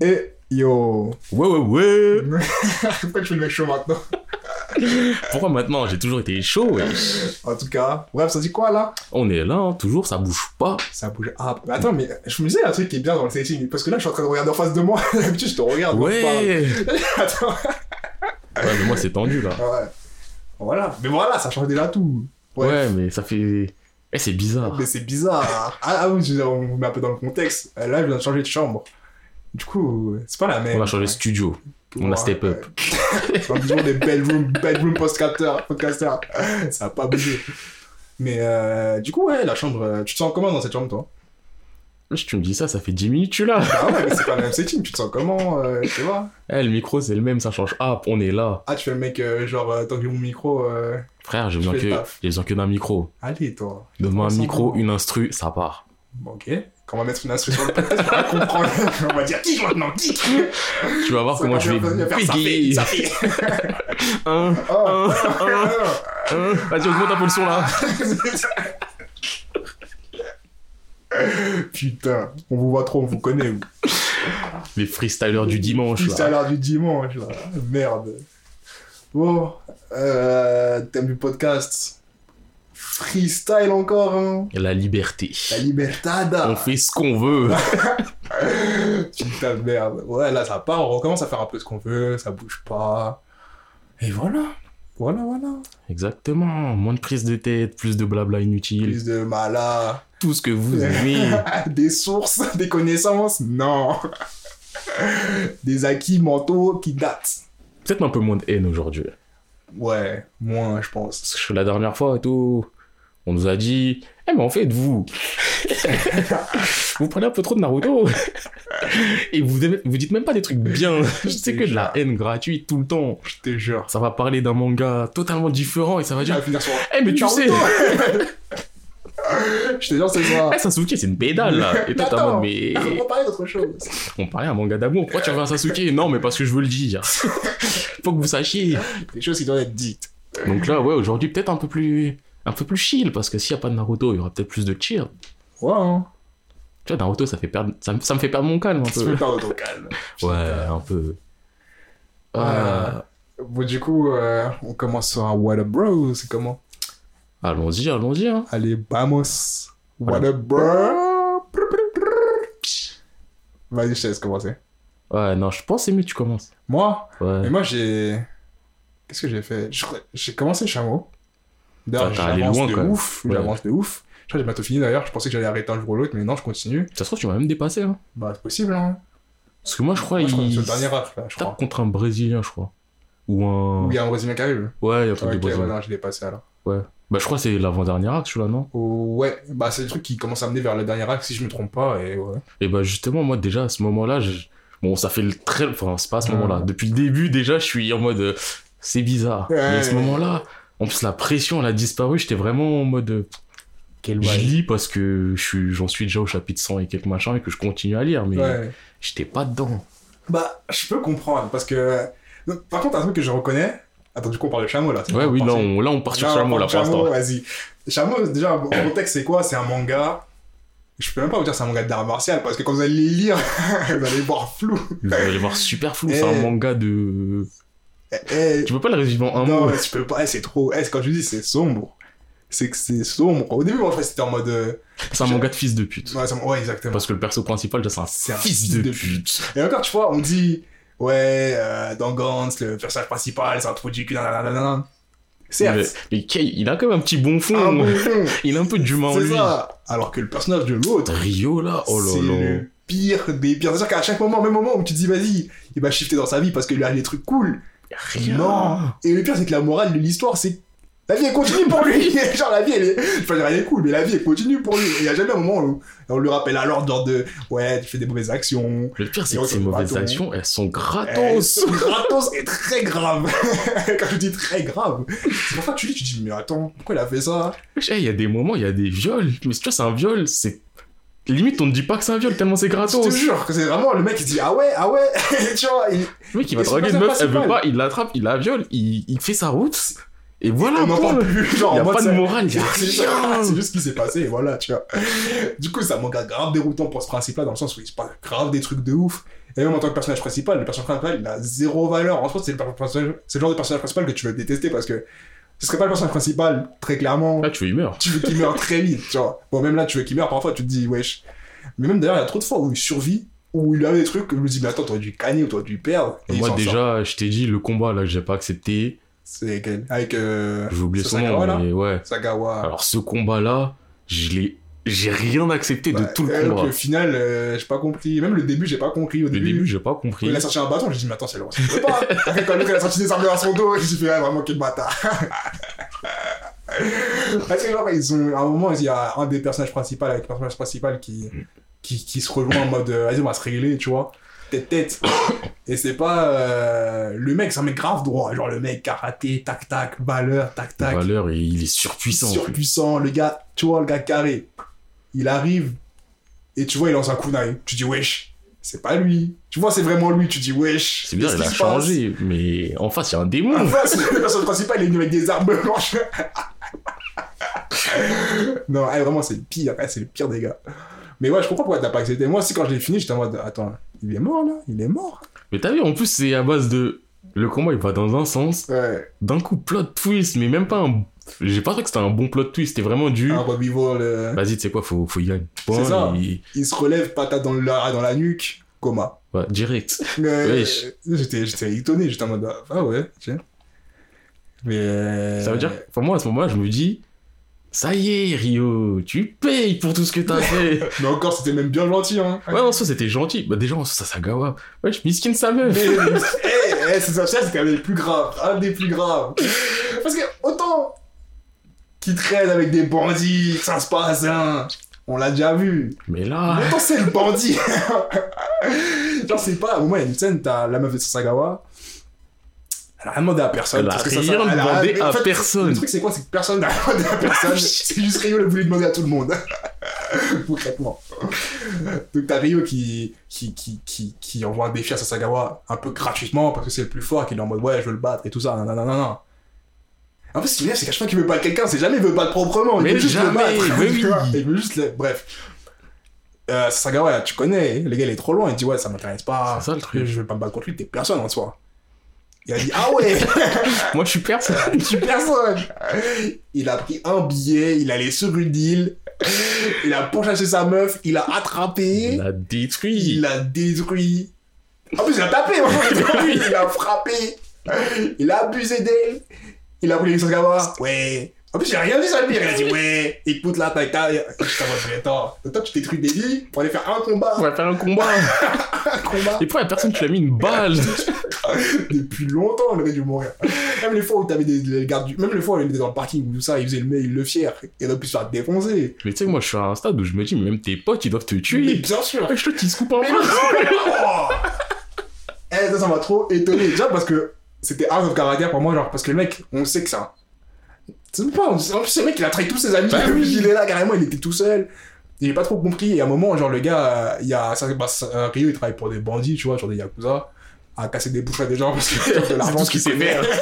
Et yo. Ouais, ouais, ouais. Pourquoi tu fais le mec chaud maintenant? Pourquoi maintenant? J'ai toujours été chaud, wesh. En tout cas, bref, ça dit quoi là? On est là, hein, toujours, ça bouge pas. Ça bouge. Ah, mais attends, mais je me disais un truc qui est bien dans le setting. Parce que là, je suis en train de regarder en face de moi. D'habitude, je te regarde. je. Ouais. Attends. Ouais, mais moi, c'est tendu, là. Ouais. Voilà. Mais voilà, ça change déjà tout. Ouais, Ouais. mais ça fait. Eh, c'est bizarre. Mais c'est bizarre. Ah, ah oui, je on met un peu dans le contexte. Euh, Là, je viens de changer de chambre. Du coup, c'est pas la même. On a changé de studio. On a step up. On dit toujours des bedroom, bedroom podcasters, podcasters. Ça a pas bougé. Mais euh, du coup, ouais, la chambre, euh, tu te sens comment dans cette chambre, toi? Si tu me dis ça, ça fait 10 minutes, tu là. Ah ouais, mais c'est pas le même setting, tu te sens comment, euh, tu vois? Eh, le micro, c'est le même, ça change. Ah, on est là. Ah, tu fais le mec, euh, genre, tant que j'ai mon micro, Frère, j'ai besoin que, besoin que d'un micro. allez, toi. Donne-moi un micro, une instru, ça part. Bon, ok. Quand on va mettre une instru sur le podcast, on va comprendre. on va dire geek maintenant, geek Tu vas voir Ça comment va je vais ça fait, ça fait. Un, Oh, un, oh, un, oh. un. Vas-y, augmente un peu le son là. Putain, on vous voit trop, on vous connaît, vous. Les freestylers du dimanche là. l'heure du dimanche, là. Merde. Bon, euh, thème du podcast. Freestyle encore, hein. La liberté. La libertada. On fait ce qu'on veut. Putain de merde. Ouais, là, ça part, on recommence à faire un peu ce qu'on veut, ça bouge pas. Et voilà. Voilà, voilà. Exactement. Moins de prise de tête, plus de blabla inutile. Plus de mala. Tout ce que vous aimez. des sources, des connaissances, non. des acquis mentaux qui datent. Peut-être un peu moins de haine aujourd'hui. Ouais, moins, je pense. Parce que la dernière fois et tout, on nous a dit Eh, mais en fait, vous, vous prenez un peu trop de Naruto. Et vous, vous dites même pas des trucs bien. C'est que de la haine gratuite tout le temps. Je te jure. Ça va parler d'un manga totalement différent et ça va dire sur. Eh, mais tu sais. Je te jure, c'est ça. eh, Sasuke, c'est une pédale là. Et toi, Attends, mode Mais on va parler d'autre chose. on parlait un manga d'amour. Pourquoi tu reviens à Sasuke? Non, mais parce que je veux le dire. Faut que vous sachiez. Des choses qui doivent être dites. Donc là, ouais, aujourd'hui, peut-être un peu plus. Un peu plus chill, parce que s'il n'y a pas de Naruto, il y aura peut-être plus de cheer. Ouais, hein. Tu vois, Naruto, ça, fait perdre, ça, me- ça me fait perdre mon calme un peu. peux perdre ton calme. Ouais, un peu. Ah, Bon, du coup, euh, on commence sur un What up, bro C'est comment? Allons-y, allons-y. Hein. Allez, vamos. What up, bro Vas-y, je te laisse commencer. Ouais, non, je pense c'est mieux que tu commences. Moi? Ouais. Mais moi, j'ai. Qu'est-ce que j'ai fait? J'ai commencé Chameau. D'ailleurs, j'avance loin, de ouf. Ouais. J'avance de ouf. Je crois que j'ai bientôt fini d'ailleurs. Je pensais que j'allais arrêter un jour ou l'autre, mais non, je continue. Ça se trouve, tu vas même dépasser. Hein. Bah, c'est possible, hein. Parce que moi, je crois Moi, je crois que il c'est le dernier arc, là, je tape crois. contre un Brésilien, je crois. Ou un. Où il y a un Brésilien qui arrive. Ouais, il y a un truc de ouais, Brésilien. non, je l'ai passé alors. Bah, je crois que c'est l'avant-dernier acte, celui-là, non? Ouais, bah, c'est le truc qui commence à amener vers le dernier acte, si je me trompe pas, et ouais. Et bah, justement, moi, déjà, à ce moment-là, je- bon, ça fait le très. Enfin, c'est pas à ce Ouais. moment-là. Depuis le début, déjà, je suis en mode. euh, C'est bizarre. Ouais. Mais à ce moment-là, en plus, la pression, elle a disparu. J'étais vraiment en mode. euh, Quel Je lis parce que je suis, j'en suis déjà au chapitre 100 et quelques machins et que je continue à lire, mais Ouais. j'étais pas dedans. Bah, je peux comprendre, parce que. Non, Par contre, un truc que je reconnais. Attends, du coup, on parle de chameau là. Ouais, oui, là on, là, on part sur Là, Chameau, là, pour Chameau, l'instant. Vas-y. Chameau, déjà, en contexte, c'est quoi? C'est un manga. Je peux même pas vous dire c'est un manga d'art martial, parce que quand vous allez le lire, vous allez voir flou. Vous allez voir super flou, c'est un manga de. Eh, eh, Tu peux pas le résumer en un non, mot. mais tu peux pas, eh, c'est trop. Eh, c'est quand je dis c'est sombre. C'est que c'est sombre. Au début, moi, je c'était en mode. euh, C'est un manga de fils de pute. Ouais, exactement. Parce que le perso principal, c'est un, C'est un fils, de, pute. Et encore, tu vois, on dit, ouais, euh, dans Gantz, le personnage principal, c'est un trou du cul, nanana. Certes. Mais, mais Kei, il a quand même un petit bon fond. un bon fond. Il a un peu d'humain en C'est lui. ça. Alors que le personnage de l'autre, Rio, là, oh c'est là là. le pire des pires. C'est-à-dire qu'à chaque moment, même moment où tu te dis, vas-y, il va shifter dans sa vie parce qu'il a des trucs cool. Rien. Non. Et le pire, c'est que la morale de l'histoire, c'est la vie, elle continue pour lui. Genre, la vie, elle est. Dire, elle est cool, mais la vie, elle continue pour lui. Il y a jamais un moment où on lui rappelle à l'ordre de, ouais, tu fais des mauvaises actions. Le pire, c'est que ces se mauvaises actions, elles sont gratos. c'est gratos et très grave. Quand je dis très grave, c'est pour ça que tu lis, tu dis, mais attends, pourquoi il a fait ça? Eh, Il y a des moments, il y a des viols. Mais tu vois, c'est un viol, c'est. Limite, on ne dit pas que c'est un viol tellement c'est Je te gratos. jure que c'est vraiment le mec qui dit, ah ouais, ah ouais, tu vois, il- Le mec, il va draguer pas une meuf, elle veut pas, il l'attrape, il la viole, il, il fait sa route. Et voilà, on n'en point. parle plus. Genre, Il y a pas de morale, il y a C'est juste- rien. c'est juste ce qui s'est passé, et voilà, tu vois. Du coup, ça m'a grave déroutant pour ce principe-là, dans le sens où il se passe grave des trucs de ouf. Et même en tant que personnage principal, le personnage principal, il a zéro valeur. En fait, c'est le, personnage- c'est le genre de personnage principal que tu veux détester parce que ce serait pas le personnage principal, très clairement. Là, tu veux, il meurt. Tu veux qu'il meure très vite, tu vois. Bon, même là, tu veux qu'il meure, parfois, tu te dis, wesh. Mais même d'ailleurs, il y a trop de fois où il survit, où il a des trucs, que je me dis, mais attends, t'aurais dû gagner ou t'aurais dû perdre. Et il Moi, sort. déjà, je t'ai dit, le combat, là, que j'ai pas accepté. C'est Avec. Euh... J'ai oublié son nom, mais ouais. Sagawa. Alors, ce combat-là, je l'ai. J'ai rien accepté de Bah, tout le euh, combat. Au final, euh, j'ai pas compris. Même le début, j'ai pas compris. Au Le début, début, j'ai pas quand compris. il a sorti un bâton, j'ai dit, mais attends, c'est le ça se peut pas. Après, quand l'autre, il a sorti des armes dans son dos, j'ai fait, ah, vraiment, quel bâtard. Parce que, genre, ils ont, à un moment, il y a un des personnages principaux avec le personnage principal qui, qui, qui se rejoint en mode, euh, vas-y, on va se régler, tu vois. Tête, tête. Et c'est pas, euh, le mec, c'est un mec grave droit. Genre, le mec, karaté, tac, tac, valeur, tac, tac. Valeur, il est surpuissant. en fait. surpuissant, le gars, tu vois, le gars carré. Il arrive, et tu vois, il lance un kunai. Tu dis, wesh, c'est pas lui. Tu vois, c'est vraiment lui, tu dis, wesh. C'est bizarre, il a changé. Mais en face, il y a un démon. En face, le personnage principal, il est venu avec des armes blanches. non, eh, vraiment, c'est le pire. eh, c'est le pire des gars. Mais ouais, je comprends pourquoi t'as pas accepté. Moi aussi, quand je l'ai fini, j'étais en mode, attends, il est mort là? Il est mort? Mais t'as vu, en plus, c'est à base de. Le combat, il va dans un sens. Ouais. D'un coup, plot twist, mais même pas un. J'ai pas trouvé que c'était un bon plot twist. C'était vraiment du. Un revival. euh, Vas-y, tu sais quoi, faut, faut y aller. C'est ça. et- Il se relève, patate dans, la nuque, coma. Ouais, direct. Mais Wesh. j'étais, j'étais étonné, j'étais en mode ah ouais, tiens. Mais euh, Ça veut dire, pour moi, à ce moment-là, je me dis, ça y est, Rio, tu payes pour tout ce que t'as fait. Mais encore, c'était même bien gentil, hein. ouais, en soi, c'était gentil. Bah, déjà, en soi, ça Sagawa. Ouais, je miskin sa meuf. Mais, eh, eh, c'est ça, ça, c'était un des plus graves, un des plus graves. Parce que autant qu'il traîne avec des bandits, que ça se passe, hein, on l'a déjà vu. Mais là, Autant c'est le bandit. Genre, c'est pas, au moment, il y a une scène, t'as la meuf de Sasagawa. Elle a rien demandé à personne. Elle a parce que ça, rien ça- elle a- demandé mais en à fait, personne. Le truc, c'est quoi? C'est que personne n'a rien demandé à personne. c'est juste Rio le voulait demander à tout le monde. Concrètement. Donc, t'as Rio qui, qui, qui, qui, qui envoie un défi à Sasagawa un peu gratuitement parce que c'est le plus fort, qu'il est en mode ouais, je veux le battre et tout ça. Non, non, non, non. En fait, ce a, c'est qu'à chaque fois qu'il veut battre quelqu'un, c'est jamais il veut battre proprement. Il Mais veut juste le battre. oui. Il veut juste le... Bref. Euh, Sasagawa, tu connais, le gars il est trop loin, il dit ouais, ça m'intéresse pas. C'est ça, le truc. Je vais pas me battre contre lui, t'es personne en soi. Il a dit ah ouais, moi, je suis personne. je suis personne. Il a pris un billet, il allait sur une île, il a pourchassé sa meuf, il a attrapé, Il a détruit. il a détruit. En plus, il a tapé, il a frappé, il a abusé d'elle, il a pris les Sasagawa. Ouais. En plus, il a rien dit ça le pire, il a dit ouais, écoute là, t'as t'as- mais attends, toi tu détruis des vies pour aller faire un combat, On va faire un combat. un combat. Et pourquoi la personne, tu l'as mis une balle? Depuis longtemps, il aurait dû mourir. Même les fois où t'avais des, des gardes du... Même les fois où il était dans le parking ou tout ça, il faisait le mail, le fier. Il aurait pu se faire défoncer. Mais tu sais, moi, je suis à un stade où je me dis, mais même tes potes, ils doivent te Mais tuer. bien sûr. Je te qui se coupe en Mais non, Eh, ça, ça m'a trop étonné. Déjà parce que c'était Art of Caractère pour moi, genre, parce que le mec, on sait que ça. C'est même pas. En plus, ce mec, il a trahi tous ses amis. Bah oui. Il est là, carrément, il était tout seul. J'ai pas trop compris. Et à un moment, genre, le gars, euh, il y a. Ça, bah, euh, Ryo, il travaille pour des bandits, tu vois, genre des yakuza, à casser des bouches à des gens parce qu'il a de l'argent tout ce qu'il sait faire.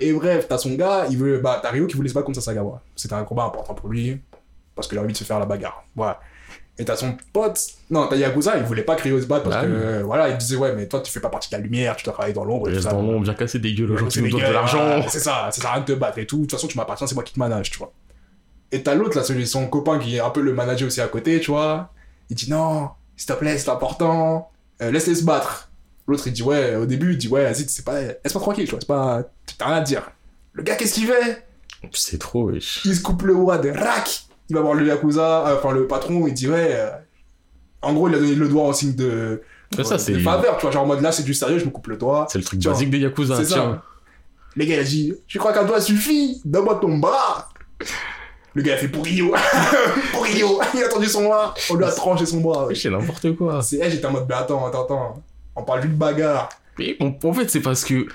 Et bref, t'as son gars, il veut. Bah, t'as Ryo qui voulait se battre contre Sasagawa. C'était un combat important pour lui, parce qu'il a envie de se faire la bagarre. Voilà. Et t'as son pote, non, t'as Yakuza, il voulait pas que Ryo se batte parce Ah que, euh, voilà, il disait, ouais, mais toi, tu fais pas partie de la lumière, tu dois travailler dans l'ombre et tout Reste ça. dans l'ombre, viens casser des gueules aux gens qui C'est nous donnent de l'argent. C'est ça, ça sert à rien de te battre et tout. De toute façon, tu m'appartiens, c'est moi qui te manage, tu vois. Et t'as l'autre, là, celui, son copain qui est un peu le manager aussi à côté, tu vois. Il dit, non, s'il te plaît, c'est important, euh, laisse-les se battre. L'autre, il dit, ouais, au début, il dit, ouais, vas-y, c'est pas, laisse-moi tranquille, tu vois, c'est pas, t'as rien à dire. Le gars, qu'est-ce qu'il fait? C'est trop, wesh. il se coupe le bras de rack. Il va voir le Yakuza, euh, enfin le patron, il dit ouais. euh, En gros, il a donné le doigt en signe de, ça, c'est- faveur, tu vois. Genre en mode là, c'est du sérieux, je me coupe le doigt. C'est le truc basique des Yakuza, C'est tiens. ça. Les gars, il a dit Tu crois qu'un doigt suffit? Donne-moi ton bras. Le gars, a fait pour Rio. pour Rio. Il a tendu son bras. On lui a tranché son bras. Wesh, C'est n'importe quoi. C'est, eh, j'étais en mode Mais attends, attends, attends. On parle juste de bagarre. Mais en fait, c'est parce que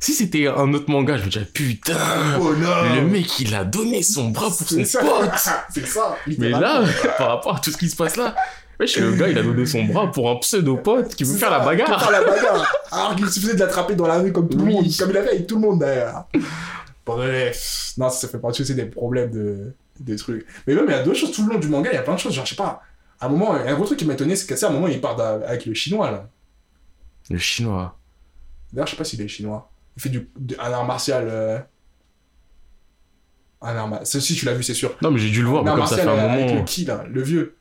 si c'était un autre manga, je me dirais putain, Oh le mec il a donné son bras pour son ça. pote. C'est ça. Mais là, par rapport à tout ce qui se passe là, Wesh, le gars, il a donné son bras pour un pseudo-pote qui veut faire la Pour bagarre. faire la bagarre. Alors qu'il suffisait de l'attraper dans la rue comme tout le monde, comme il a fait avec tout le monde d'ailleurs. Bref, non, ça fait partie aussi des problèmes de, des trucs. Mais même, il y a d'autres choses tout le long du manga, il y a plein de choses. Genre, je sais pas, à un moment, un gros truc qui m'a étonné, c'est qu'à un moment, il part avec le chinois là. Le chinois. D'ailleurs, je sais pas s'il est chinois. Il fait du, un art martial. euh, Un art martial. Si, tu l'as vu, c'est sûr. Non, mais j'ai dû le voir, mais comme ça fait un euh, avec le moment. qui là, le vieux.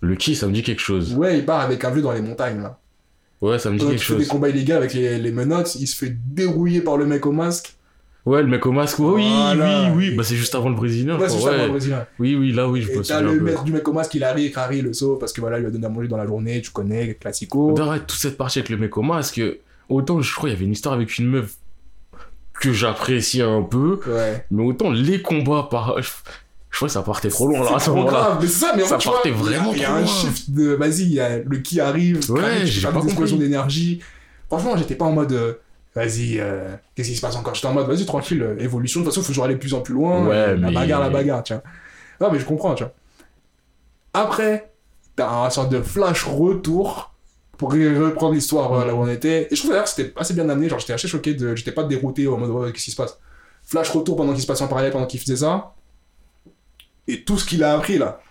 Le qui, ça me dit quelque chose. Ouais, il part avec un vieux dans les montagnes là. Ouais, ça me dit Pendant quelque qu'il fait des chose. combats illégaux avec les, les menottes, il se fait dérouiller par le mec au masque. Ouais, le mec au masque. Oui, Voilà. oui, oui. Bah, c'est juste avant le brésilien. Ouais, c'est ça, Ouais. le brésilien. Oui, oui, là, oui, je peux t'as le maître du mec au masque, il arrive, Harry le sauve parce que voilà, il lui a donné à manger dans la journée, tu connais, classico. D'arrête toute cette partie avec le mec au masque. Autant, je crois, il y avait une histoire avec une meuf que j'appréciais un peu. Ouais. Mais autant les combats par. Je, crois que ça partait trop loin là, à ce C'est trop grave, mais c'est ça, mais en Ça fait, tu vois, partait il y a- vraiment Il y a trop un loin. shift de, vas-y, il y a le qui arrive, Ouais, j'ai pas explosions d'énergie. Franchement, j'étais pas en mode, euh, vas-y, euh, qu'est-ce qui se passe encore? J'étais en mode, vas-y, tranquille, euh, évolution, de toute façon, il faut toujours aller de plus en plus loin. Ouais, La bagarre, la bagarre, tiens. Non, mais je comprends, tu vois. Après, t'as un sorte de flash retour pour reprendre l'histoire euh, là où on était. Et je trouve d'ailleurs que c'était assez bien amené, genre j'étais assez choqué, de... j'étais pas dérouté en mode, ouais, qu'est-ce qui se passe? Flash retour pendant qu'il se passait en parallèle, pendant qu'il faisait ça. Et tout ce qu'il a appris là,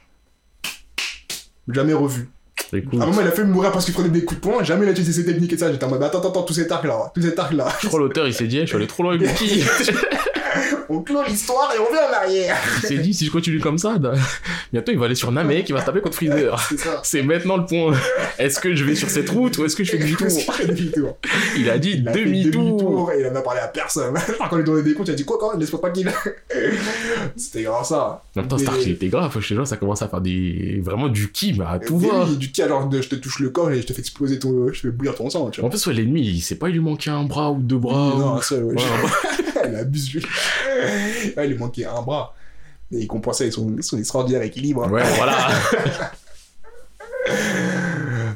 jamais revu. Écoute, À un moment, il a fait mourir parce qu'il prenait des coups de poing, jamais il a utilisé ses techniques et ça. J'étais en mode, attends, attends, attends, tout cet arc là, tout cet arc là. je crois l'auteur il s'est dit, je suis allé trop loin avec qui. On clôt l'histoire et on revient en arrière. Il s'est dit, si je continue comme ça, da- bientôt il va aller sur Namek, il va se taper contre Freezer. C'est maintenant le point. Est-ce que je vais sur cette route ou est-ce que je fais demi-tour. Il a dit Il demi-tour. et il en a parlé à personne. Quand il donnait des comptes, il a dit quoi quand Laisse-moi pas qu'il. C'était grave ça. En même temps, Stark, il était grave. Je jure, ça commence à faire des... vraiment du ki, mais à tout va. du qui alors de, je te touche le corps et je te fais exploser ton. Je fais bouillir ton sang, tu En plus, l'ennemi, il sait pas, il lui manquait un bras ou deux bras. non, un seul, ouais. Il abuse lui. Il lui manquait un bras. Et il compensait avec son, son extraordinaire équilibre. Ouais, voilà.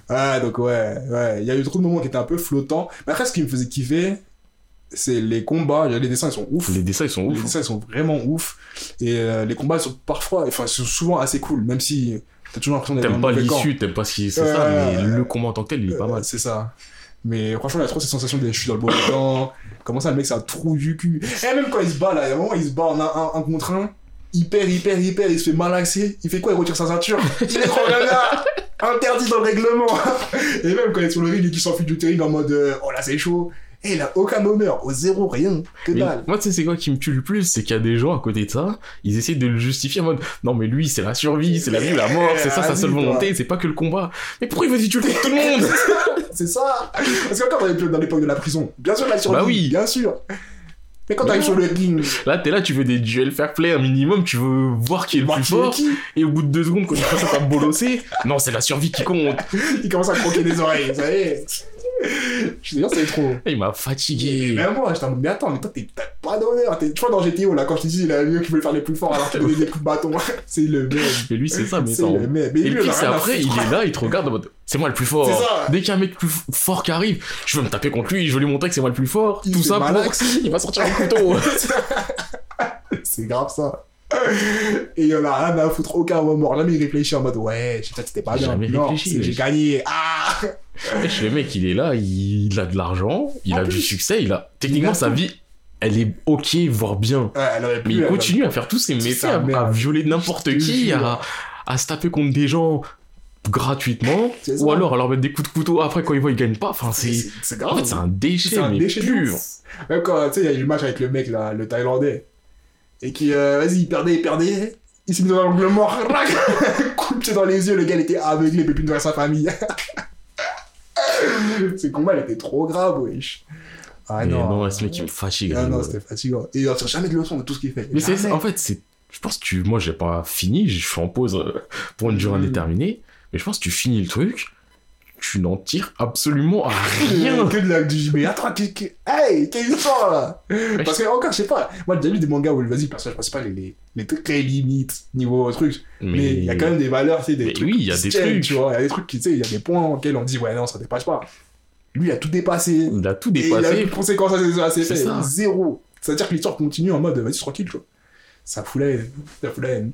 Ah, donc ouais, ouais. Il y a eu trop de moments qui étaient un peu flottants. Mais après, ce qui me faisait kiffer, c'est les combats. Les dessins, ils sont ouf. Les dessins, ils sont Les ouf. dessins, ils sont vraiment ouf. Et euh, les combats sont parfois, enfin, sont souvent assez cool, même si t'as toujours l'impression d'être T'aimes pas l'issue, t'aimes pas ce qui c'est Ouais, ça, mais le combat en tant que tel, il est pas Euh, mal. C'est ça. Mais franchement, il y a trop cette sensation de je suis dans le bon temps. Comment ça, le mec, c'est un trou du cul. Et même quand il se bat, là, il a il se bat en un, un- contre un. Hyper, hyper, hyper, il se fait malaxer. Il fait quoi? Il retire sa ceinture. Il est trop gaga Interdit dans le règlement Et même quand il est sur le ring et qu'il s'enfuit du terrible en mode euh, Oh là, c'est chaud. Et il a aucun honneur. Au zéro, rien. Que Mais dalle. moi, tu sais, c'est quoi qui me tue le plus C'est qu'il y a des gens à côté de ça, ils essaient de le justifier en mode non, mais lui, c'est la survie, c'est la vie ou la mort, c'est ça sa seule Vas-y, toi. volonté, c'est pas que le combat. Mais pourquoi il va dire tu le fais tout le monde? C'est ça Parce que dans l'époque- dans l'époque de la prison, bien sûr, la survie, Bah oui. bien sûr. Mais quand t'arrives sur le ring, Là, t'es là, tu veux des duels fair play un minimum, tu veux voir qui est le plus fort, et au bout de deux secondes, quand tu passes à ta bolosser, non, c'est la survie qui compte. il commence à croquer des oreilles, ça y est. Je te dire, c'est trop. Il m'a fatigué. même moi, j'étais en mode, mais attends, mais toi, t'es- pas d'honneur. Tu vois, dans GTO, là, quand je te dis, il a le qui veut le faire les plus forts alors qu'il donne des coups de bâton, c'est le mec. Mais lui, c'est ça, mais C'est ça. le. Mais Et lui, a c'est après, il est là, il te regarde en mode c'est moi le plus fort. C'est ça. Dès qu'il y a un mec plus fort qui arrive, je veux me taper contre lui, je veux lui montrer que c'est moi le plus fort. Il Tout ça pour. Il va sortir un couteau. C'est grave ça. Et il en a rien à foutre, aucun remords. Jamais il réfléchit en mode, ouais, je sais pas, c'était pas bien. Non, j'ai gagné. Ah le mec, il est là, il a de l'argent, il En a plus, du succès, il a. Techniquement, a sa vie, elle est ok, voire bien. Ouais, Mais il continue à faire tous ses métiers, à, à violer n'importe qui, à, à se taper contre des gens gratuitement, ou alors à leur mettre des coups de couteau après quand ils voient ils gagnent pas. Enfin, C'est En fait, c'est un déchet, un mais déchet pur. Même quand, tu sais, il y a eu le match avec le mec, là, le Thaïlandais. Et qui, euh, vas-y, il perdait, il perdait. Il s'est mis dans l'angle mort. Coup de pied dans les yeux, le gars, il était aveuglé, peut plus nourrir sa famille. Ce combat, il était trop grave, wesh. Ah Mais non. non, ce mec, il me fatigue. Ah non, rigolo. c'était fatigant. Et il ne tire jamais de leçon de tout ce qu'il fait. Mais c'est en fait, c'est. Je pense que tu. Moi, j'ai pas fini, je suis en pause euh, pour une durée Mm. indéterminée, mais je pense que tu finis le truc, tu n'en tires absolument rien. Que de la du mais attends, que, que... hey, quelle histoire là Parce que encore, je sais pas, moi j'ai déjà lu des mangas où vas-y, personnage principal, il est, il est très, limite niveau truc. Mais il y a quand même des valeurs, tu sais, des Mais trucs. oui, il y a qui des tiennent, trucs. Tu vois, il y a des trucs qui, tu sais, il y a des points auxquels on dit, ouais, non, ça dépasse pas. Lui, il a tout dépassé. Il a tout Et il a dépassé. eu de conséquences à ses. Zéro. C'est-à-dire que l'histoire continue en mode, vas-y, tranquille, tu vois. Ça fout la haine. Ça fout la haine.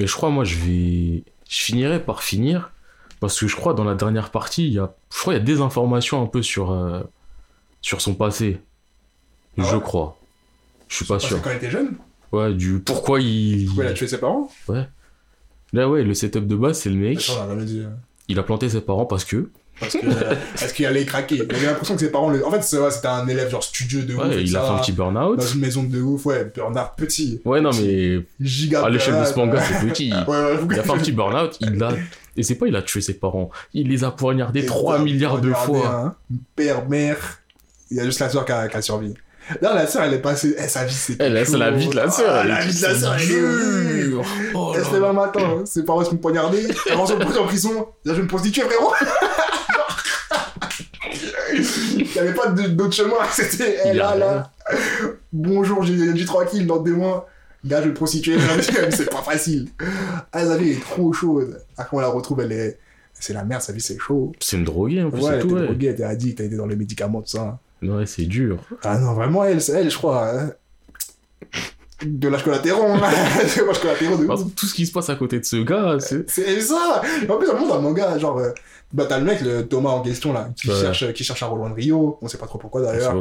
Mais je crois, moi, je vais. Je finirai par finir Parce que je crois dans la dernière partie, il y a, je crois il y a des informations un peu sur, euh, sur son passé. Ah je ouais crois. Je suis pas sûr. quand il était jeune, Ouais, du pourquoi il. pourquoi il a tué ses parents Là, ouais, le setup de base, c'est le mec. Attends, on a jamais dit. euh, Il a planté ses parents parce que. Parce que parce qu'il allait craquer. Il avait l'impression que ses parents. le- En fait, c'était un élève genre studieux de ouf. Ouais, il a fait un petit burn-out. Dans une maison de ouf, ouais, Bernard petit. Ouais, non, mais Giga. à l'échelle de ce manga, ouais. c'est petit. Ouais, ouais, Il a fait un petit burn-out, il a. Et c'est pas il a tué ses parents, il les a poignardés Et 3 ça, milliards de fois. hein. Père, mère. Il y a juste la soeur qui a, qui a survécu. Là, la soeur, elle est passée. Eh, sa vie, c'est. Elle, c'est la vie de la sœur. Ah, elle la vie de la sœur, elle est dure. dur. Oh Elle se lève un matin, hein. ses parents se font poignarder. Elle rentre en prison. Là, je me prostituer, frérot. Il n'y avait pas d'autre chemin. C'était elle, a là, là. Bonjour, j'ai dit tranquille, dans deux mois. Vais me prostituer. c'est pas facile. Ah, sa vie est trop chaude. Quand on la retrouve, elle est. C'est la merde, sa vie, c'est chaud. C'est une droguée en plus, Ouais, elle tout, était ouais. droguée, elle était addict, elle était dans les médicaments, tout ça. Ouais, c'est dur. Ah non, vraiment, elle, c'est elle, je crois. hein. De l'âge collatéraux. hein. De l'âge collatéraux de que tout ce qui se passe à côté de ce gars, c'est. C'est ça En plus, ça montre un manga, genre... euh, Bah, t'as le mec, le Thomas en question, là, qui, Ouais. cherche, qui cherche à rejoindre Rio. On sait pas trop pourquoi, d'ailleurs.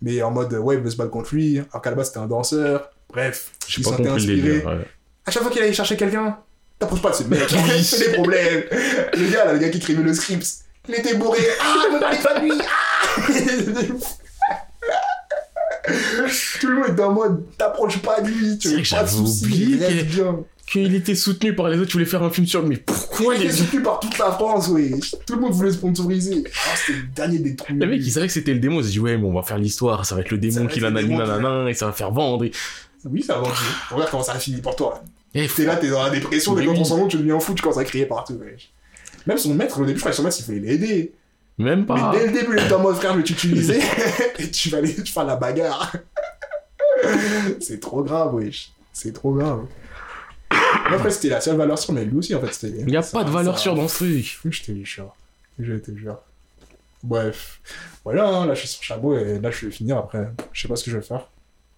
Mais en mode, ouais, il veut se battre contre lui. Alors qu'à la base, c'était un danseur. Bref, J'ai pas compris le inspiré. délire. ouais. À chaque fois qu'il allait chercher quelqu'un, t'approches pas de ce mec. c'est des problèmes? Le gars, là, le gars qui écrivait le script, il était bourré. Ah, ne parlez pas de lui. Ah Tout le monde était en mode, t'approches pas de lui. Tu C'est veux vrai que pas de j'avais soucis, oublié reste qu'il- bien. Qu'il était soutenu par les autres, tu voulais faire un film sur lui, mais pourquoi Il les était soutenu par toute la France, oui. Tout le monde voulait sponsoriser. Ah, c'était le dernier des trous. Le mec, il savait que c'était le démon, il s'est dit, ouais, mais on va faire l'histoire, ça va être le Ça démon va qui être le nanani démon qui- nanana, et ça va faire vendre. et- Oui, ça a vendu. Regarde comment ça a fini pour toi. T'es là, t'es dans la dépression, dès qu'on oui. nom, tu deviens fou, tu commences à crier partout. Même son maître, au début, je crois que son maître, il fallait l'aider. Même pas. Mais dès le début, il était en mode frère, je vais t'utiliser et tu vas aller faire la bagarre. c'est trop grave, wesh. C'est trop grave. Moi, Après, c'était la seule valeur sûre, mais lui aussi, en fait, c'était. Il n'y a ça- pas de valeur ça- sûre dans ce truc. Je te jure. Je te jure. Bref. Voilà, hein, là, je suis sur Chabot et là, je vais finir après. Je sais pas ce que je vais faire.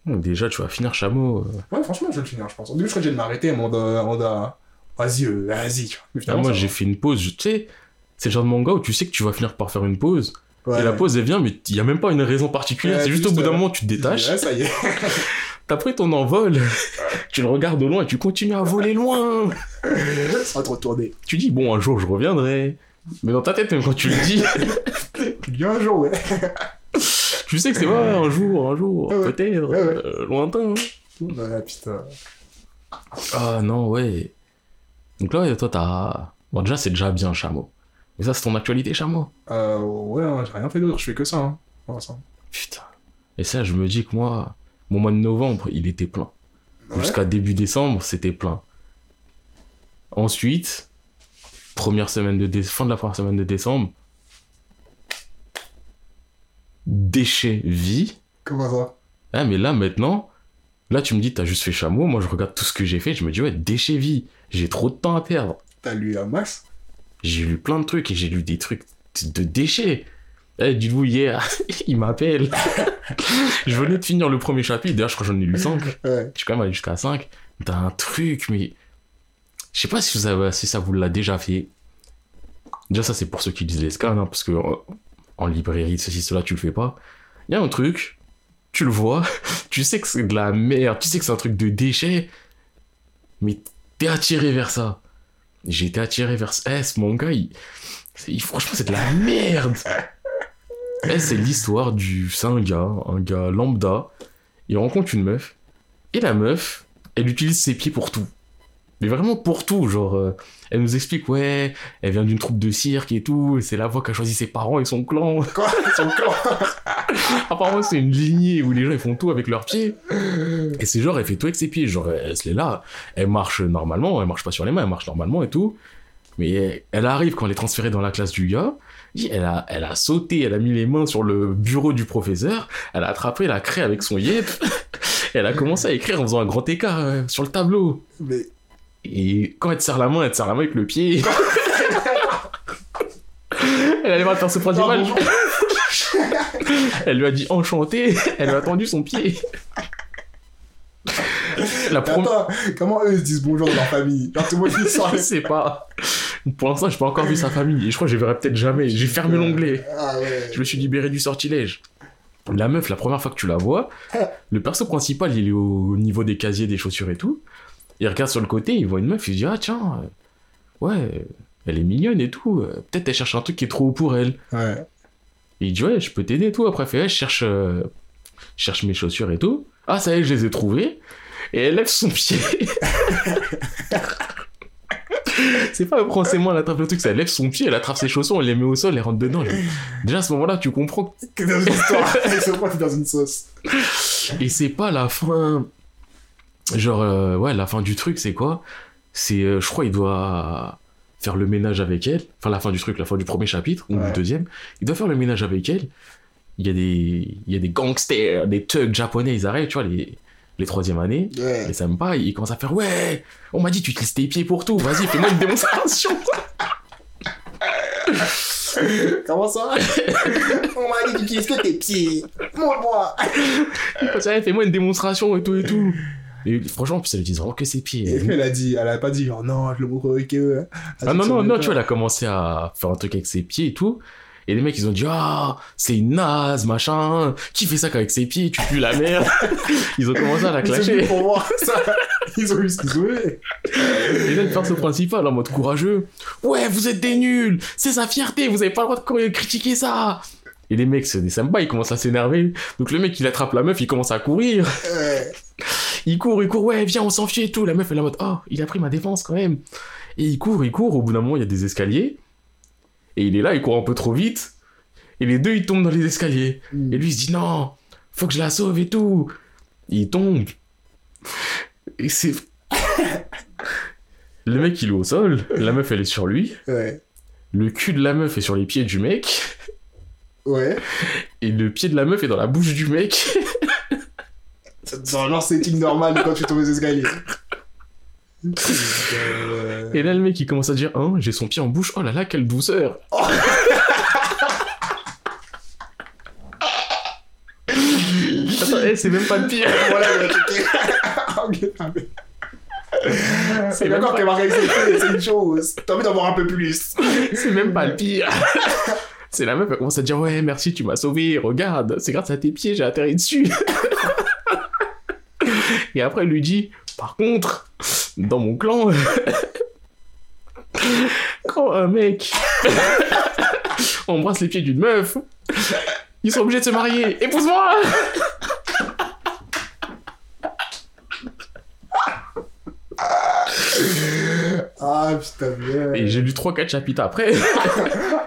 Déjà, tu vas finir chameau. euh. Ouais, franchement, je vais le finir, je pense. Au début, je crois que j'allais m'arrêter, mais on doit- Vas-y, euh, vas-y. Ah, moi, j'ai fait une pause, tu sais, c'est le genre de manga où tu sais que tu vas finir par faire une pause, Ouais. et la pause, elle vient, mais il n'y a même pas une raison particulière, Ouais, c'est juste au bout d'un euh, moment, tu te détaches, Ouais, ça y est. t'as pris ton envol, tu le regardes au loin et tu continues à voler loin. Sans te retourner. Tu dis, bon, un jour, je reviendrai. Mais dans ta tête, même quand tu le dis, Bien un jour, ouais. Tu sais que c'est, ouais, un jour, un jour, ouais. peut-être, ouais. euh, lointain. Ouais, putain. Ah non, ouais. Donc là, toi, t'as... Bon, déjà, c'est déjà bien, Chameau. Mais ça, c'est ton actualité, Chameau. Euh, ouais, hein, j'ai rien fait d'autre, je fais que ça. Hein. pour. Putain. Et ça, je me dis que moi, mon mois de novembre, il était plein. Ouais. Jusqu'à début décembre, c'était plein. Ensuite, première semaine de dé- fin de la première semaine de décembre, déchet vie. Comment ça? Ah, mais là, maintenant, là, tu me dis, t'as juste fait chameau. Moi, je regarde tout ce que j'ai fait. Je me dis, ouais, déchet vie. J'ai trop de temps à perdre. T'as lu un max J'ai lu plein de trucs et j'ai lu des trucs de déchets. Eh, dites-vous, hier, il m'appelle. je venais de finir le premier chapitre. D'ailleurs, je crois que j'en ai lu 5. Ouais. Je suis quand même allé jusqu'à 5. T'as un truc, mais. Je sais pas si, vous avez, si ça vous l'a déjà fait. Déjà, ça, c'est pour ceux qui lisent les scans, hein, parce que euh, en librairie, ceci, cela, tu le fais pas. Il y a un truc, tu le vois, tu sais que c'est de la merde, tu sais que c'est un truc de déchet, mais t'es attiré vers ça. J'ai été attiré vers ça. Eh, ce manga, il, franchement, c'est de la merde. Eh, c'est l'histoire du. C'est un gars, un gars lambda. Il rencontre une meuf. Et la meuf, elle utilise ses pieds pour tout. Mais vraiment pour tout. Genre, euh, elle nous explique, ouais, elle vient d'une troupe de cirque et tout. et C'est la voix qui a choisi ses parents et son clan. Quoi Son clan Apparemment, c'est une lignée où les gens ils font tout avec leurs pieds. Et c'est genre, elle fait tout avec ses pieds. Genre, elle se l'est là. Elle marche normalement. Elle marche pas sur les mains, elle marche normalement et tout. Mais elle, elle arrive quand elle est transférée dans la classe du gars. Elle a, elle a sauté, elle a mis les mains sur le bureau du professeur. Elle a attrapé la craie avec son yep. Elle a commencé à écrire en faisant un grand écart euh, sur le tableau. Mais. Et quand elle te serre la main, elle te serre la main avec le pied. elle allait voir Non, image. bonjour. Elle lui a dit enchanté. Elle lui a tendu son pied. La. Attends, comment eux se disent bonjour dans leur famille? Genre tout le monde Je sais pas. Pour l'instant, j'ai pas encore vu sa famille. Et je crois que je verrai peut-être jamais. J'ai fermé l'onglet. Ah ouais. Je me suis libéré du sortilège. La meuf, la première fois que tu la vois, le perso principal, il est au niveau des casiers, des chaussures et tout. Il regarde sur le côté, il voit une meuf, il se dit Ah, tiens, euh, ouais, elle est mignonne et tout. euh, Peut-être elle cherche un truc qui est trop haut pour elle. Ouais. Et il dit Ouais, je peux t'aider et tout. Après, elle fait Ouais, je cherche, euh, je cherche mes chaussures et tout. Ah, ça y est, je les ai trouvées. Et elle lève son pied. c'est pas forcément elle attrape le truc, elle lève son pied, elle attrape ses chaussons, elle les met au sol, elle rentre dedans. Déjà à ce moment-là, tu comprends. Que dans une histoire. Dans une sauce. Et c'est pas la fin. Genre, euh, ouais, la fin du truc, c'est quoi? C'est, euh, je crois, il doit faire le ménage avec elle. Enfin, la fin du truc, la fin du premier chapitre, ou Ouais. du deuxième. Il doit faire le ménage avec elle. Il y a des, il y a des gangsters, des thugs japonais, ils arrivent, tu vois, les, les troisième années. Ouais. Me pas, il commence à faire Ouais, on m'a dit tu utilises tes pieds pour tout, vas-y, fais-moi une démonstration. Comment ça? On m'a dit d'utiliser que tes pieds. Montre-moi. Fais-moi une démonstration et tout et tout. Et franchement, en plus, elle utilise vraiment que ses pieds. Et elle a dit, elle a pas dit genre non, je le montrerai que. Ah non, non, non, tu vois, elle a commencé à faire un truc avec ses pieds et tout. Et les mecs, ils ont dit, ah, c'est une naze, machin. Qui fait ça qu'avec ses pieds, tu pues la merde? ils ont commencé à la clasher. pour ça. Ils ont eu ce qu'ils eu. Et là, le perso principal, en mode courageux. Ouais, vous êtes des nuls. C'est sa fierté. Vous avez pas le droit de critiquer ça. Et les mecs, c'est des sympas, ils commencent à s'énerver. Donc le mec, il attrape la meuf, il commence à courir. Il court, il court, ouais, viens, on s'enfuit et tout. La meuf, elle est en mode, oh, il a pris ma défense quand même. Et il court, il court. Au bout d'un moment, il y a des escaliers. Et il est là, il court un peu trop vite. Et les deux, ils tombent dans les escaliers. Et lui, il se dit, non, faut que je la sauve et tout. Il tombe. Et c'est. Le mec, il est au sol. La meuf, elle est sur lui. Ouais. Le cul de la meuf est sur les pieds du mec. Ouais. Et le pied de la meuf est dans la bouche du mec. Dans leur setting normal quand tu tombes les escaliers. Et là, le mec, il commence à dire, hein, j'ai son pied en bouche. Oh là là, quelle douceur. Attends, eh, c'est même pas le pire. Voilà, C'est d'accord qu'elle m'a réalisé, c'est une chose. T'as envie d'en voir un peu plus. C'est même pas le pire. C'est la meuf, elle commence à dire Ouais, merci, tu m'as sauvé, regarde, c'est grâce à tes pieds, j'ai atterri dessus. Et après, elle lui dit Par contre, dans mon clan, quand un mec embrasse les pieds d'une meuf, ils sont obligés de se marier. Épouse-moi Ah putain, bien. Et j'ai lu 3-4 chapitres après.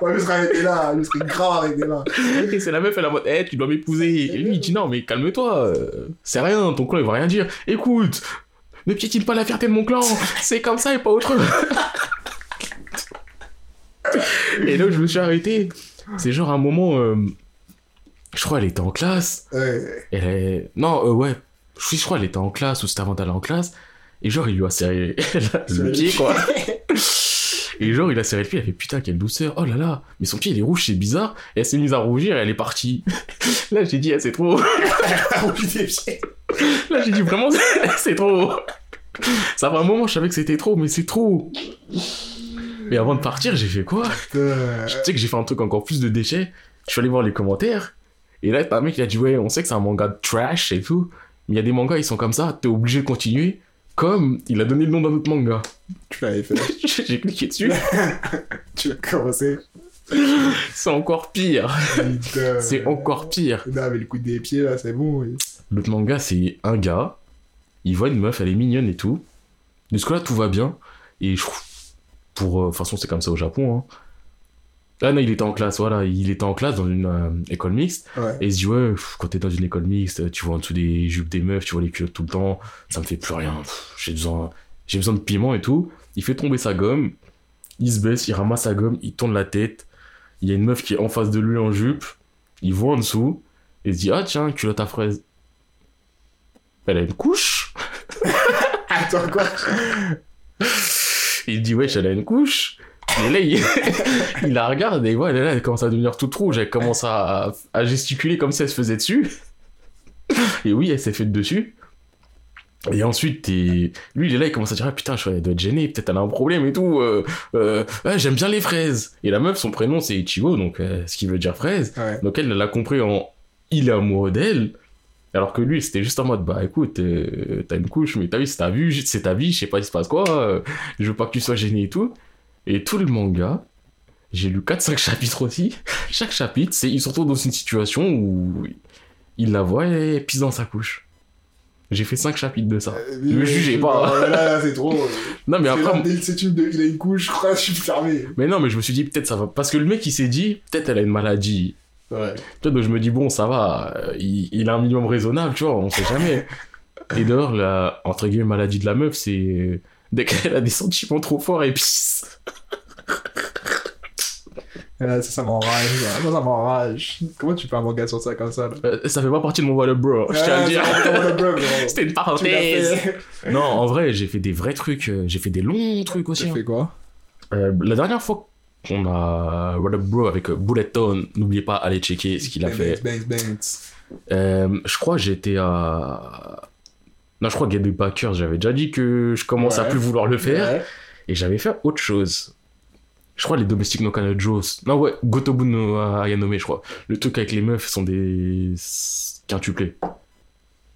Ouais, je serais arrêté là, je serais grave arrêté là. Et c'est la meuf, elle en mode, Eh, tu dois m'épouser. Et lui, il dit, non, mais calme-toi, euh, c'est rien, ton clan, il va rien dire. Écoute, ne piétine pas la fierté de mon clan, c'est comme ça et pas autre. et là où je me suis arrêté, c'est genre un moment, euh, je crois, elle était en classe. Ouais. Elle est... Non, euh, ouais, je, crois, elle était en classe ou c'était avant d'aller en classe. Et genre, il lui a serré le pied, quoi. Et genre, il a serré le pied, il a fait putain, quelle douceur, oh là là, mais son pied il est rouge, c'est bizarre. Et elle s'est mise à rougir et elle est partie. Là, j'ai dit, eh, c'est trop. Ah des pieds. Là, j'ai dit vraiment, c'est trop. Ça fait un moment, je savais que c'était trop, mais c'est trop. Et avant de partir, j'ai fait quoi? Putain. Tu sais que j'ai fait un truc encore plus de déchets. Je suis allé voir les commentaires. Et là, t'as un mec qui a dit, ouais, on sait que c'est un manga de trash et tout. Mais il y a des mangas, ils sont comme ça, t'es obligé de continuer. Comme il a donné le nom d'un autre manga. Tu l'avais fait. j'ai cliqué dessus. Tu as commencé. C'est encore pire. C'est encore pire. Non, mais le coup des pieds là, c'est bon. oui. L'autre manga, c'est un gars. Il voit une meuf, elle est mignonne et tout. Jusque-là, tout va bien. Et je trouve. Pour. euh, De toute façon, c'est comme ça au Japon. Hein. Ah non, il était en classe, voilà. Il était en classe dans une euh, école mixte. Ouais. Et il se dit, ouais, pff, quand t'es dans une école mixte, tu vois en dessous des jupes des meufs, tu vois les culottes tout le temps. Ça me fait plus rien. J'ai besoin, j'ai besoin de piment et tout. Il fait tomber sa gomme. Il se baisse, il ramasse sa gomme, il tourne la tête. Il y a une meuf qui est en face de lui en jupe. Il voit en dessous. Et il se dit, ah tiens, culotte à fraise. Elle a une couche. Attends, quoi? Il dit, wesh, elle a une couche. Et là, il, il la regarde et voilà, là, elle commence à devenir toute rouge. Elle commence à, à gesticuler comme si elle se faisait dessus. Et oui, elle s'est faite dessus. Et ensuite, lui, il est là, il commence à dire, ah, putain, je elle doit être gênée, peut-être elle a un problème et tout. Euh, euh, j'aime bien les fraises. Et la meuf, son prénom, c'est Ichigo, donc euh, ce qui veut dire fraise. Ouais. Donc elle, elle l'a compris en il est amoureux d'elle. Alors que lui, c'était juste en mode, bah écoute, t'as une couche, mais t'as vu, c'est ta vie, c'est ta vie, je sais pas, il se passe quoi, je veux pas que tu sois gêné et tout. Et tout le manga, j'ai lu 4-5 chapitres aussi. Chaque chapitre, c'est ils se retrouvent dans une situation où il la voit et elle pisse dans sa couche. J'ai fait 5 chapitres de ça. Euh, Le mais- jugez pas. Là, là, c'est trop. Non, mais après, dès- c'est une de- il a une couche, je suis fermé. mais non, mais je me suis dit, peut-être ça va. Parce que le mec, il s'est dit, peut-être elle a une maladie. Ouais. Tu vois, donc je me dis, bon, ça va, euh, il, il a un minimum raisonnable, tu vois, on sait jamais. Et d'ailleurs, la, entre guillemets, maladie de la meuf, c'est dès qu'elle a des sentiments trop forts, elle pisse. Ça, ça m'enrage. Moi, ça m'enrage. Comment tu peux un manga sur ça comme ça là? Euh, ça fait pas partie de mon valeur, bro, je tiens à dire. fait. C'était une parenthèse. fait. Non, en vrai, j'ai fait des vrais trucs, euh, j'ai fait des longs trucs aussi. Tu hein. fais quoi? Euh, la dernière fois qu'on a What Up Bro avec euh, Bulleton, n'oubliez pas, allez checker ce qu'il a fait. Banks, Banks. Euh, je crois que j'étais à. Non, je crois Get the Backers, j'avais déjà dit que je commence à plus vouloir le faire. Ouais. Et j'avais fait autre chose. Je crois les domestiques no Joes. Non, ouais, Gotobu no Ayanome, je crois. Le truc avec les meufs sont des quintuplés.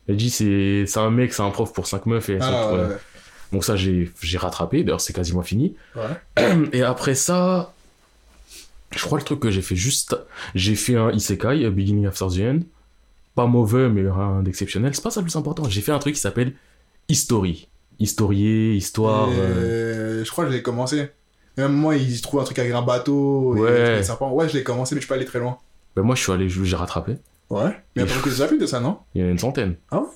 Elle dit c'est un mec, c'est un prof pour 5 meufs et elles sont Ah, ouais. Donc ça j'ai rattrapé, d'ailleurs c'est quasiment fini. Et après ça, je crois le truc que j'ai fait juste, j'ai fait un isekai, a Beginning After the End. Pas mauvais, mais rien d'exceptionnel. C'est pas ça le plus important. J'ai fait un truc qui s'appelle History. Historier, histoire. Euh, Je crois que je l'ai commencé. Même moi, il se trouve un truc avec un bateau. Ouais. Et des serpents. Ouais, je l'ai commencé, mais je suis pas allé très loin. Ben moi, je suis allé, j'ai rattrapé. Ouais. Mais Et- attends, que ça plus de ça, non? Il y en a une centaine. Ah ouais?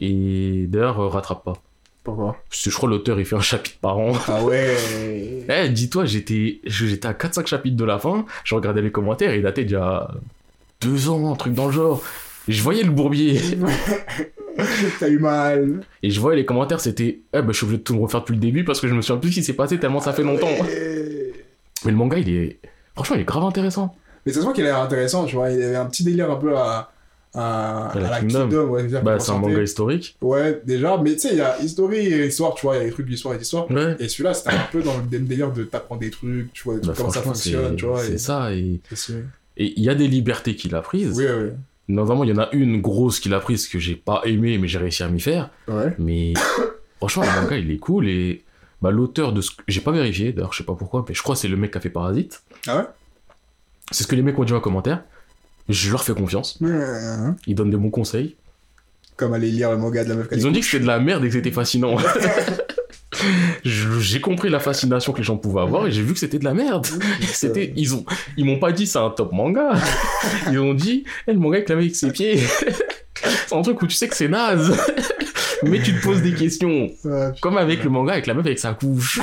Et d'ailleurs, euh, rattrape pas. Pourquoi? Parce que je crois l'auteur, il fait un chapitre par an. Ah ouais. Eh, dis-toi, j'étais, j'étais à 4-5 chapitres de la fin, je regardais les commentaires, et il datait y a deux ans, un truc dans le genre. Je voyais le bourbier. T'as eu mal. Et je voyais les commentaires, c'était, eh ben, je suis obligé de tout me refaire depuis le début parce que je me souviens plus ce qui s'est passé tellement ça fait longtemps. Ouais. Mais le manga, il est, franchement, il est grave intéressant. Mais ça se voit qu'il a l'air intéressant, tu vois. Il avait un petit délire un peu à. À, À la à la Kingdom. Kingdom, ouais, c'est-à-dire Bah, c'est un manga historique. Ouais, déjà, mais tu sais, il y a histoire et histoire, tu vois, il y a des trucs d'histoire et d'histoire. Ouais. Et celui-là, c'était un peu dans le même délire de t'apprendre des trucs, tu vois, Bah, comment ça fonctionne, tu vois. C'est et- ça, et il y a des libertés qu'il a prises. Oui, oui. Notamment, il y en a une grosse qu'il a prise que j'ai pas aimé, mais j'ai réussi à m'y faire. Ouais. Mais franchement, le manga, il est cool et bah, l'auteur de ce que j'ai pas vérifié, d'ailleurs, je sais pas pourquoi, mais je crois que c'est le mec qui a fait Parasite. Ah ouais? C'est ce que les mecs ont dit en commentaire. Je leur fais confiance. Ils donnent des bons conseils. Comme aller lire le manga de la meuf Ils ont dit que c'était de la merde et que c'était fascinant. J'ai compris la fascination que les gens pouvaient avoir et j'ai vu que c'était de la merde. C'était, ils ont, ils m'ont pas dit c'est un top manga. Ils ont dit, eh, le manga avec la meuf avec ses pieds. c'est un truc où tu sais que c'est naze. Mais tu te poses des questions. Ouais, Comme avec le manga avec la meuf avec sa couche.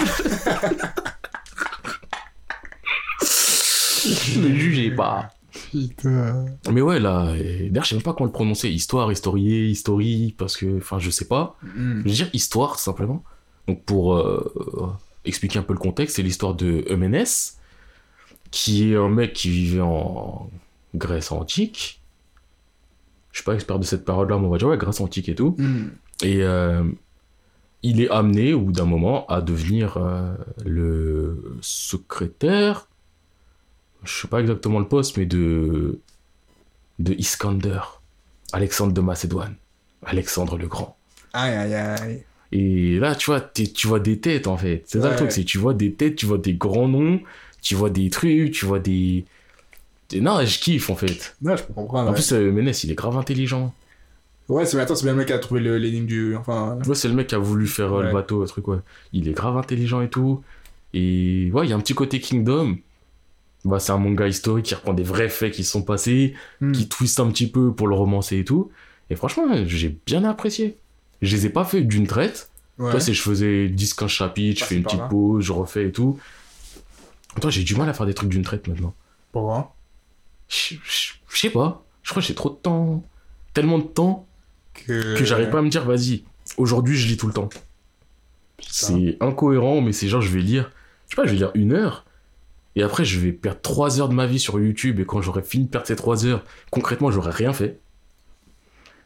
ne jugez pas. putain. Mais ouais, là, d'ailleurs, je sais même pas comment le prononcer. Histoire, historier, history, parce que, enfin, je sais pas. Hmm. Je veux dire histoire, tout simplement. Donc, pour euh, expliquer un peu le contexte, c'est l'histoire de Euménès, qui est un mec qui vivait en Grèce antique. Je suis pas expert de cette période-là, mais on va dire, ouais, Grèce antique et tout. Hmm. Et euh, il est amené, au bout d'un moment, à devenir euh, le secrétaire, je sais pas exactement le poste, mais de, de Iskander, Alexandre de Macédoine, Alexandre le Grand. Aïe, aïe, aïe. Et là, tu vois, tu vois des têtes, en fait. C'est ça le truc, c'est tu vois des têtes, tu vois des grands noms, tu vois des trucs, tu vois des... des- Non, je kiffe, en fait. Non, je peux comprendre. En ouais. plus, euh, Ménès, il est grave intelligent. Ouais, c'est attends, c'est bien le mec qui a trouvé l'énigme du. Enfin. Ouais, c'est le mec qui a voulu faire euh, le bateau, le truc, ouais. Il est grave intelligent et tout. Et ouais, il y a un petit côté Kingdom. Bah, c'est un manga historique qui reprend des vrais faits qui se sont passés, hmm. qui twist un petit peu pour le romancer et tout. Et franchement, j'ai bien apprécié. Je les ai pas fait d'une traite. Ouais. Toi, c'est je faisais 10-15 chapitres, je Ah, fais une petite là. pause, je refais et tout. Toi, j'ai du mal à faire des trucs d'une traite maintenant. Pourquoi? Je je- je sais pas. Je crois que j'ai trop de temps. Tellement de temps Que, que j'arrive pas à me dire, vas-y, aujourd'hui je lis tout le temps. C'est incohérent, mais c'est genre, je vais lire, je sais pas, je vais lire une heure, et après, je vais perdre trois heures de ma vie sur YouTube, et quand j'aurai fini de perdre ces trois heures, concrètement, j'aurai rien fait.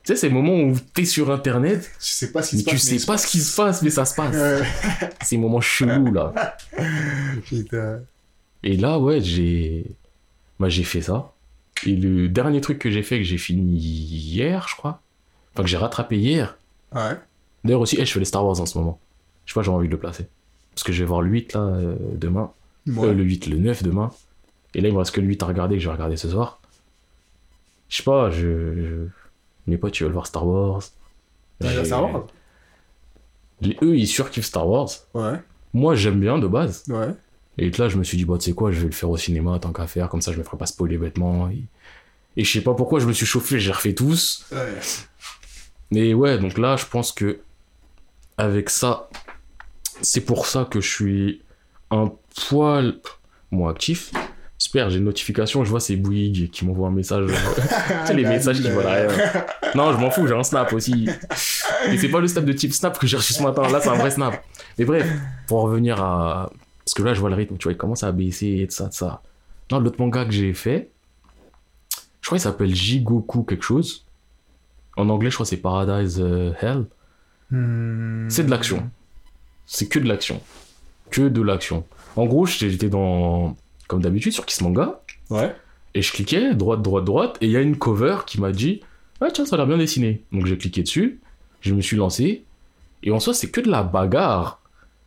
Tu sais, ces moments où t'es sur internet, Tu sais pas ce qui mais se tu passe. sais pas ce qui se passe, mais ça se passe. Ouais. Ces moments chelous, là. Putain. Et là, ouais, j'ai. Bah, j'ai fait ça. Et le dernier truc que j'ai fait, que j'ai fini hier, je crois. Enfin, que j'ai rattrapé hier. Ouais. D'ailleurs, aussi, eh, je fais les Star Wars en ce moment. Je sais pas, j'ai envie de le placer. Parce que je vais voir le 8 là, euh, demain. Ouais. Euh, le 8, le 9 demain. Et là, il me reste que le 8 à regarder, que je vais regarder ce soir. Je sais pas, je. je- Mes potes, ils veulent voir Star Wars. Star Wars Les- Eux, ils surkiffent Star Wars. Ouais. Moi, j'aime bien de base. Ouais. Et là, je me suis dit, bah, tu sais quoi, je vais le faire au cinéma tant qu'à faire, comme ça, je me ferai pas spoiler bêtement. Et, et je sais pas pourquoi je me suis chauffé, j'ai refait tous. Ouais. Mais ouais, donc là, je pense que avec ça, c'est pour ça que je suis un poil moins actif. Super, j'ai une notification, je vois c'est Bouygues qui m'envoie un message. tu sais, les messages qui euh, derrière. Non, je m'en fous, j'ai un snap aussi. Et c'est pas le snap de type snap que j'ai reçu ce matin, là c'est un vrai snap. Mais bref, pour revenir à. Parce que là, je vois le rythme, tu vois, il commence à baisser et tout ça, tout ça. Non, l'autre manga que j'ai fait, je crois qu'il s'appelle Jigoku quelque chose. En anglais, je crois que c'est Paradise euh, Hell. Hmm. C'est de l'action. C'est que de l'action. Que de l'action. En gros, j'étais dans. Comme d'habitude, sur Kiss Manga. Ouais. Et je cliquais, droite, droite, droite, et il y a une cover qui m'a dit Ah, tiens, ça a l'air bien dessiné. Donc j'ai cliqué dessus, je me suis lancé, et en soi, c'est que de la bagarre.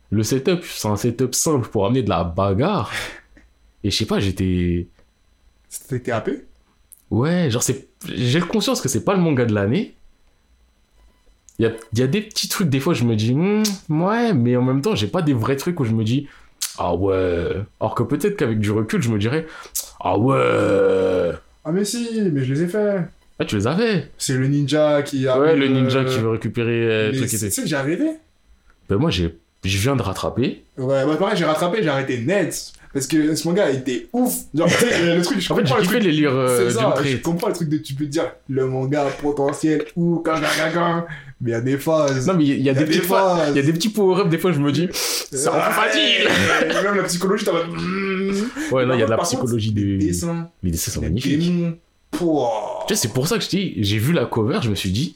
Le setup, c'est un setup simple pour amener de la bagarre. Et je sais pas, j'étais. C'était happé? Ouais, genre, c'est. J'ai conscience que c'est pas le manga de l'année. Il y a, y a des petits trucs, des fois, je me dis Hmm, Ouais, mais en même temps, j'ai pas des vrais trucs où je me dis Ah ouais. Alors que peut-être qu'avec du recul, je me dirais Ah ouais. Ah, mais si, mais je les ai fait. Ah, tu les avais C'est le ninja qui a. Ouais, le ninja qui veut récupérer euh, Mais sais que j'ai arrêté Ben moi, j'ai, je viens de rattraper. Ouais, bah pareil, j'ai rattrapé, j'ai arrêté net. Parce que ce manga était ouf. Genre, le truc, je En fait, j'ai kiffé les lire euh, ça, je comprends le truc de tu peux te dire le manga potentiel ou quand mais il y a des phases. Non, mais il y, a- a des petites fois, il y a des petits power-up, des fois, je me dis, c'est un facile. Même la psychologie, t'as mode. mm. Ouais, là, il y a de la psychologie des. dessins, Les dessins sont magnifiques. Tu sais, c'est pour ça que je dis, j'ai vu la cover, je me suis dit,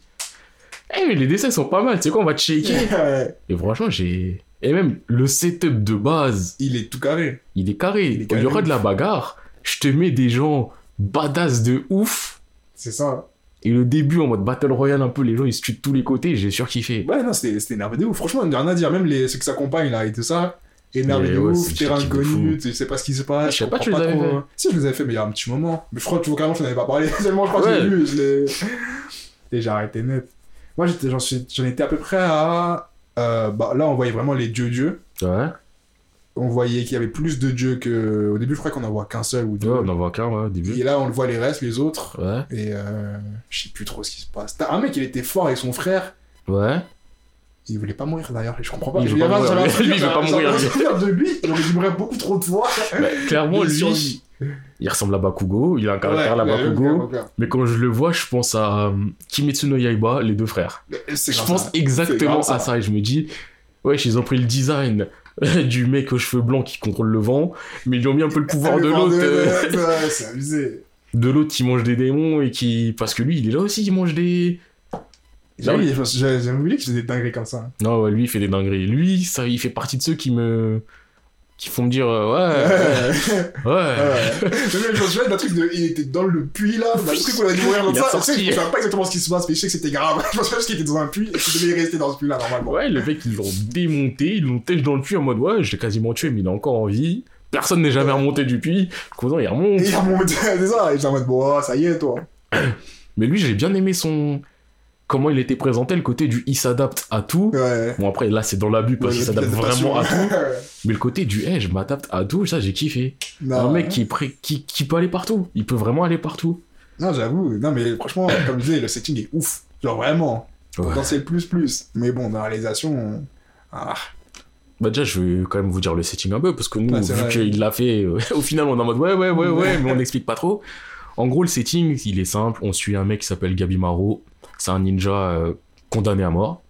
eh, mais les dessins sont pas mal, tu sais quoi, on va checker. Et franchement, j'ai. Et même le setup de base, Il est tout carré. il est carré. Il est Il y aura de la bagarre. Je te mets des gens badass de ouf. C'est ça. Et le début en mode Battle Royale, un peu, les gens ils se tuent de tous les côtés, j'ai surkiffé. Ouais, non, c'était énervé de ouf. Franchement, rien à dire. Même les, ceux qui s'accompagnent là et tout ça. Énervé de ouais, ouf, terrain inconnu, tu sais pas ce qui se passe. Je sais pas, tu les avais trop. fait Si, je les avais fait, mais il y a un petit moment. Mais je crois que tu vois carrément, je n'en avais pas parlé. Tellement, je crois que Ouais. l'ai lu. Et j'ai arrêté net. Moi, j'étais- j'en étais à peu près à. euh, bah, là, on voyait vraiment les dieux-dieux. Ouais. On voyait qu'il y avait plus de dieux que. Au début, je crois qu'on en voit qu'un seul ou deux. Ouais, on en voit qu'un, ouais, au début. Et là, on le voit les restes, les autres. Ouais. Et euh, je sais plus trop ce qui se passe. T'as un mec, il était fort avec son frère. Ouais. Il voulait pas mourir d'ailleurs, je comprends pas. Il veut y pas mourir, lui. il veut pas mourir. de lui, j'aurais dû mourir beaucoup trop de fois. Bah, clairement, lui. Il ressemble à Bakugo, il a un caractère à Ouais, ouais, Bakugo. Mais quand je le vois, je pense à euh, Kimetsu no Yaiba, les deux frères. Je pense ça. exactement à ça et je me dis, ouais, ils ont pris le design du mec aux cheveux blancs qui contrôle le vent, mais ils lui ont mis un peu le pouvoir de l'autre, euh, C'est abusé. de l'autre qui mange des démons et qui, parce que lui, il est là aussi, il mange des. J'ai j'ai oublié qu'il faisait des dingueries comme ça. Non, ouais, lui, il fait des dingueries. Lui, ça, il fait partie de ceux qui me, qui font me dire, euh, ouais, ouais, ouais. Ouais. Je me souviens d'un truc de. Il était dans le puits là, dans le truc où on a dû mourir a ça. sorti. Sais, je savais pas exactement ce qui se passe, mais je sais que c'était grave. Je souviens juste qu'il était dans un puits et qu'il devait rester dans ce puits là normalement. Ouais, le mec, ils l'ont démonté, ils l'ont têché dans le puits en mode, ouais, je l'ai quasiment tué, mais il est encore en vie. Personne n'est jamais remonté du puits. Cousin, il remonte. Et il remonte, c'est ça. Et j'étais en mode, bon, ah, ça y est, toi. Mais lui, j'ai bien aimé son. Comment il était présenté, le côté du il s'adapte à tout. Ouais. Bon, après, là, c'est dans l'abus parce qu'il s'adapte vraiment à tout. Mais le côté du hey, je m'adapte à tout, ça, j'ai kiffé. Non, Un mec qui, est prêt, qui, qui peut aller partout. Il peut vraiment aller partout. Non, j'avoue. Non, mais franchement, comme je disais, le setting est ouf. Genre vraiment. Ouais. Potentiel plus plus. Mais bon, dans la réalisation. on- Ah. Bah, déjà, je vais quand même vous dire le setting un peu parce que nous, c'est vu qu'il l'a fait, euh, au final, on est en mode ouais, ouais, ouais, ouais, mais on n'explique pas trop. En gros, le setting, il est simple. On suit un mec qui s'appelle Gabi Maro. C'est un ninja euh, condamné à mort.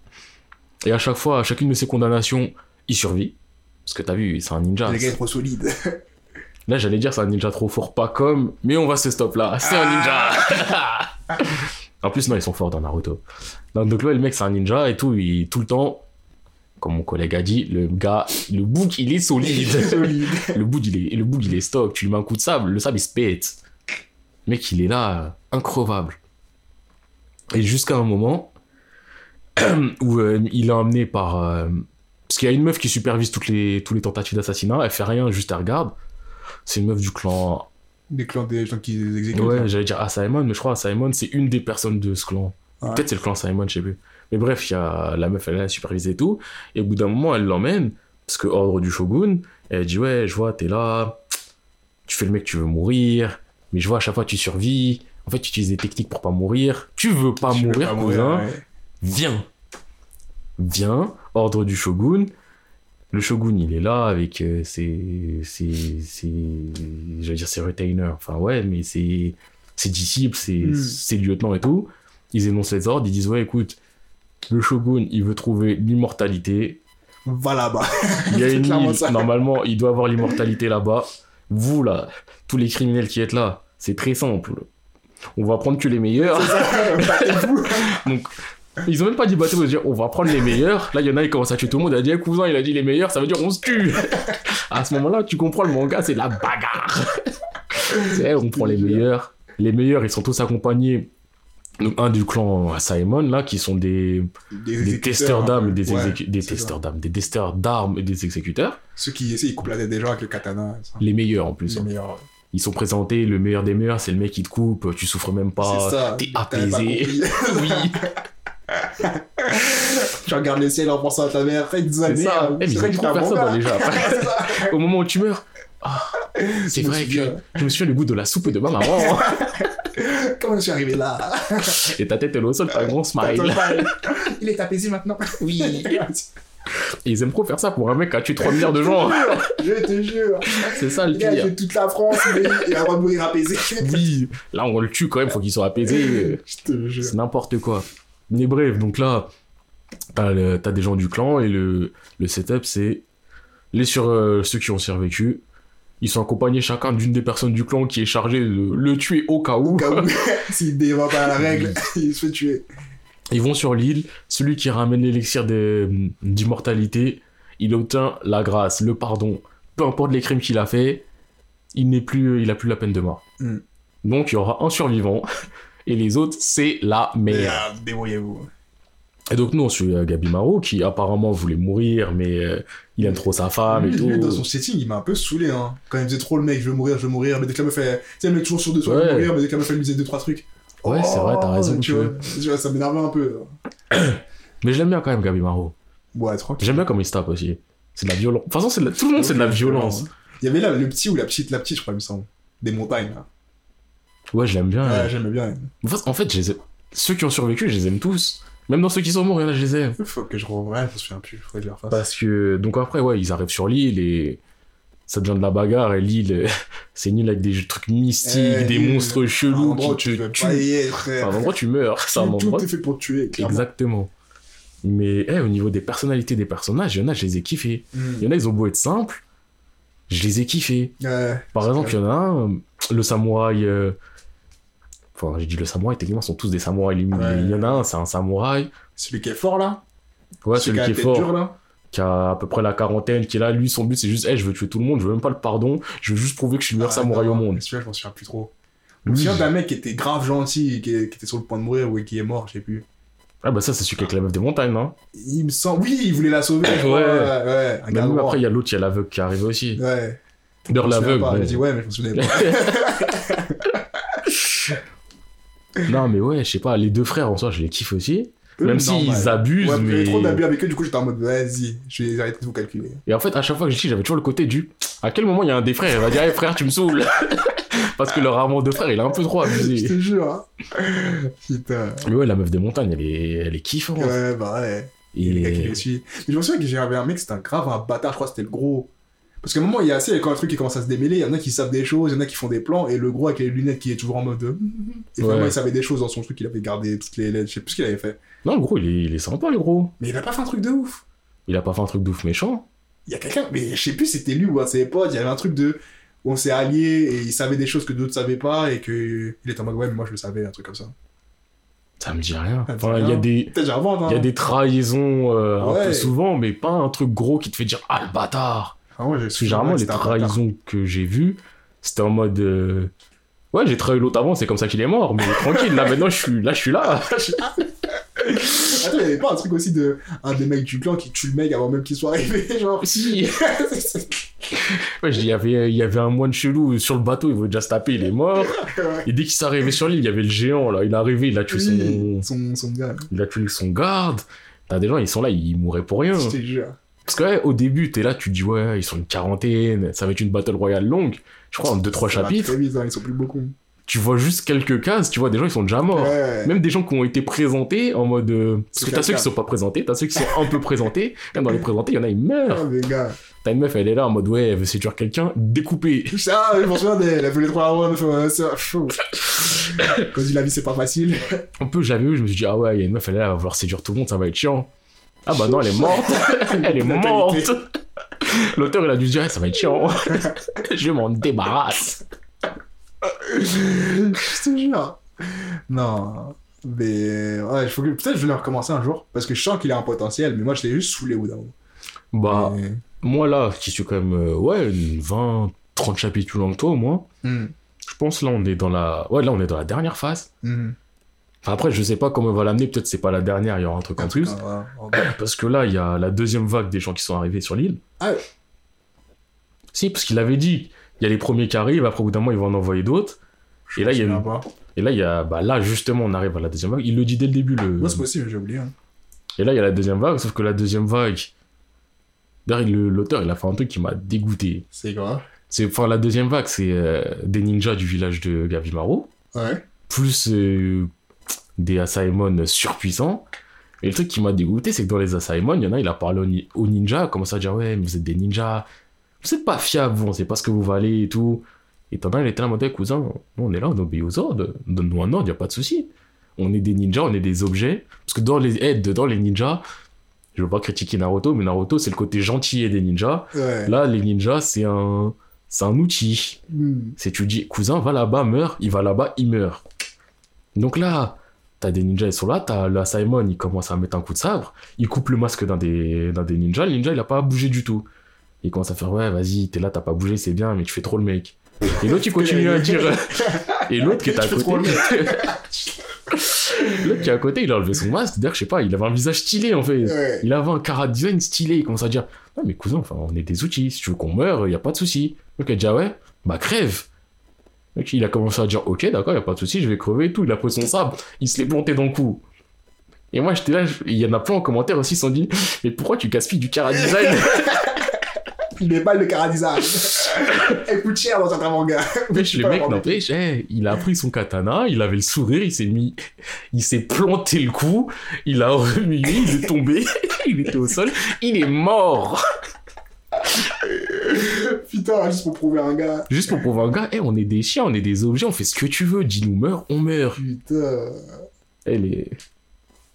Et à chaque fois, à chacune de ses condamnations, il survit. Parce que t'as vu, c'est un ninja. le gars est trop solide. Là, j'allais dire c'est un ninja trop fort, pas comme, mais on va se stop là. C'est un ninja. En plus, non, ils sont forts dans Naruto. Donc, donc là, le mec, c'est un ninja et tout. Il, tout le temps, comme mon collègue a dit, le gars, le bouc, il est solide. Solide. le bouc, il est, le bouc, il est stock. Tu lui mets un coup de sable, le sable, il se pète. Le mec, il est là, increvable. Et jusqu'à un moment où euh, il est emmené par. euh, parce qu'il y a une meuf qui supervise toutes les, tous les tentatives d'assassinat. Elle fait rien, juste elle regarde. C'est une meuf du clan. Des clans des gens qui les exécutent. Ouais, j'allais dire Simon, mais je crois Simon, c'est une des personnes de ce clan. Ouais. Peut-être c'est le clan Simon, je sais plus. Mais bref, il y a la meuf, elle a supervisé et tout. Et au bout d'un moment, elle l'emmène. Parce que ordre du shogun, elle dit Ouais, je vois, t'es là. Tu fais le mec, tu veux mourir. Mais je vois, à chaque fois, tu survis. En fait, tu utilises des techniques pour pas mourir. Tu veux pas Tu veux mourir, pas cousin. ouais. Viens. Viens, ordre du shogun. Le shogun, il est là avec euh, ses, ses, ses- je veux dire, ses retainers. Enfin, ouais, mais ses, ses disciples, ses, Mm. ses lieutenants et tout. Ils énoncent les ordres, ils disent, ouais, écoute, le shogun, il veut trouver l'immortalité. Va là-bas. Il y a une île, normalement, il doit avoir l'immortalité là-bas. Vous, là, tous les criminels qui êtes là, c'est très simple. On va prendre que les meilleurs. Battez-vous. Donc, ils ont même pas dit ont dit on va prendre les meilleurs. Là, il y en a, ils commencent à tuer tout le monde. Il a dit, Eh, cousin, il a dit les meilleurs, ça veut dire on se tue. à ce moment-là, tu comprends, le manga, c'est la bagarre. c'est, on prend les meilleurs. Les meilleurs, ils sont tous accompagnés. Donc, un du clan Simon, là, qui sont des, des testeurs d'armes, et des, Ouais, des testeurs d'armes, des testeurs d'armes et des exécuteurs. Ceux qui essaient, ils coupent la tête des gens avec le katana. ça. Les meilleurs, en plus. Les hein. meilleurs. Ils sont présentés, le meilleur des meilleurs, c'est le mec qui te coupe, tu souffres même pas. ça. T'es pas apaisé. oui. tu regardes le ciel en pensant à ta mère. Hey, dis C'est ça. merde. Eh, mais ils personne manga. dans les gens. Ça. Au moment où tu meurs, ah, c'est vrai que souviens. je me souviens du goût de la soupe de ma maman. Comment je suis arrivé là? Et ta tête est au sol, t'as un grand smile. Il est apaisé maintenant. Oui. Et ils aiment trop faire ça pour un mec qui a tué 3 milliards de gens. Je te jure. C'est ça le gars, il pire. fait toute la France, mais il a droit de mourir apaisé. Oui. Là, on le tue quand même, faut qu'il soit apaisé. Je te jure. C'est n'importe quoi. Mais bref, donc là, t'as des gens du clan et le, le setup, c'est les sur, euh, ceux qui ont survécu. Ils sont accompagnés chacun d'une des personnes du clan qui est chargée de le tuer au cas où. Au cas où, s'il dévoie pas la règle, il se fait tuer. Ils vont sur l'île, celui qui ramène l'élixir d'immortalité, il obtient la grâce, le pardon, peu importe les crimes qu'il a fait, il n'est plus, il a plus la peine de mort. Mm. Donc il y aura un survivant, et les autres, c'est la merde. Merde, débrouillez-vous. Et donc nous, on suit euh, Gabi Maro, qui apparemment voulait mourir, mais euh, il aime trop sa femme et tout. dans son setting, il m'a un peu saoulé. Hein. Quand il faisait trop le mec, je veux mourir, je veux mourir. Mais dès que la meuf fait. Tu sais, elle met toujours sur deux, veux Ouais. mourir, mais dès que la meuf elle lui disait deux, trois trucs. Ouais, c'est vrai, t'as raison, Tu tu vois, tu vois, ça m'énervait un peu. Mais je l'aime bien quand même, Gabi Maro. Ouais, tranquille. J'aime bien comme il se tape aussi. C'est de la violence. De toute façon, c'est de la- tout le monde, c'est de la violence. Il y avait là le petit ou la petite, la petite, je crois, il me semble. Des montagnes, là. Ouais, je l'aime bien. Ouais, j'aimais bien. En fait- je les ai- ceux qui ont survécu, je les aime tous. Même dans ceux qui sont morts, il y en a, je les aime. Faut que je revoie, je me souviens plus, faudrait que je le refasse. Parce que, donc après, ouais, ils arrivent sur l'île et ça devient de la bagarre. Et l'île, c'est une île avec des trucs mystiques, Eh, des monstres chelous qui tu te tuent. frère. un endroit tu meurs. C'est un endroit. Tout est fait pour tuer, clairement. Exactement. Mais eh, au niveau des personnalités des personnages, il y en a, je les ai kiffés. Mm. Il y en a, ils ont beau être simples, je les ai kiffés. Ouais. Par exemple, il y en a un, le samouraï. euh, Enfin, j'ai dit le samouraï, techniquement, ils sont tous des samouraïs. Il Ouais. y en a un, c'est un samouraï. Celui qui est fort, là Ouais, Celui celui qui est fort. là qui a à peu près la quarantaine, qui est là, lui, son but c'est juste, hey, je veux tuer tout le monde, je veux même pas le pardon, je veux juste prouver que je suis le meilleur Ah, samouraï non, au monde. mais Celui-là, je m'en souviens plus trop. Je me souviens d'un mec qui était grave gentil, qui, qui était sur le point de mourir ou qui est mort, je sais plus. Ah bah ça, c'est celui qui avec la meuf des montagnes, non Il me semble. Oui, il voulait la sauver. je. Ouais. ouais. ouais. Un même après, il y a l'autre, il y a l'aveugle qui arrive aussi. Ouais. D'ailleurs, Je me l'aveugle. bon. J'ai dit ouais, mais je me souvenais pas. non, mais ouais, je sais pas, les deux frères en soi, je les kiffe aussi. Même s'ils abusent, Ouais, mais. j'avais trop d'abus avec eux, du coup j'étais en mode vas-y, je vais arrêter de vous calculer. Et en fait, à chaque fois que je dis, j'avais toujours le côté du. À quel moment il y a un des frères, il va dire, hey, frère, tu me saoules. Parce que leur amour de frère, il est un peu trop Je abusé. te jure, hein. Putain. Mais ouais, la meuf des montagnes, elle est, elle est kiffante. Ouais, bah ouais. Et le gars qui les suit. Mais je me souviens que j'avais un mec, c'était un grave, un bâtard, je crois que c'était le gros. Parce qu'à un moment, il y a assez, quand un truc qui commence à se démêler, il y en a qui savent des choses, il y en a qui font des plans, et le gros avec les lunettes qui est toujours en mode. Et Ouais. il savait des choses dans son truc, il avait gardé toutes les lettres, je sais plus ce qu'il avait fait. Non, le gros, il est, il est sympa, le gros. Mais il a pas fait un truc de ouf. Il a pas fait un truc d'ouf méchant. Il y a quelqu'un, mais je sais plus si c'était lui ou un de ses potes, il y avait un truc de. on s'est alliés et il savait des choses que d'autres savaient pas et que il était en mode ouais, mais moi je le savais, un truc comme ça. Ça me dit rien. Enfin, il y a des. Hein. Il y a des trahisons euh, un peu souvent, mais pas un truc gros qui te fait dire Ah le bâtard Ah ouais, Parce que généralement, les trahisons que j'ai vues, c'était en mode euh, Ouais, j'ai trahi l'autre avant, c'est comme ça qu'il est mort, mais tranquille, là maintenant je suis là. Je suis là. Attends, il y avait pas un truc aussi de un des mecs du clan qui tue le mec avant même qu'il soit arrivé, genre. si Ouais, il y avait, il y avait un moine chelou sur le bateau, il voulait déjà se taper, il est mort. Ouais. Et dès qu'il s'est arrivé sur l'île, il y avait le géant, là. Il est arrivé, il a tué, son, Oui, son, son gars. il a tué son garde. T'as des gens, ils sont là, ils mourraient pour rien. Je te jure. Parce que, ouais, au début, t'es là, tu te dis, ouais, ils sont une quarantaine, ça va être une battle royale longue. Je crois en 2-3 Ça va chapitres. Très vite, hein, ils sont plus beaucoup. Tu vois juste quelques cases, tu vois, des gens, ils sont déjà morts. Ouais. Même des gens qui ont été présentés en mode. euh, Parce que t'as ceux qui sont pas présentés, t'as ceux qui sont un peu présentés. Même dans les présentés, il y en a, ils meurent. Ah, les gars. T'as une meuf, elle est là en mode, ouais, elle veut séduire quelqu'un, découpé. Ah, je m'en souviens. Elle avoir une fois. c'est chaud. Quand dit la vie, c'est pas facile. Un peu, j'avais vu, je me suis dit, ah ouais, il y a une meuf, elle est là, elle va vouloir séduire tout le monde, ça va être chiant. Ah bah non, elle est morte. elle est morte. L'auteur, il a dû se dire, ça va être chiant. je m'en débarrasse. je te jure. Non. Mais ouais, faut que... peut-être je vais le recommencer un jour. Parce que je sens qu'il a un potentiel. Mais moi, je l'ai juste saoulé au bout d'un moment. Bah, Mais- moi là, qui suis quand même, euh, ouais, une 20, 30 chapitres plus long que toi au moins, Hmm. je pense là, on est dans la. Ouais, là, on est dans la dernière phase. Hmm. Enfin, après, je sais pas comment on va l'amener, peut-être c'est pas la dernière, il y aura un truc en plus. Ouais. Parce que là, il y a la deuxième vague des gens qui sont arrivés sur l'île. Ah ouais. Si, parce qu'il avait dit, il y a les premiers qui arrivent, après au bout d'un moment, ils vont en envoyer d'autres. Et là, il y a une-. Et là, il y a, bah là, justement, on arrive à la deuxième vague. Il le dit dès le début. Le... C'est possible, j'ai oublié. hein. Et là, il y a la deuxième vague, sauf que la deuxième vague. D'ailleurs, le- l'auteur, il a fait un truc qui m'a dégoûté. C'est grave. C'est, enfin, la deuxième vague, c'est euh, des ninjas du village de Gavimaru, Ouais. plus euh, des Asaemon surpuissants. Et le truc qui m'a dégoûté, c'est que dans les Asaemon, il y en a, il a parlé aux, ni- aux ninjas, commencé à dire Ouais, mais vous êtes des ninjas, vous êtes pas fiables, vous, on sait pas ce que vous valez et tout. Et t'en as, il était là mode cousin, nous, on est là, on obéit aux ordres, donne-nous un ordre, y a pas de souci. On est des ninjas, on est des objets. Parce que dans les, eh, dedans, les ninjas, je veux pas critiquer Naruto, mais Naruto, c'est le côté gentil des ninjas. Ouais. Là, les ninjas, c'est un, c'est un outil. Hmm. C'est tu dis, cousin, va là-bas, meurs, il va là-bas, il meurt. Donc là, t'as des ninjas, ils sont là, t'as la Simon, il commence à mettre un coup de sabre, il coupe le masque d'un des, d'un des ninjas, le ninja, il a pas bougé du tout. Il commence à faire, ouais, vas-y, t'es là, t'as pas bougé, c'est bien, mais tu fais trop le mec. Et l'autre, il continue à dire. Et l'autre qui est à côté. le l'autre qui est à côté, il a enlevé son masque, d'ailleurs, je sais pas, il avait un visage stylé en fait. Ouais. Il avait un cara design stylé, il commence à dire Ouais, mais cousin, enfin, on est des outils, si tu veux qu'on meure, y a pas de souci. Donc il a dit Ah ouais, bah crève. Donc il a commencé à dire Ok, d'accord, y a pas de souci, je vais crever et tout. Il a pris son sabre, il se l'est planté dans le cou. Et moi j'étais là, je- il y en a plein en commentaire aussi, ils se sont dit Mais pourquoi tu gaspilles du cara design? Il est balles de Karadizar. Elle coûte cher dans certains mangas. Mais Le mec, n'empêche, eh, il a pris son katana, il avait le sourire, il s'est mis, il s'est planté le cou, il a remué, il est tombé, il était au sol, il est mort. Putain, juste pour prouver un gars. Juste pour prouver un gars, eh, on est des chiens, on est des objets, on fait ce que tu veux, dis-nous meurs, on meurt. Putain. Eh, les-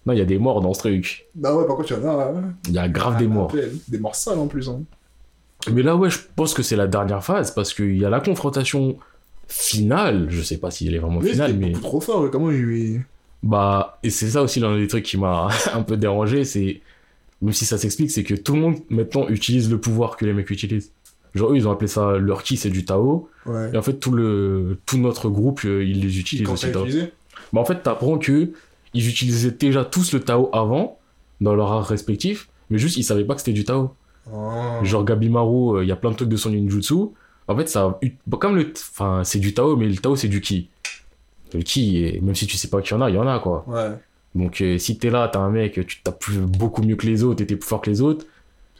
Non, il y a des morts dans ce truc. Bah ouais, par contre, il y en a. hein. Il y a grave des morts. Des morts sales en plus. Hein. Mais là, ouais, je pense que c'est la dernière phase, parce qu'il y a la confrontation finale, je sais pas si elle est vraiment Oui, finale, mais... trop fort. Comment il. Bah, et c'est ça aussi l'un des trucs qui m'a un peu dérangé, c'est, même si ça s'explique, c'est que tout le monde maintenant utilise le pouvoir que les mecs utilisent. Genre, eux, ils ont appelé ça leur ki, c'est du Tao. Ouais. Et en fait, tout, le, tout notre groupe, euh, ils les utilisent aussi. Tao. Bah, en fait, t'apprends que ils utilisaient déjà tous le Tao avant, dans leur art respectif, mais juste, ils savaient pas que c'était du Tao. Oh. Genre, Gabimaru, euh, il y a plein de trucs de son ninjutsu. En fait, ça, comme le, enfin, c'est du Tao, mais le Tao, c'est du ki. Le ki, même si tu sais pas qu'il y en a, il y en a, quoi. Ouais. Donc euh, si t'es là, t'as un mec, tu tapes beaucoup mieux que les autres et t'es plus fort que les autres.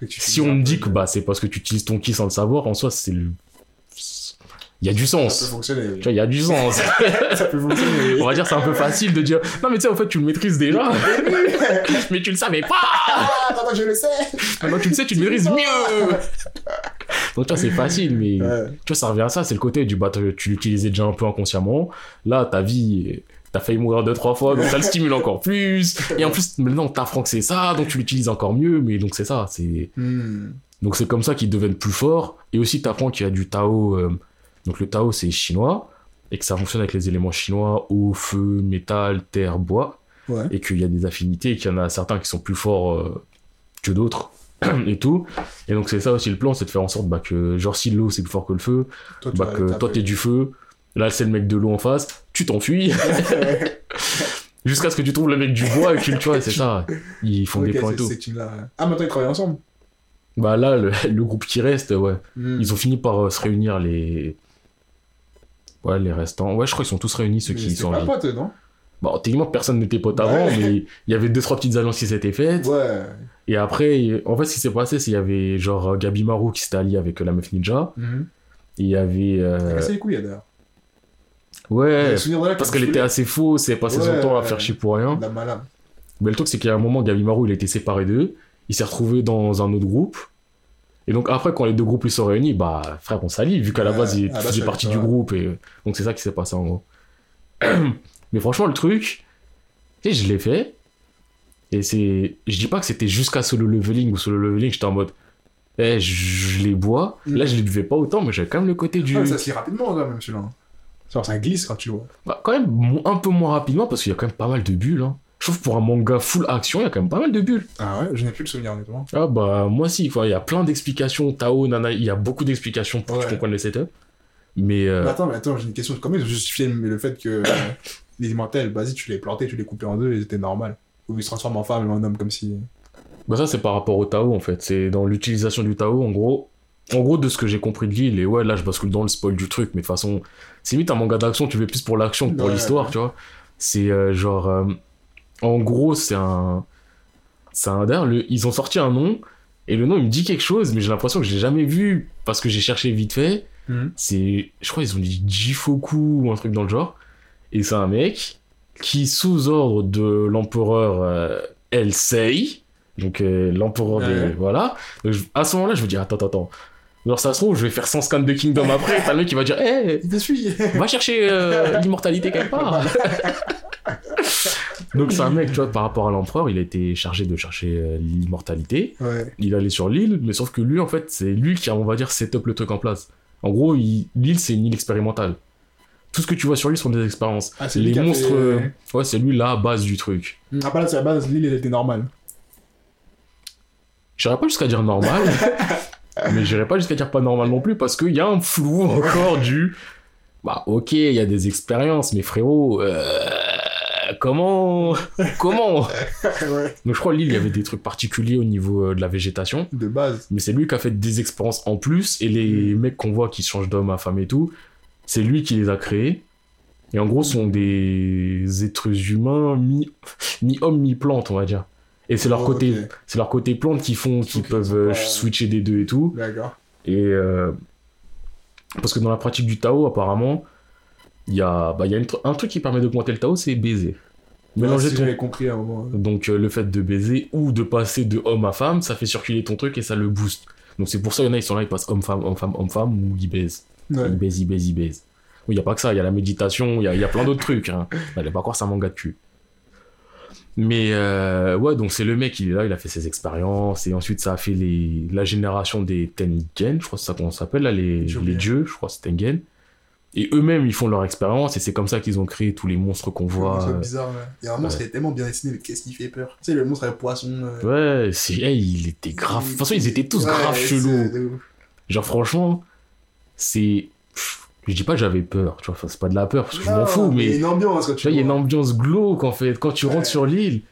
Si on me dit que bah, c'est parce que tu utilises ton ki sans le savoir, en soi, c'est le... Il y a du Ça peut sens. fonctionner. Tu vois, il y a du sens. ça peut fonctionner. On va dire c'est un peu facile de dire non mais tu sais en fait tu le maîtrises déjà mais tu le savais pas Ah, attends, je le sais. maintenant tu le sais tu le maîtrises mieux donc tu vois c'est facile mais Ouais. tu vois ça revient à ça c'est le côté du bah tu l'utilisais déjà un peu inconsciemment là ta vie t'as failli mourir deux trois fois donc ça le stimule encore plus et en plus maintenant on t'apprend que c'est ça donc tu l'utilises encore mieux mais donc c'est ça c'est Hmm. donc c'est comme ça qu'ils deviennent plus forts et aussi t'apprends qu'il y a du Tao euh, donc le Tao c'est chinois et que ça fonctionne avec les éléments chinois eau feu métal terre bois Ouais. et qu'il y a des affinités, et qu'il y en a certains qui sont plus forts euh, que d'autres et tout. Et donc c'est ça aussi le plan, c'est de faire en sorte bah, que genre si l'eau c'est plus fort que le feu, Toi, tu bah que toi t'es du feu, là c'est le mec de l'eau en face, tu t'enfuis jusqu'à ce que tu trouves le mec du bois et que tu vois, c'est ça. Ils font des plans et tout. ouais. Ah, maintenant ils travaillent ensemble Bah là le, le groupe qui reste, ouais, Hmm. ils ont fini par euh, se réunir les ouais les restants. Ouais, je crois qu'ils sont tous réunis ceux Mais qui sont pas en pote, non? Bon, techniquement personne n'était pote avant, mais il y avait deux trois petites alliances qui s'étaient faites. Ouais. Et après, en fait, ce qui s'est passé, c'est qu'il y avait genre Gabi Maru qui s'était allié avec euh, la meuf ninja. Mhm. Et il y avait. Euh, cassé les couilles, d'ailleurs. Ouais, là parce qu'elle était assez fausse elle passait son temps à faire chier pour rien. La malade. Mais le truc, c'est qu'à un moment, Gabi Maru, il était séparé d'eux. Il s'est retrouvé dans un autre groupe. Et donc, après, quand les deux groupes ils sont réunis, bah, frère, on s'allie, vu qu'à la base, il Ah, faisait ça, partie du groupe. Et... Donc, c'est ça qui s'est passé en gros. Mais franchement, le truc, tu sais, je l'ai fait. Et c'est. Je dis pas que c'était jusqu'à solo leveling ou solo leveling, j'étais en mode. Eh, je, je les bois. Mm. Là, je les buvais pas autant, mais j'avais quand même le côté du. Ah, ça se rapidement, quand même, celui-là. Genre, ça glisse quand tu vois. Bah, quand même un peu moins rapidement parce qu'il y a quand même pas mal de bulles. Hein. Je trouve pour un manga full action, il y a quand même pas mal de bulles. Ah ouais, je n'ai plus le souvenir, honnêtement. Ah bah moi si, il y a plein d'explications. Tao, Nana, il y a beaucoup d'explications pour que tu Ouais. comprennes le setup. Mais euh, Mais attends, mais attends, j'ai une question. Comment ils ont justifié le fait que euh, les immortels, vas-y, tu les plantais, tu les coupais en deux, ils étaient normal? Ou ils se transforment en femme et en homme comme si. bah, ça c'est par rapport au Tao en fait. C'est dans l'utilisation du Tao en gros. En gros de ce que j'ai compris de l'île, et ouais là je bascule dans le spoil du truc, mais de toute façon, c'est limite un manga d'action, tu veux plus pour l'action que pour Ouais. l'histoire, tu vois. C'est euh, genre... euh, en gros c'est un... C'est un... D'ailleurs le- ils ont sorti un nom, et le nom il me dit quelque chose, mais j'ai l'impression que je l'ai jamais vu, parce que j'ai cherché vite fait. c'est je crois ils ont dit Jifoku ou un truc dans le genre. Et c'est un mec qui sous ordre de l'empereur euh, Elsei donc euh, l'empereur Ouais. des voilà. Donc, je- à ce moment-là je me dis attends attends attends. Alors ça se trouve je vais faire 100 scans de Kingdom après. T'as le mec qui va dire hé te suit. va chercher euh, l'immortalité quelque part donc c'est un mec tu vois par rapport à l'empereur il a été chargé de chercher euh, l'immortalité Ouais. il allait sur l'île, mais sauf que lui, en fait, c'est lui qui a, on va dire, set up le truc en place. En gros, il- l'île, c'est une île expérimentale. Tout ce que tu vois sur l'île sont des expériences. Ah, c'est Les monstres, fait- euh, ouais, c'est lui la base du truc. Ah, pas là, c'est la base, l'île, elle était normale. J'irais pas jusqu'à dire normal, mais j'irais pas jusqu'à dire pas normal non plus, parce qu'il y a un flou encore du. Bah, ok, il y a des expériences, mais frérot, euh, comment. Comment ouais. Donc, je crois l'île, il y avait des trucs particuliers au niveau euh, de la végétation. De base. Mais c'est lui qui a fait des expériences en plus, et les mecs qu'on voit qui changent d'homme à femme et tout, c'est lui qui les a créés. Et en gros, ce sont des êtres humains mi- mi-homme, mi-plante, on va dire. Et c'est leur Oh, côté, c'est leur côté plante qui font, qui peuvent euh, pas- switcher des deux et tout. D'accord. Et euh, parce que dans la pratique du Tao, apparemment, il y a, bah, y a une un truc qui permet d'augmenter le Tao, c'est baiser. Mélanger Ouais, si ton compris à un moment. donc euh, le fait de baiser ou de passer de homme à femme, ça fait circuler ton truc et ça le booste. Donc c'est pour ça il y en a ils sont là ils passent homme-femme, homme-femme, homme-femme ou ils baisent. Ouais. Ils baisent, ils baisent, ils baisent. Oui, il y a pas que ça, il y a la méditation, il y a, il y a plein d'autres trucs. Hein. Allez pas croire c'est un manga de cul. Mais euh, ouais, donc c'est le mec, il est là, il a fait ses expériences et ensuite ça a fait les, la génération des Tengen, je crois que c'est ça qu'on s'appelle là, les, les dieux, je crois que c'est Tengen. Et eux-mêmes ils font leur expérience et c'est comme ça qu'ils ont créé tous les monstres qu'on voit. C'est bizarre, ouais. Il y a un monstre ouais. qui est tellement bien dessiné, mais qu'est-ce qui fait peur? Tu sais, le monstre avec poisson. euh, Ouais, c'est, hey, il était grave. De toute façon, ils étaient tous Ouais, grave chelous. Genre, franchement, c'est. Je dis pas que j'avais peur, tu vois, enfin, c'est pas de la peur parce que je m'en fous, Il y a mais. une ambiance quand Tu vois, il y a une ambiance glauque en fait. Quand tu rentres sur l'île,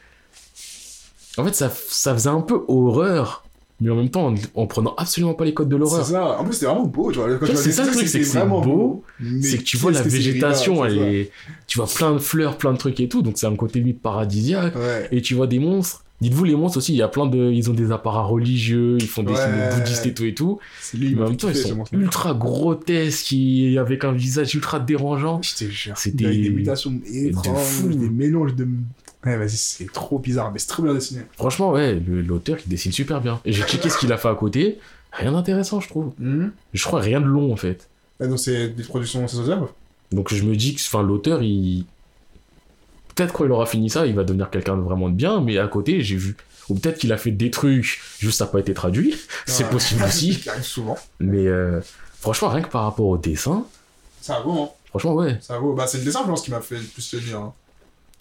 en fait, ça, ça faisait un peu horreur, mais en même temps, en, en prenant absolument pas les codes de C'est l'horreur. ça. En plus, c'était vraiment beau, tu vois. Quand c'est ça le truc, c'est que c'est beau, C'est que tu vois la c'est végétation, elle c'est est. Tu vois plein de fleurs, plein de trucs et tout, donc c'est un côté limite paradisiaque. Ouais. Et tu vois des monstres. Dites-vous, les monstres aussi, il y a plein de. Ils ont des apparats religieux, ils font des Ouais. signes bouddhistes et tout et tout. C'est lui, Mais en même temps, ils sont ultra grotesques, et avec un visage ultra dérangeant. C'était- Il y a des mutations étranges, des mélanges de. Ouais, vas-y, c'est trop bizarre, mais c'est très bien dessiné. Franchement, ouais, l'auteur, il dessine super bien. J'ai checké ce qu'il a fait à côté. Rien d'intéressant, je trouve. Je crois rien de long, en fait. Ah, donc c'est des productions saisonnières Donc je me dis que enfin, l'auteur, il. Peut-être quand il aura fini ça, il va devenir quelqu'un de vraiment de bien, mais à côté, j'ai vu. Ou peut-être qu'il a fait des trucs, juste ça n'a pas été traduit. C'est possible aussi. Qui arrive souvent. Mais euh, franchement, rien que par rapport au dessin, Ça vaut, hein. franchement, ouais. Ça vaut. Bah, c'est le dessin, je pense, qui m'a fait le plus tenir. Hein.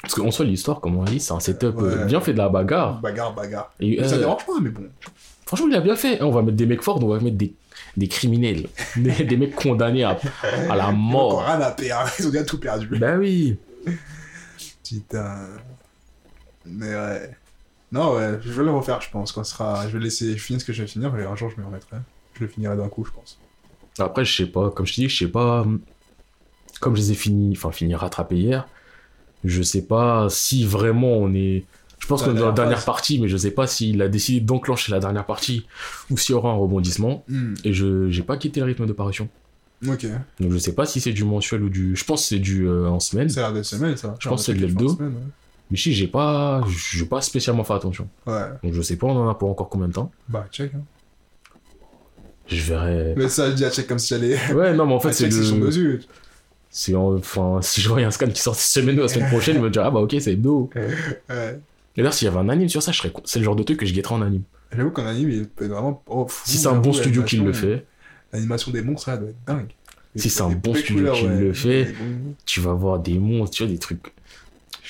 Parce qu'en soi, l'histoire, comme on dit, c'est un setup euh, Ouais. bien fait de la bagarre. Bagarre, bagarre. Et, Ça euh, dérange pas, mais bon. franchement, il a bien fait. On va mettre des mecs forts, on va mettre des, des criminels. des, des mecs condamnés à, à la mort. rien à perdre. Ils ont déjà tout perdu. Bah oui. Putain. Mais ouais. Non, ouais, je vais le refaire, je pense. Quand sera... Je vais laisser finir ce que je vais finir, et un jour je me remettrai. Je le finirai d'un coup, je pense. Après, je sais pas. Comme je te dis, je sais pas. Comme je les ai finis, enfin, fini rattrapés hier, je sais pas si vraiment on est. Je pense qu'on est dans la dernière phase. partie, mais je sais pas s'il a décidé d'enclencher la dernière partie ou s'il y aura un rebondissement. Hmm, Et je j'ai pas quitté le rythme de parution. Ok. Donc je sais pas si c'est du mensuel ou du. Je pense que c'est du euh, en semaine. C'est des semaines, ça. Je pense que c'est de l'hebdo. l'hebdo. Mais si j'ai pas. J'ai pas spécialement fait attention. Ouais. Donc je sais pas, on en a pour encore combien de temps. Bah, check. Hein. Je verrai. Mais ça, je dis à check comme si j'allais. Ouais, non, mais en fait, c'est check si enfin, si je voyais un scan qui sort cette semaine ou la semaine prochaine, je me dirais, ah bah ok, c'est hebdo. Ouais. D'ailleurs, s'il y avait un anime sur ça, je serais con- c'est le genre de truc que je guetterais en anime. J'avoue qu'en anime, il peut être vraiment. Oh, fou, Si c'est un bon studio qui le fait, L'animation des monstres, ça doit être dingue. Si c'est un bon studio qui le fait. Bons- tu vas voir des monstres, tu vois, des trucs.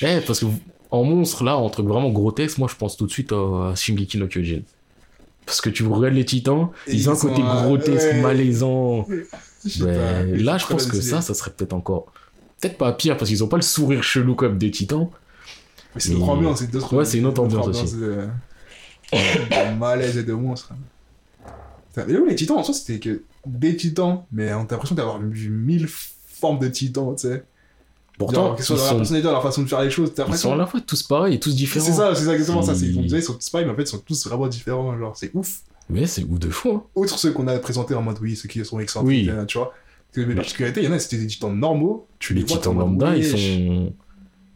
Eh, parce que en monstre, là, en truc vraiment grotesque, moi je pense tout de suite à Shingeki no Kyojin. Parce que tu regardes les titans, Et ils ont un côté grotesque, ouais. malaisant. Mais là, je pense que ça, ça serait peut-être encore. Peut-être pas pire, parce qu'ils ont pas le sourire chelou comme des titans. Mais c'est une autre ambiance, c'est d'autres. Ouais, c'est une autre ambiance aussi. De... de malaise et de monstres. Putain, Mais où les titans en soi, c'était que des titans, mais on a l'impression d'avoir vu mille formes de titans, tu sais. Pourtant, ils sont, personnalité, dans leur façon de faire les choses, ils sont à la fois tous pareils et tous différents. C'est ça, c'est ça exactement ça. Ils sont tous pareils, mais en fait, ils sont tous vraiment différents. Genre, c'est ouf. Mais c'est ouf de fou, hein. Outre ceux qu'on a présentés en mode, oui, ceux qui sont excentriques, Oui. euh, tu vois. Les particularités, il y en a, c'était des titans normaux. Tu Les vois, t'es titans lambda, ils sont.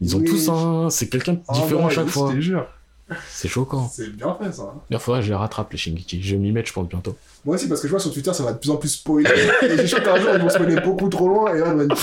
Ils ont tous un. C'est quelqu'un de Ah différent à chaque fois. C'est choquant. C'est bien fait, ça. hein. D'ailleurs, faudrait que je les rattrape, les Shingeki. Je vais m'y mettre, je pense, bientôt. Moi aussi, parce que je vois sur Twitter, ça va de plus en plus spoiler. et j'ai chaud qu'un jour, ils vont spoiler beaucoup trop loin, et là, on va être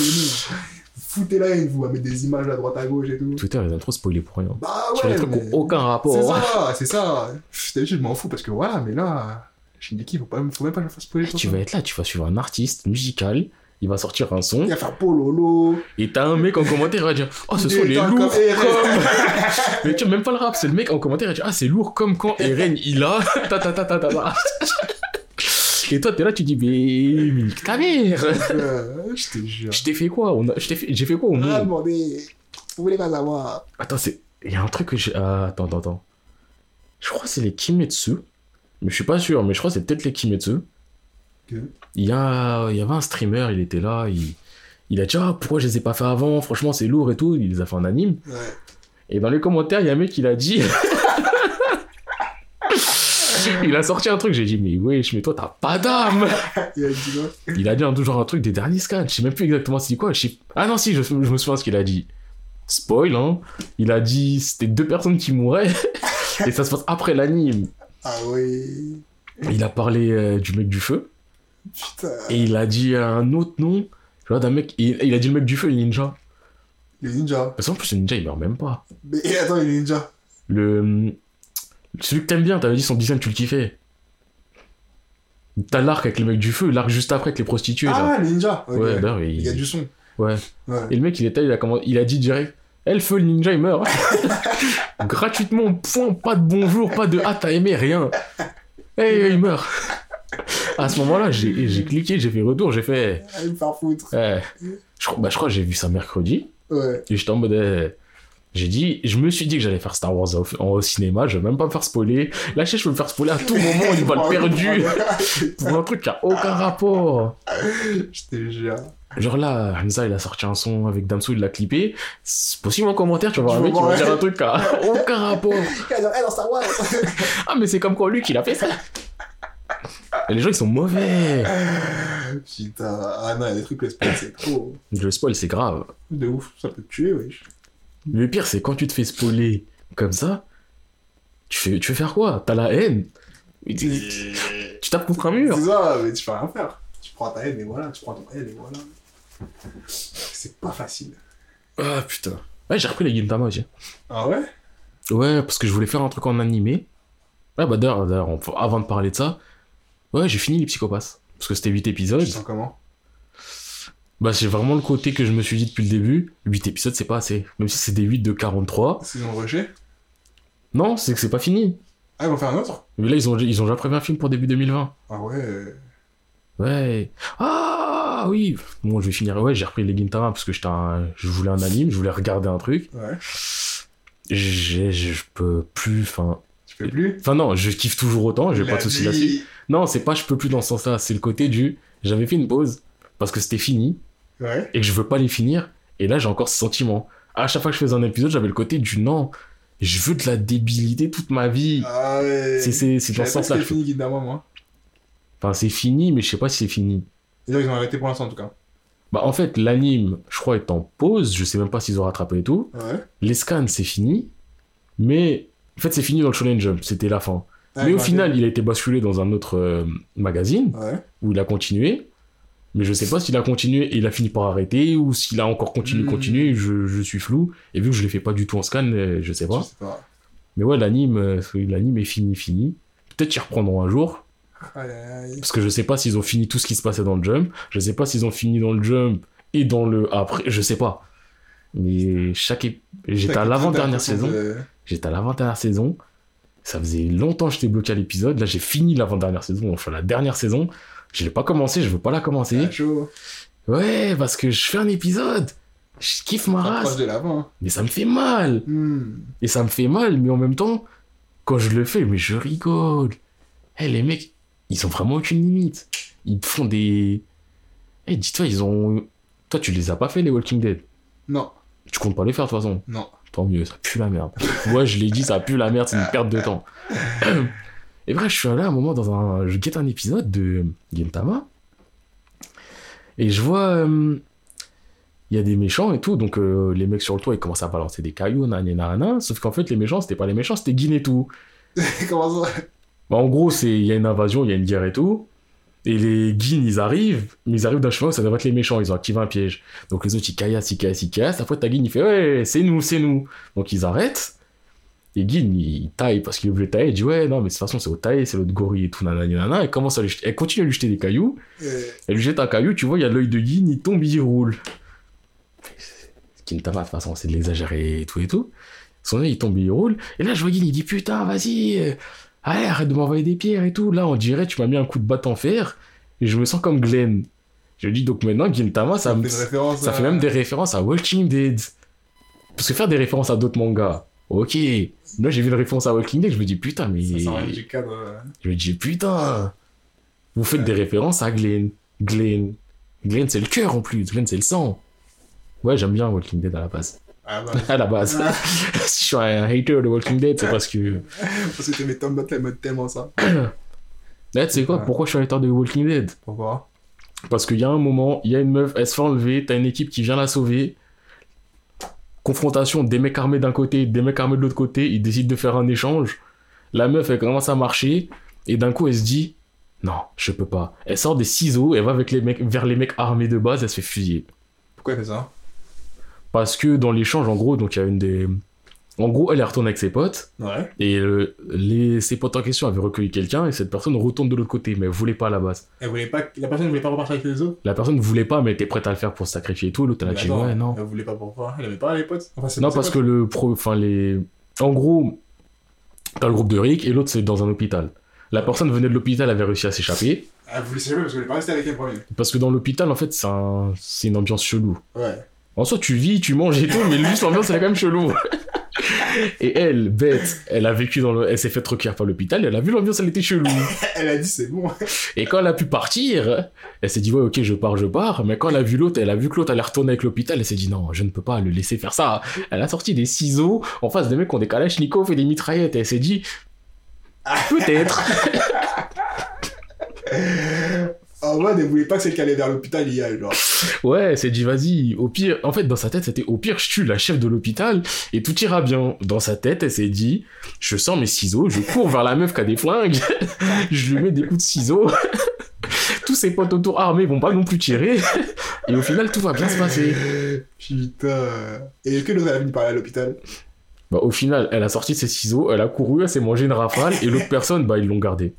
nous. Foutez la haine, vous, des images à droite à gauche et tout. Twitter, ils ont trop spoilé pour rien. Bah Sur ouais, trucs qui ont aucun rapport. C'est ça, c'est ça. D'habitude, je m'en fous, parce que voilà, mais là, Shingeki, faut, pas, faut même pas que je fasse spoiler. sur Tu ça. vas être là, tu vas suivre un artiste musical, il va sortir un son, Il va faire Pololo. et t'as un mec en commentaire, il va dire Oh, ce comme Eren. comme. Mais tu vois, même pas le rap, c'est le mec en commentaire, il va dire Ah, c'est lourd comme quand Eren il a. Ta ta ta ta ta ta. Et toi, t'es là, tu dis Mais. mais nique ta mère Euh, Je te jure. Je t'ai fait quoi? On a- fait... J'ai fait quoi au Ah, nom demandez. Vous voulez pas savoir. Attends, c'est. Il y a un truc que j'ai. Ah, attends, attends, attends. Je crois que c'est les Kimetsu. Mais je suis pas sûr, mais je crois que c'est peut-être les Kimetsu. Il y, a... il y avait un streamer, il était là, il, il a dit Ah, pourquoi je les ai pas fait avant? Franchement, c'est lourd et tout. Il les a fait en anime. Ouais. Et dans les commentaires, il y a un mec qui a dit. il a sorti un truc, j'ai dit Mais wesh, mais toi, t'as pas d'âme Il a dit Il un, un truc des derniers scans. Je sais même plus exactement c'est quoi. je sais- Ah non, si, je, je me souviens ce qu'il a dit. Spoil, hein. Il a dit c'était deux personnes qui mouraient. et ça se passe après l'anime. Ah oui. Il a parlé euh, du mec du feu. Putain. Et il a dit un autre nom. Tu vois, d'un mec. et- il a dit le mec du feu, le ninja. Il est ninja. Parce qu'en plus, le ninja, il meurt même pas. Mais attends, il est ninja. Le. Celui que t'aimes bien, t'avais dit son design, tu le kiffais. T'as l'arc avec le mec du feu, l'arc juste après avec les prostituées, là. Ah, le ninja. Ouais, d'ailleurs, il- Il y a du son. Ouais. Ouais. Et le mec, il était, il a, comment... il a dit direct, Eh, le feu, le ninja, il meurt. Gratuitement, point, pas de bonjour, pas de ah, t'as aimé, rien. Eh, il meurt. À ce moment-là, j'ai cliqué, j'ai fait retour, j'ai fait. Ah, il me fait foutre. eh, je, crois- bah, je crois que j'ai vu ça mercredi. Ouais. Et j'étais en mode. J'ai dit, je me suis dit que j'allais faire Star Wars au, au cinéma, je vais même pas me faire spoiler. Là, je peux me faire spoiler à tout moment, une balle perdue. Pour un truc qui a aucun rapport. Je te jure. Genre là, Hamza il a sorti un son avec Damso, il l'a clippé. C'est possible en commentaire, tu vas voir Tu un vas mec qui va dire un truc qui a aucun rapport. Dans Star Wars. Ah, mais c'est comme quand lui qu'il a fait ça. Et les gens ils sont mauvais. Putain. Ah non, il y a des trucs, le spoil, c'est trop. Le spoil c'est grave. De ouf. Ça peut te tuer, wesh. Le pire c'est quand tu te fais spoiler comme ça, tu fais, tu fais faire quoi? T'as la haine. Tu tu tapes contre un mur. C'est ça, mais tu peux rien faire. Tu prends ta haine et voilà, tu prends ton haine et voilà. C'est pas facile. Ah putain. Ouais, j'ai repris les Gintama aussi. Ah ouais? Ouais, parce que je voulais faire un truc en animé. Ouais, bah d'ailleurs, avant de parler de ça, ouais, j'ai fini les psychopathes. Parce que c'était 8 épisodes. Tu sens comment? Bah, c'est vraiment le côté que je me suis dit depuis le début. 8 épisodes, c'est pas assez. Même si c'est des 8 de 43. S'ils ont rushé? Non, c'est que c'est pas fini. Ah, ils vont faire un autre? Mais là, ils ont, ils ont déjà prévu un film pour début 2020. Ah ouais. Ouais. Ah oui. Bon, je vais finir. Ouais, j'ai repris les Gintama parce que j'étais un- je voulais un anime, je voulais regarder un truc. Ouais. J'ai- Je je peux plus. Enfin, Tu peux plus? Enfin non, je kiffe toujours autant. J'ai Il pas de soucis là-dessus. Non, c'est pas je peux plus dans ce sens-là. C'est le côté du. J'avais fait une pause parce que c'était fini Ouais. et que je veux pas les finir. Et là, j'ai encore ce sentiment. À chaque fois que je faisais un épisode, j'avais le côté du non. Je veux de la débilité toute ma vie. Ah ouais. C'est c'est c'est dans ce sens-là. je- fini moi. Enfin, c'est fini, mais je sais pas si c'est fini. Ils ont arrêté pour l'instant, en tout cas. Bah, en fait, l'anime, je crois, est en pause. Je sais même pas s'ils ont rattrapé et tout. Ouais. Les scans, c'est fini. Mais, en fait, c'est fini dans le Shonen Jump. C'était la fin. Ah, mais au final, il a été basculé dans un autre euh, magazine. Ouais. où il a continué. Mais je sais pas s'il a continué et il a fini par arrêter ou s'il a encore continué, Hmm. continué. Je, je suis flou. Et vu que je l'ai fait pas du tout en scan, euh, je sais Je pas. sais pas. Mais ouais, l'anime, euh, l'anime est fini, fini. Peut-être qu'ils reprendront un jour. Parce que je sais pas s'ils ont fini tout ce qui se passait dans le jump. Je sais pas s'ils ont fini dans le jump et dans le après. Je sais pas. Mais chaque. J'étais à l'avant-dernière saison. de- J'étais à l'avant-dernière saison. Ça faisait longtemps que j'étais bloqué à l'épisode. Là, j'ai fini l'avant-dernière saison. Enfin, la dernière saison. Je l'ai pas commencé. Je veux pas la commencer. Ah. Ouais, parce que je fais un épisode. Je kiffe ma race. de l'avant. Mais ça me fait mal. Hmm. Et ça me fait mal, mais en même temps, quand je le fais, mais je rigole. Eh, les mecs, ils ont vraiment aucune limite. Ils te font des. Eh, dis-toi, ils ont. Toi, tu les as pas fait, les Walking Dead? Non. Tu comptes pas les faire, de toute façon? Non. Tant mieux, ça pue la merde. Moi, je l'ai dit, ça pue la merde, c'est une perte de temps. Et bref, je suis allé à un moment dans un. Je guette un épisode de Gintama. Et je vois. euh, Il y a des méchants et tout, donc euh, les mecs sur le toit ils commencent à balancer des cailloux, nanana, nanana, sauf qu'en fait les méchants c'était pas les méchants, c'était Guin et tout. Comment ça? Bah, en gros, il y a une invasion, il y a une guerre et tout. Et les Guin, ils arrivent, mais ils arrivent d'un chemin où ça devrait être les méchants, ils ont activé un piège. Donc les autres, ils caillassent, ils caillassent, ils caillassent. Après, t'as Guin, il fait Ouais, c'est nous, c'est nous. Donc ils arrêtent. Et Guin, il taille parce qu'il veut tailler. Il dit Ouais, non, mais de toute façon, c'est au taille, c'est l'autre gorille et tout, nanana, nanana. Elle commence à lui jeter- Elle continue à lui jeter des cailloux. Elle lui jette un caillou, tu vois, il y a l'œil de Guin, il tombe, il roule. Kintama, de toute façon, c'est de l'exagérer et tout et tout. Son œil, il tombe, il roule. Et là, je vois Guin, il dit Putain, vas-y, euh, allez, arrête de m'envoyer des pierres et tout. Là, on dirait, tu m'as mis un coup de batte en fer. Et je me sens comme Glenn. Je dis donc maintenant, Gintama, ça, Ça me- à- fait même des références à Walking Dead. Parce que faire des références à d'autres mangas, ok. Là, j'ai vu une référence à Walking Dead, je me dis Putain, mais. Ça sort du cadre. Je me dis, putain, vous faites des références à Glenn. Glenn. Glenn, c'est le cœur en plus. Glenn, c'est le sang. Ouais, j'aime bien Walking Dead à la base. Ah bah. À la base. Ah. si je suis un hater de Walking Dead, c'est parce que. Parce que t'aimais Tom t'aimais tellement ça. Là, tu sais quoi, Ouais. pourquoi je suis un hater de Walking Dead? Pourquoi? Parce qu'il y a un moment, il y a une meuf, elle se fait enlever, t'as une équipe qui vient la sauver. Confrontation des mecs armés d'un côté, des mecs armés de l'autre côté, ils décident de faire un échange. La meuf, elle commence à marcher, et d'un coup, elle se dit Non, je peux pas. Elle sort des ciseaux, elle va avec les mecs, vers les mecs armés de base, elle se fait fusiller. Pourquoi elle fait ça? Parce que dans l'échange, en gros, donc il y a une des. En gros, elle est retournée avec ses potes, Ouais. et euh, les... ses potes en question avaient recueilli quelqu'un, et cette personne retourne de l'autre côté, mais elle voulait pas à la base. Elle voulait pas... La personne ne voulait pas repartir avec les autres? La personne voulait pas, mais était prête à le faire pour se sacrifier et tout. L'autre, elle a dit Ouais, non. Elle voulait pas pourquoi Elle aimait pas les potes Enfin, Non, parce que le pro, enfin les, en gros, t'as le groupe de Rick et l'autre c'est dans un hôpital. La personne venait de l'hôpital, avait réussi à s'échapper Elle voulait s'échapper parce qu'elle voulait pas rester avec elle premier. parce que dans l'hôpital en fait c'est un... c'est une ambiance chelou. Ouais. En soi tu vis, tu manges et tout, mais juste l'ambiance elle est quand même chelou. Et elle, bête, elle a vécu dans le, elle s'est fait recueillir par l'hôpital, elle a vu l'ambiance, elle était chelou. Elle a dit c'est bon. Et quand elle a pu partir, elle s'est dit ouais ok je pars, je pars. Mais quand elle a vu l'autre, elle a vu que l'autre allait retourner avec l'hôpital, elle s'est dit non je ne peux pas le laisser faire ça. Elle a sorti des ciseaux en face des mecs qui ont des kalachnikovs et des mitraillettes. Et elle s'est dit peut-être. En mode, elle voulait pas que celle qui allait vers l'hôpital y aille, genre. Ouais, elle s'est dit vas-y. Au pire, en fait dans sa tête c'était au pire je tue la chef de l'hôpital et tout ira bien. Dans sa tête elle s'est dit je sors mes ciseaux, je cours vers la meuf qui a des flingues, je lui mets des coups de ciseaux. Tous ses potes autour armés vont pas non plus tirer. Et au final tout va bien se passer. Putain. Et est-ce que l'autre elle a fini par aller à l'hôpital? Bah, au final, elle a sorti ses ciseaux, elle a couru, elle s'est mangé une rafale, et l'autre personne, bah, ils l'ont gardé.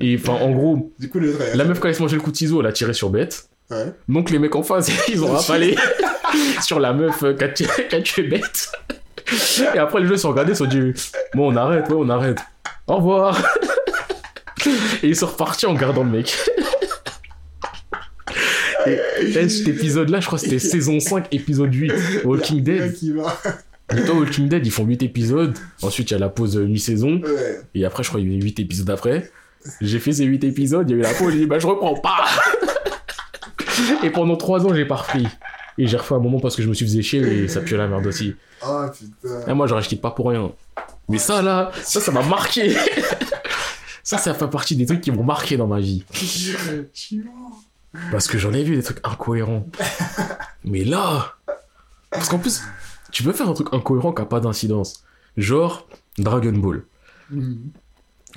Et enfin, en gros, Du coup, la meuf, quand elle se mangeait le coup de ciseau, elle a tiré sur Bête. Ouais. Donc les mecs en face, ils ont rafalé sur la meuf qui a tué- qui a tué bête. Et après, les gens ils se sont regardés, ils se sont dit Bon, on arrête, ouais, on arrête. Au revoir. Et ils sont repartis en gardant le mec. Et, et cet épisode-là, je crois que c'était saison 5, épisode 8, Walking Le Dead. mec, il va. Et toi, Walking Dead, ils font 8 épisodes. Ensuite, il y a la pause euh, mi-saison. Ouais. Et après, je crois qu'il y a eu 8 épisodes après. J'ai fait ces 8 épisodes, il y a eu la pause, j'ai dit, bah je reprends pas. et pendant 3 ans, j'ai pas repris. Et j'ai refait un moment parce que je me suis fait chier et ça pue la merde aussi. Oh putain. Et moi, j'aurais je quitte pas pour rien. Mais ça, là, ça, ça m'a marqué. ça, ça fait partie des trucs qui m'ont marqué dans ma vie. Parce que j'en ai vu des trucs incohérents. Mais là, parce qu'en plus, tu peux faire un truc incohérent qui a pas d'incidence. Genre Dragon Ball. Hmm.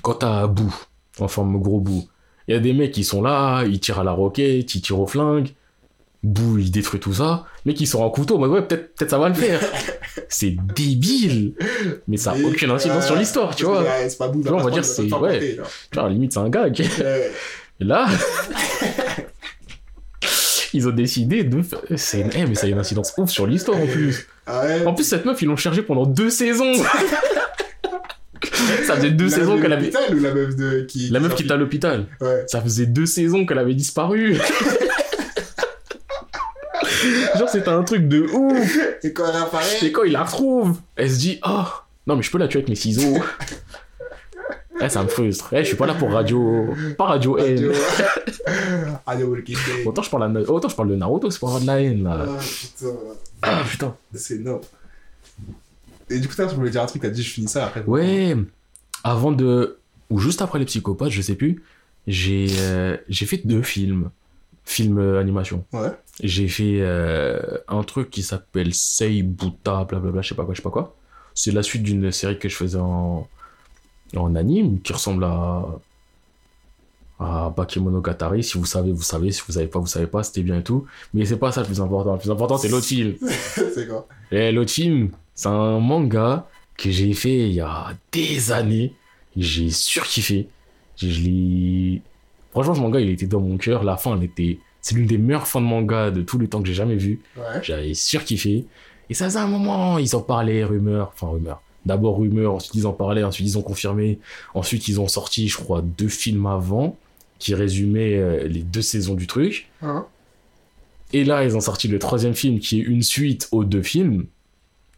quand t'as Boo, en forme gros Boo, il y a des mecs qui sont là, ils tirent à la roquette, ils tirent au flingue, Boo il détruit tout ça, mais qui sont en couteau, mais ouais, peut-être peut ça va le faire. c'est débile, mais ça a Et, aucune incidence euh, sur l'histoire, tu vois. C'est pas bout, on va dire c'est- ouais. Tu vois, à la limite c'est un gag. Et là, ils ont décidé de. C'est une... eh, mais ça a une incidence ouf sur l'histoire en plus. Ah ouais. En plus, cette meuf, ils l'ont cherchée pendant deux saisons. ça faisait deux La saisons qu'elle avait... ou la meuf de qui La meuf qui était à l'hôpital. Ouais. Ça faisait deux saisons qu'elle avait disparu. Genre, c'était un truc de ouf. Et quand elle apparaît. Et quand il la retrouve, elle se dit Oh, non, mais je peux la tuer avec mes ciseaux. Eh, ça me frustre. Eh, je suis pas là pour radio. Pas radio haine. Radio Walking Dead. Autant je, parle à- Autant je parle de Naruto, c'est pour avoir de la haine là. Ah putain. Ah putain. C'est énorme. Et du coup, je voulais dire un truc, t'as dit je finis ça après. Ouais. Avant de. Ou juste après les psychopathes, je sais plus. J'ai euh, j'ai fait deux films. Films euh, animation. Ouais. J'ai fait euh, un truc qui s'appelle Seibuta, blablabla, je sais pas quoi, je sais pas quoi. C'est la suite d'une série que je faisais en, en anime, qui ressemble à, à Bakemonogatari. Si vous savez, vous savez. Si vous savez pas, vous savez pas. C'était bien et tout. Mais c'est pas ça le plus important. Le plus important, c'est l'autre film. c'est quoi? Et l'autre film, c'est un manga que j'ai fait il y a des années. J'ai surkiffé. Je, je l'ai... Franchement, ce manga, il était dans mon cœur. La fin, elle était... C'est l'une des meilleures fins de manga de tous les temps que j'ai jamais vu. Ouais. J'avais surkiffé. Et ça faisait un moment, ils en parlaient, rumeurs. Enfin, rumeurs. D'abord rumeurs, ensuite ils en parlaient, ensuite ils ont confirmé. Ensuite, ils ont sorti, je crois, deux films avant qui résumaient euh, les deux saisons du truc. Hein Et là, ils ont sorti le troisième film qui est une suite aux deux films.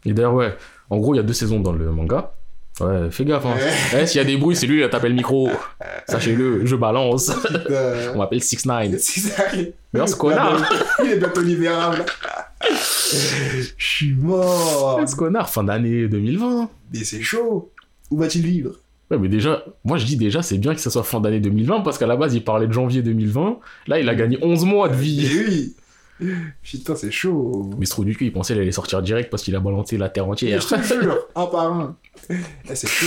Et d'ailleurs, ouais, en gros, il y a deux saisons dans le manga. Ouais, fais gaffe, hein. Eh, s'il y a des bruits, c'est lui qui tape le micro. Sachez-le, je balance. On m'appelle 6 9 C'est ça. Mais ce connard Il est bientôt libérable. Je suis mort. Ce connard, fin d'année 2020. Mais c'est chaud. Où va-t-il vivre? Ouais, mais déjà, moi je dis déjà, c'est bien que ça soit fin d'année 2020 parce qu'à la base, il parlait de janvier 2020. Là, il a gagné 11 mois de vie. oui. Putain, c'est chaud. Mais ce trou du cul, il pensait qu'il allait sortir direct parce qu'il a balancé la terre Je entière. te jure, un par un. Eh, c'est chaud.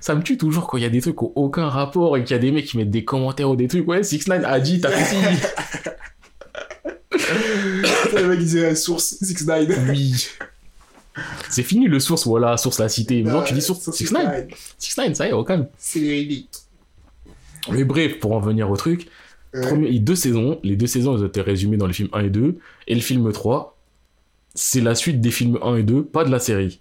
Ça me tue toujours quand il y a des trucs qui ont aucun rapport et qu'il y a des mecs qui mettent des commentaires ou des trucs. Ouais, 6 9 a dit, t'as fait ci. le mec, il disait source 6 9 Oui. C'est fini le source, voilà, source la cité. Maintenant, tu dis source 6 9 6 9 ça y est, au calme. C'est véridique. Mais bref, pour en venir au truc, Ouais. premier, deux saisons, les deux saisons elles ont été résumées dans les films 1 et 2, et le film 3, c'est la suite des films 1 et 2, pas de la série.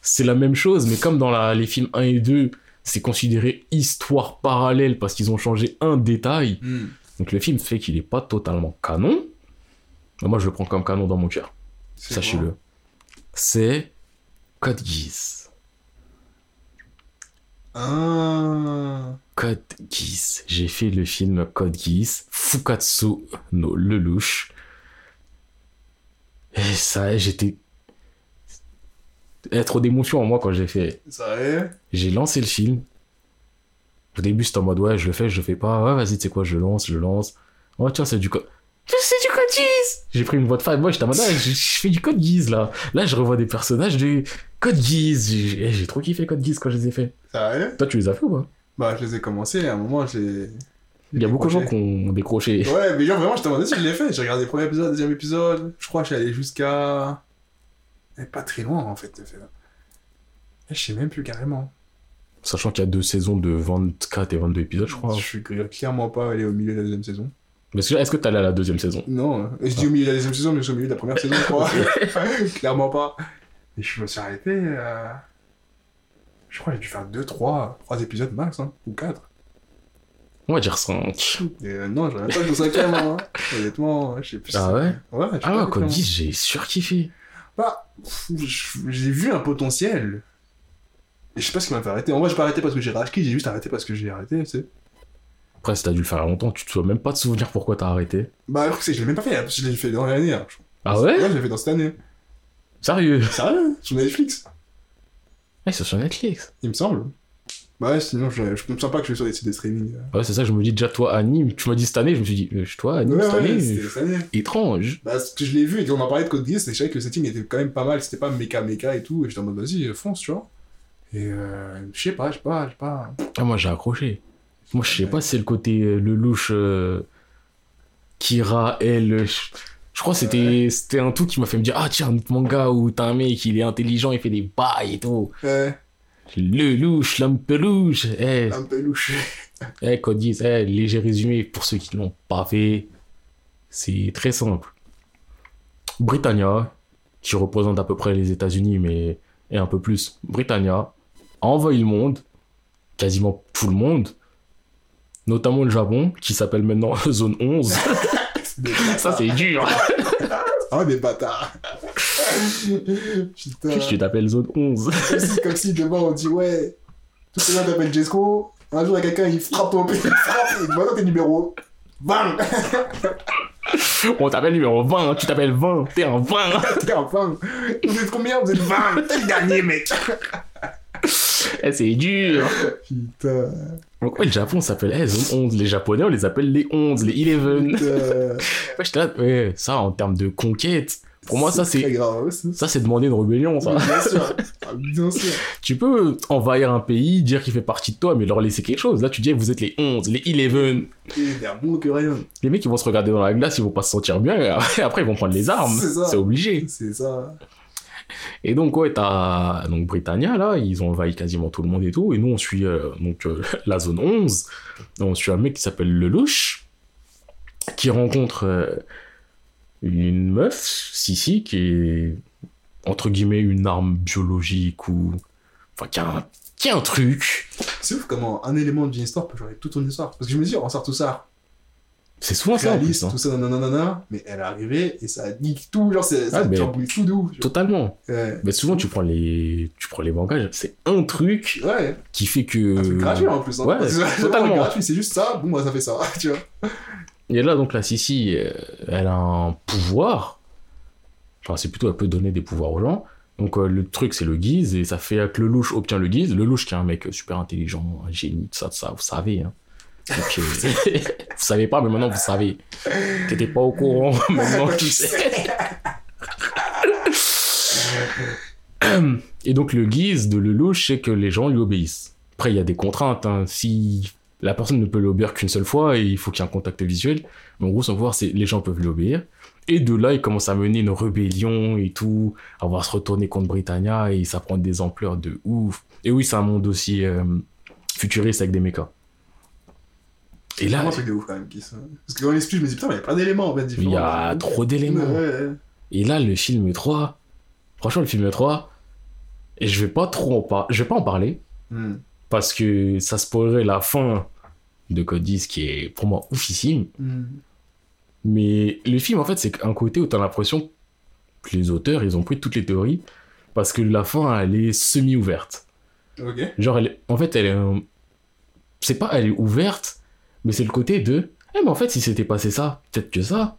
C'est la même chose, mais comme dans la- les films 1 et 2, c'est considéré histoire parallèle parce qu'ils ont changé un détail, Hmm. donc le film fait qu'il est pas totalement canon. Moi je le prends comme canon dans mon cœur, sachez-le. C'est Code Geass. Ah. Code Geass. J'ai fait le film Code Geass, Fukatsu no Lelouch. Et ça, j'étais. Eh, trop d'émotion en moi quand j'ai fait. Ça est J'ai lancé le film. Au début, c'était en mode ouais, je le fais, je le fais pas. Ouais, vas-y, tu sais quoi, je lance, je lance. Oh, tiens, c'est du code. C'est du code Geass J'ai pris une voix de fan. Moi, j'étais en mode, ah, je, je fais du code Geass là. Là, je revois des personnages de code Geass. J'ai eh, j'ai trop kiffé code Geass quand je les ai fait. Est Toi, tu les as fait ou pas? Bah, je les ai commencés, à un moment, j'ai. Il y a beaucoup de gens qui ont décroché. Ouais, mais genre, vraiment, je te demandais si je l'ai fait. J'ai regardé le premier épisode, le deuxième épisode. Je crois que je suis allé jusqu'à. Et pas très loin, en fait. Et je sais même plus carrément. Sachant qu'il y a deux saisons de 24 et 22 épisodes, je crois. Je suis clairement pas allé au milieu de la deuxième saison. Est-ce que t'es allé à la deuxième saison? Non, hein. je dis au milieu de la deuxième saison, mais je suis au milieu de la première saison, je crois. Clairement pas. Et je me suis arrêté. euh, Je crois que j'ai dû faire 2, 3, 3 épisodes max, hein, ou 4. On va dire 5. Et euh, non, j'aurais pas le cinquième, hein. Honnêtement, je sais plus. Ah ouais? Ouais, je Ah ouais, exactement. 10, j'ai surkiffé. Bah, j'ai vu un potentiel. Et je sais pas ce qui m'a fait arrêter. En vrai, j'ai pas arrêté parce que j'ai racheté, j'ai juste arrêté parce que j'ai arrêté, tu sais. Après, si t'as dû le faire a longtemps, tu te souviens même pas de souvenir pourquoi t'as arrêté. Bah, alors que c'est, je l'ai même pas fait, je l'ai fait dans l'année. hein. Ah ouais? Ouais, je l'ai fait dans cette année. Sérieux? Sérieux? Sur Netflix, Ouais, c'est sur Netflix. il me semble. Bah ouais, sinon, je, je me sens pas que je suis sur des sites de streaming. euh. Ouais, c'est ça que je me dis déjà, toi, anime. Tu m'as dit cette année, je me suis dit, euh, toi, anime, Ouais, cette ouais, année, cette année. étrange. Bah, ce que je l'ai vu et qu'on en parlait de Code Geass, je savais que le setting était quand même pas mal, c'était pas méca méca et tout, et j'étais en mode vas-y, fonce, tu vois. Et euh, je sais pas, je sais pas, je sais pas. Ah, moi, j'ai accroché. Moi, je sais pas si c'est le côté euh, le louche euh, Kira, elle. Je, je crois que c'était c'était un truc qui m'a fait me dire, ah, tiens, un autre manga où t'as un mec, il est intelligent, il fait des bails et tout. Ouais, Le louche, l'homme peluche. Eh, un peu louche. eh, Code 10, eh, léger résumé pour ceux qui l'ont pas fait. C'est très simple. Britannia, qui représente à peu près les États-Unis, mais et un peu plus, Britannia, a envahi le monde, quasiment tout le monde, notamment le Japon, qui s'appelle maintenant Zone 11. Ça, c'est dur. Ah, des bâtards. Putain. Qu'est-ce que tu t'appelles Zone 11 Comme si, comme si demain on dit ouais, tout le monde t'appelle Jesco, un jour il y a quelqu'un il frappe ton il frappe, il dit maintenant t'es numéro. Bang On t'appelle numéro 20, tu t'appelles 20, t'es un 20. T'es un bang Vous êtes combien? Vous êtes 20 T'es le dernier mec Eh, c'est dur. Putain. Donc, ouais, le Japon s'appelle eh, Zone 11. Les Japonais, on les appelle les 11, les 11. Putain. Ouais, là, ouais, ça, en termes de conquête, pour moi, ça, c'est, c'est- ça, c'est demander une rébellion, ça. Bien sûr. Ah, Bien sûr. Tu peux envahir un pays, dire qu'il fait partie de toi, mais leur laisser quelque chose. Là, tu dis, vous êtes les 11, les 11. Il est d'air bon que rien. Les mecs, ils vont se regarder dans la glace, ils vont pas se sentir bien, et après, ils vont prendre les armes. C'est obligé. C'est ça. Et donc, ouais, t'as, donc, Britannia, là, ils ont envahi quasiment tout le monde et tout, et nous, on suit, euh, donc, euh, la zone 11. On suit un mec qui s'appelle Lelouch, qui rencontre euh, une meuf, Sissi, qui est, entre guillemets, une arme biologique ou, enfin, qui a un, truc. C'est ouf comment un élément d'une histoire peut changer toute ton histoire. Parce que je me dis, on sort tout ça, C'est souvent ça, en plus, hein. tout ça, nanana, mais elle est arrivée et ça nique tout, genre, c'est- ça Ah, mais- tout genre. Totalement. Ouais. Mais souvent, tu prends les, tu prends les mangas, c'est un truc Ouais, qui fait que. un truc gratuit en plus. Hein. ouais, c'est totalement. gratuit, c'est juste ça, bon, bah ça fait ça, tu vois. Et là, donc, la Sissi, euh, elle a un pouvoir. Enfin, c'est plutôt, elle peut donner des pouvoirs aux gens. Donc, euh, le truc, c'est le guise, et ça fait que le louche obtient le guise. Le louche, qui est un mec super intelligent, un génie, tout ça, tout ça, vous savez. Hein. Euh, vous savez pas, mais maintenant, vous savez. T'étais pas au courant, maintenant, tu sais. Et donc, le guise de le louche, c'est que les gens lui obéissent. Après, il y a des contraintes. hein. Si la personne ne peut l'obéir qu'une seule fois, il faut qu'il y ait un contact visuel. Mais en gros, son pouvoir, c'est les gens peuvent lui obéir. Et de là, il commence à mener une rébellion et tout, à voir se retourner contre Britannia, et ça prend des ampleurs de ouf. Et oui, c'est un monde aussi euh, futuriste avec des mechas. Et là, vraiment un truc de ouf quand même, qui ça. Parce que quand on l'explique, je me dis putain, mais il y a plein d'éléments en fait différents. il y a trop d'éléments. Ouais, ouais. Et là, le film 3, franchement, le film 3, et je vais pas trop en par- je vais pas en parler, Hmm. parce que ça spoilerait la fin de Code 10 qui est pour moi oufissime. Hmm. Mais le film, en fait, c'est un côté où t'as l'impression que les auteurs, ils ont pris toutes les théories, parce que la fin, elle est semi-ouverte. Genre, elle est- en fait, elle est... C'est pas elle est ouverte, mais c'est le côté de... Eh, mais en fait, si c'était passé ça, peut-être que ça.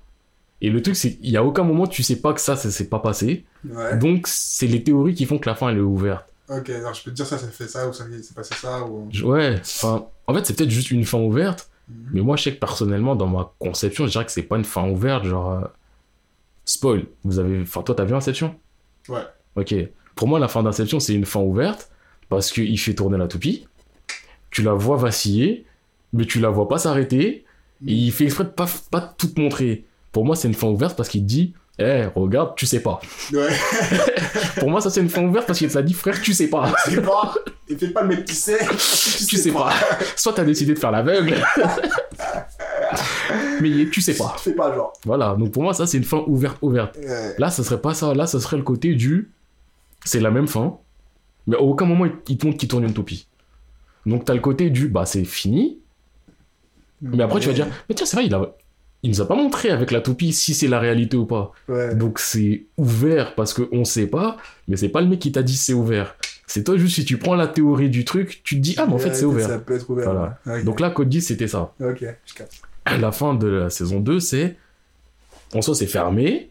Et le truc, c'est qu'il y a aucun moment tu sais pas que ça, ça s'est pas passé. Ouais. Donc, c'est les théories qui font que la fin, elle est ouverte. Ok, alors je peux te dire ça, ça fait ça, ou ça c'est passé ça, ou. Ouais, enfin, en fait, c'est peut-être juste une fin ouverte, Mhm. mais moi, je sais que personnellement, dans ma conception, je dirais que c'est pas une fin ouverte, genre. euh, Spoil, vous avez. Enfin, toi, t'as vu Inception? Ouais. Ok. Pour moi, la fin d'Inception, c'est une fin ouverte, parce qu'il fait tourner la toupie, tu la vois vaciller, mais tu la vois pas s'arrêter, et il fait exprès de pas, pas tout te montrer. Pour moi, c'est une fin ouverte parce qu'il te dit. Eh, regarde, tu sais pas. Ouais. Pour moi, ça c'est une fin ouverte parce qu'il t'a dit, frère, tu sais pas. C'est pas. Et fais pas le mec qui sait. tu sais pas. Soit t'as décidé de faire l'aveugle, mais tu sais pas. Fais pas genre. Voilà, donc pour moi, ça, c'est une fin ouverte, ouverte. Ouais. Là, ça serait pas ça. Là, ça serait le côté du. C'est la même fin, mais à aucun moment, il il te montre qu'il tourne une toupie. Donc, t'as le côté du. Bah, c'est fini. Mais après, tu vas dire. Mais tiens, c'est vrai, il a. Il nous a pas montré avec la toupie si c'est la réalité ou pas. Ouais. Donc c'est ouvert parce qu'on sait pas, mais c'est pas le mec qui t'a dit c'est ouvert. C'est toi juste si tu prends la théorie du truc, tu te dis ah mais en fait c'est ouvert. Ça peut être ouvert. Voilà. Donc là code 10 c'était ça. Ok, je capte. La fin de la saison 2 c'est en soi c'est fermé,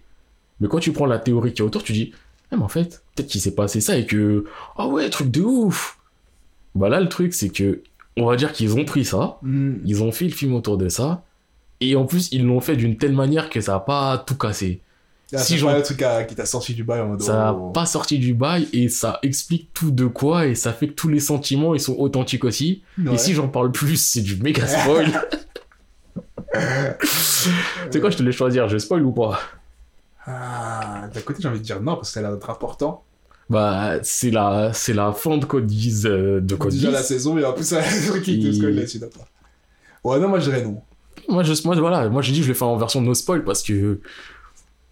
mais quand tu prends la théorie qui est autour, tu dis ah mais en fait peut-être qu'il s'est passé ça et que ah ouais truc de ouf. Bah là le truc c'est que on va dire qu'ils ont pris ça, Hmm. ils ont fait le film autour de ça. Et en plus, ils l'ont fait d'une telle manière que ça a pas tout cassé. Ah, Si j'en- pas le truc à- qui t'a sorti du bail en mode. Ça n'a oh. pas sorti du bail et ça explique tout de quoi et ça fait que tous les sentiments ils sont authentiques aussi. Ouais. Et si j'en parle plus, c'est du méga spoil. c'est quoi, je te laisse choisir, je spoil ou pas? Ah, d'un côté, j'ai envie de dire non parce que ça a l'air d'être important. Bah, c'est la, c'est la fin de Code Geass, euh, de Code Déjà la saison, et en plus, ça qui te spoil là-dessus, d'accord. Ouais, non, moi je dirais non. Moi, je, moi, voilà, moi, j'ai dit, je vais faire en version no spoil parce que,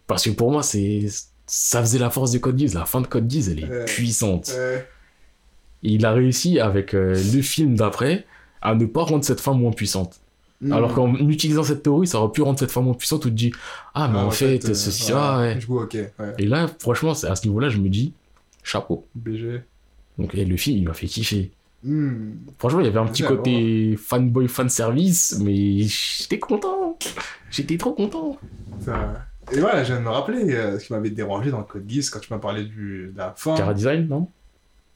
parce que pour moi, c'est, ça faisait la force de Code Geass. La fin de Code Geass, elle est Ouais. puissante. Ouais. Et il a réussi avec euh, le film d'après à ne pas rendre cette fin moins puissante. Hmm. Alors qu'en utilisant cette théorie, ça aurait pu rendre cette femme moins puissante où tu te dis Ah, mais Ah, en fait, euh, ceci, ah, ouais. Je vois. Et là, franchement, à ce niveau-là, je me dis Chapeau. BG. Donc, et le film, il m'a fait kiffer. Hmm. Franchement, il y avait un petit côté fanboy, fan service, mais j'étais content. J'étais trop content. Ça- Et voilà, je viens de me rappeler euh, ce qui m'avait dérangé dans le code Geass quand tu m'as parlé du, de la fin. Cara design, non?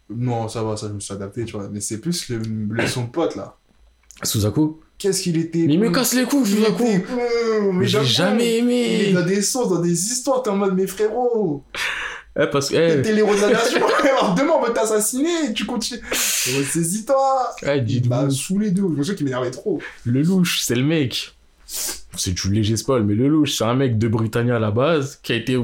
Non, ça va, ça je me suis adapté, tu vois. Mais c'est plus le, le son pote là. Suzaku Qu'est-ce qu'il était. Mais il me casse les couilles, était Suzaku Mais j'ai jamais Il est aimé dans des sens, dans des histoires, t'es en mode, mais frérot, Eh, Parce que, eh, t'es l'héros de la nation, alors demain on va t'assassiner, et tu continues. Saisis-toi eh, Il m'a saoulé de ouf, je me souviens qu'il m'énervait trop. le louche, c'est le mec. C'est du léger spoil, mais le louche, c'est un mec de Britannia à la base qui a été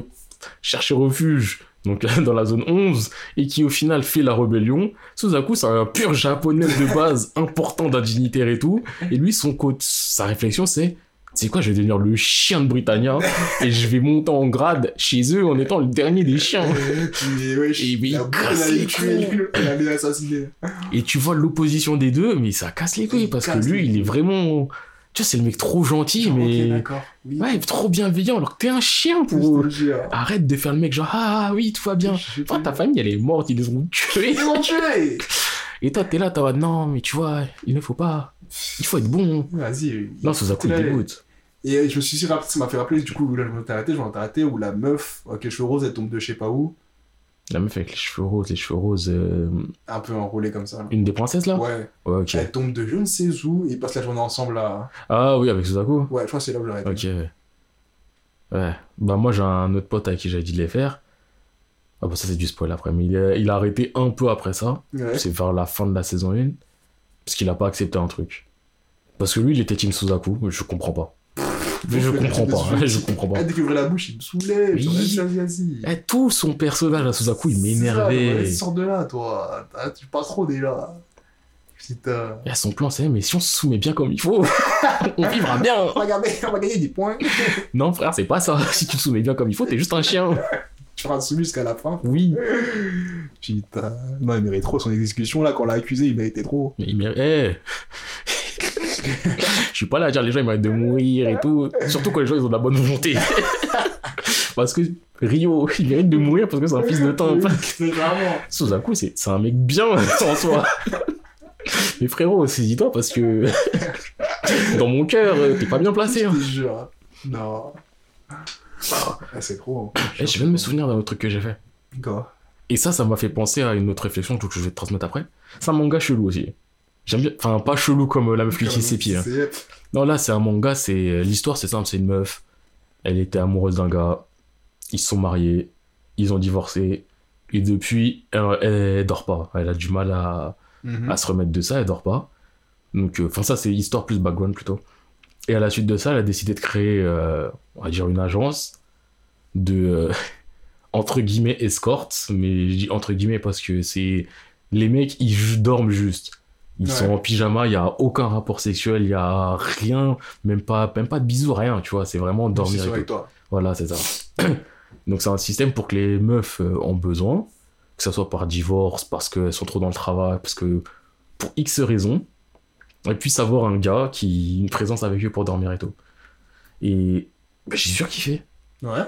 chercher refuge donc dans la zone 11 et qui au final fait la rébellion. Suzaku, c'est un pur japonais de base, important d'un dignitaire et tout. Et lui, son co- sa réflexion, c'est c'est quoi, je vais devenir le chien de Britannia et je vais monter en grade chez eux en étant le dernier des chiens. Et puis, ouais, Et mais casse les couilles. Et tu vois l'opposition des deux, mais ça casse les couilles Il parce que lui, les il est vraiment. Tu vois, c'est le mec trop gentil, Ok, mais. Oui. Ouais, trop bienveillant alors que t'es un chien pour. Arrête de faire le mec genre ah oui tout va bien. Le ta famille elle est morte ils les ont tués. Ils l'ont tué Et toi t'es là t'es mode non mais tu vois il ne faut pas. Il faut être bon. Vas-y. Non Suzaku il Ouais. dégoûte. Et euh, je me suis dit, ça m'a fait rappeler, du coup, là, je me suis arrêté, je me suis arrêté, où la meuf, avec les cheveux roses, elle tombe de je sais pas où, La meuf avec les cheveux roses les cheveux roses euh, un peu enroulée comme ça. là. une des princesses là? Ouais. Ouais ok. Elle tombe de je ne sais où, et ils passent la journée ensemble là. Ah oui avec Suzaku? Ouais, je crois que c'est là où j'aurais Ok. Ouais. Bah moi j'ai un autre pote avec qui j'avais dit de les faire. Ah bah ça c'est du spoil après mais il a, il a arrêté un peu après ça. Ouais. C'est vers la fin de la saison 1. Parce qu'il a pas accepté un truc. Parce que lui, il était Team Suzaku, mais je comprends pas. Mais je comprends pas, je comprends pas. Elle découvrait la bouche, il me saoulait. Oui. Eh, tout son personnage à Suzaku, il m'énervait. Sors de là, toi. Ah, Tu passes trop déjà. Putain. Et son plan, c'est, mais si on se soumet bien comme il faut, on vivra bien. Regardez, on va gagner des points. Non, frère, c'est pas ça. Si tu te soumets bien comme il faut, t'es juste un chien. Soumis jusqu'à la fin. Oui. Putain. Non, il mérite trop son exécution là. Quand on l'a accusé, il méritait trop. Mais il mérite. Eh. Je suis pas là à dire les gens ils méritent de mourir et tout. Surtout quand les gens ils ont de la bonne volonté. parce que Rio, il mérite de mourir parce que c'est un fils de timbre. C'est vraiment. Suzaku, c'est un mec bien en soi. Mais frérot, saisis-toi parce que dans mon cœur, t'es pas bien placé. Je hein. te jure. Non. Ah, c'est trop. Eh, je viens de me souvenir d'un autre truc que j'ai fait. Quoi? Et ça, ça m'a fait penser à une autre réflexion que je vais te transmettre après. C'est un manga chelou aussi. J'aime bien. Enfin, pas chelou comme euh, la meuf qui ses pieds. hein. Non, là, c'est un manga, c'est. euh, L'histoire, c'est simple, c'est une meuf. Elle était amoureuse d'un gars. Ils se sont mariés. Ils ont divorcé. Et depuis, elle, elle dort pas. Elle a du mal à, Mhm. à se remettre de ça, elle dort pas. Donc, euh, enfin, ça, c'est histoire plus background plutôt. Et à la suite de ça, elle a décidé de créer, euh, on va dire, une agence de, euh, entre guillemets, escorte. Mais je dis entre guillemets parce que c'est. Les mecs, ils dorment juste. Ils Ouais. sont en pyjama, il y a aucun rapport sexuel, il y a rien, même pas, même pas de bisous, rien, tu vois. C'est vraiment dormir avec toi. Voilà, c'est ça. Donc c'est un système pour que les meufs euh, ont besoin, que ce soit par divorce, parce qu'elles sont trop dans le travail, parce que pour X raisons, elles puissent avoir un gars qui une présence avec eux pour dormir et tout. Et bah, j'ai surkiffé. Ouais.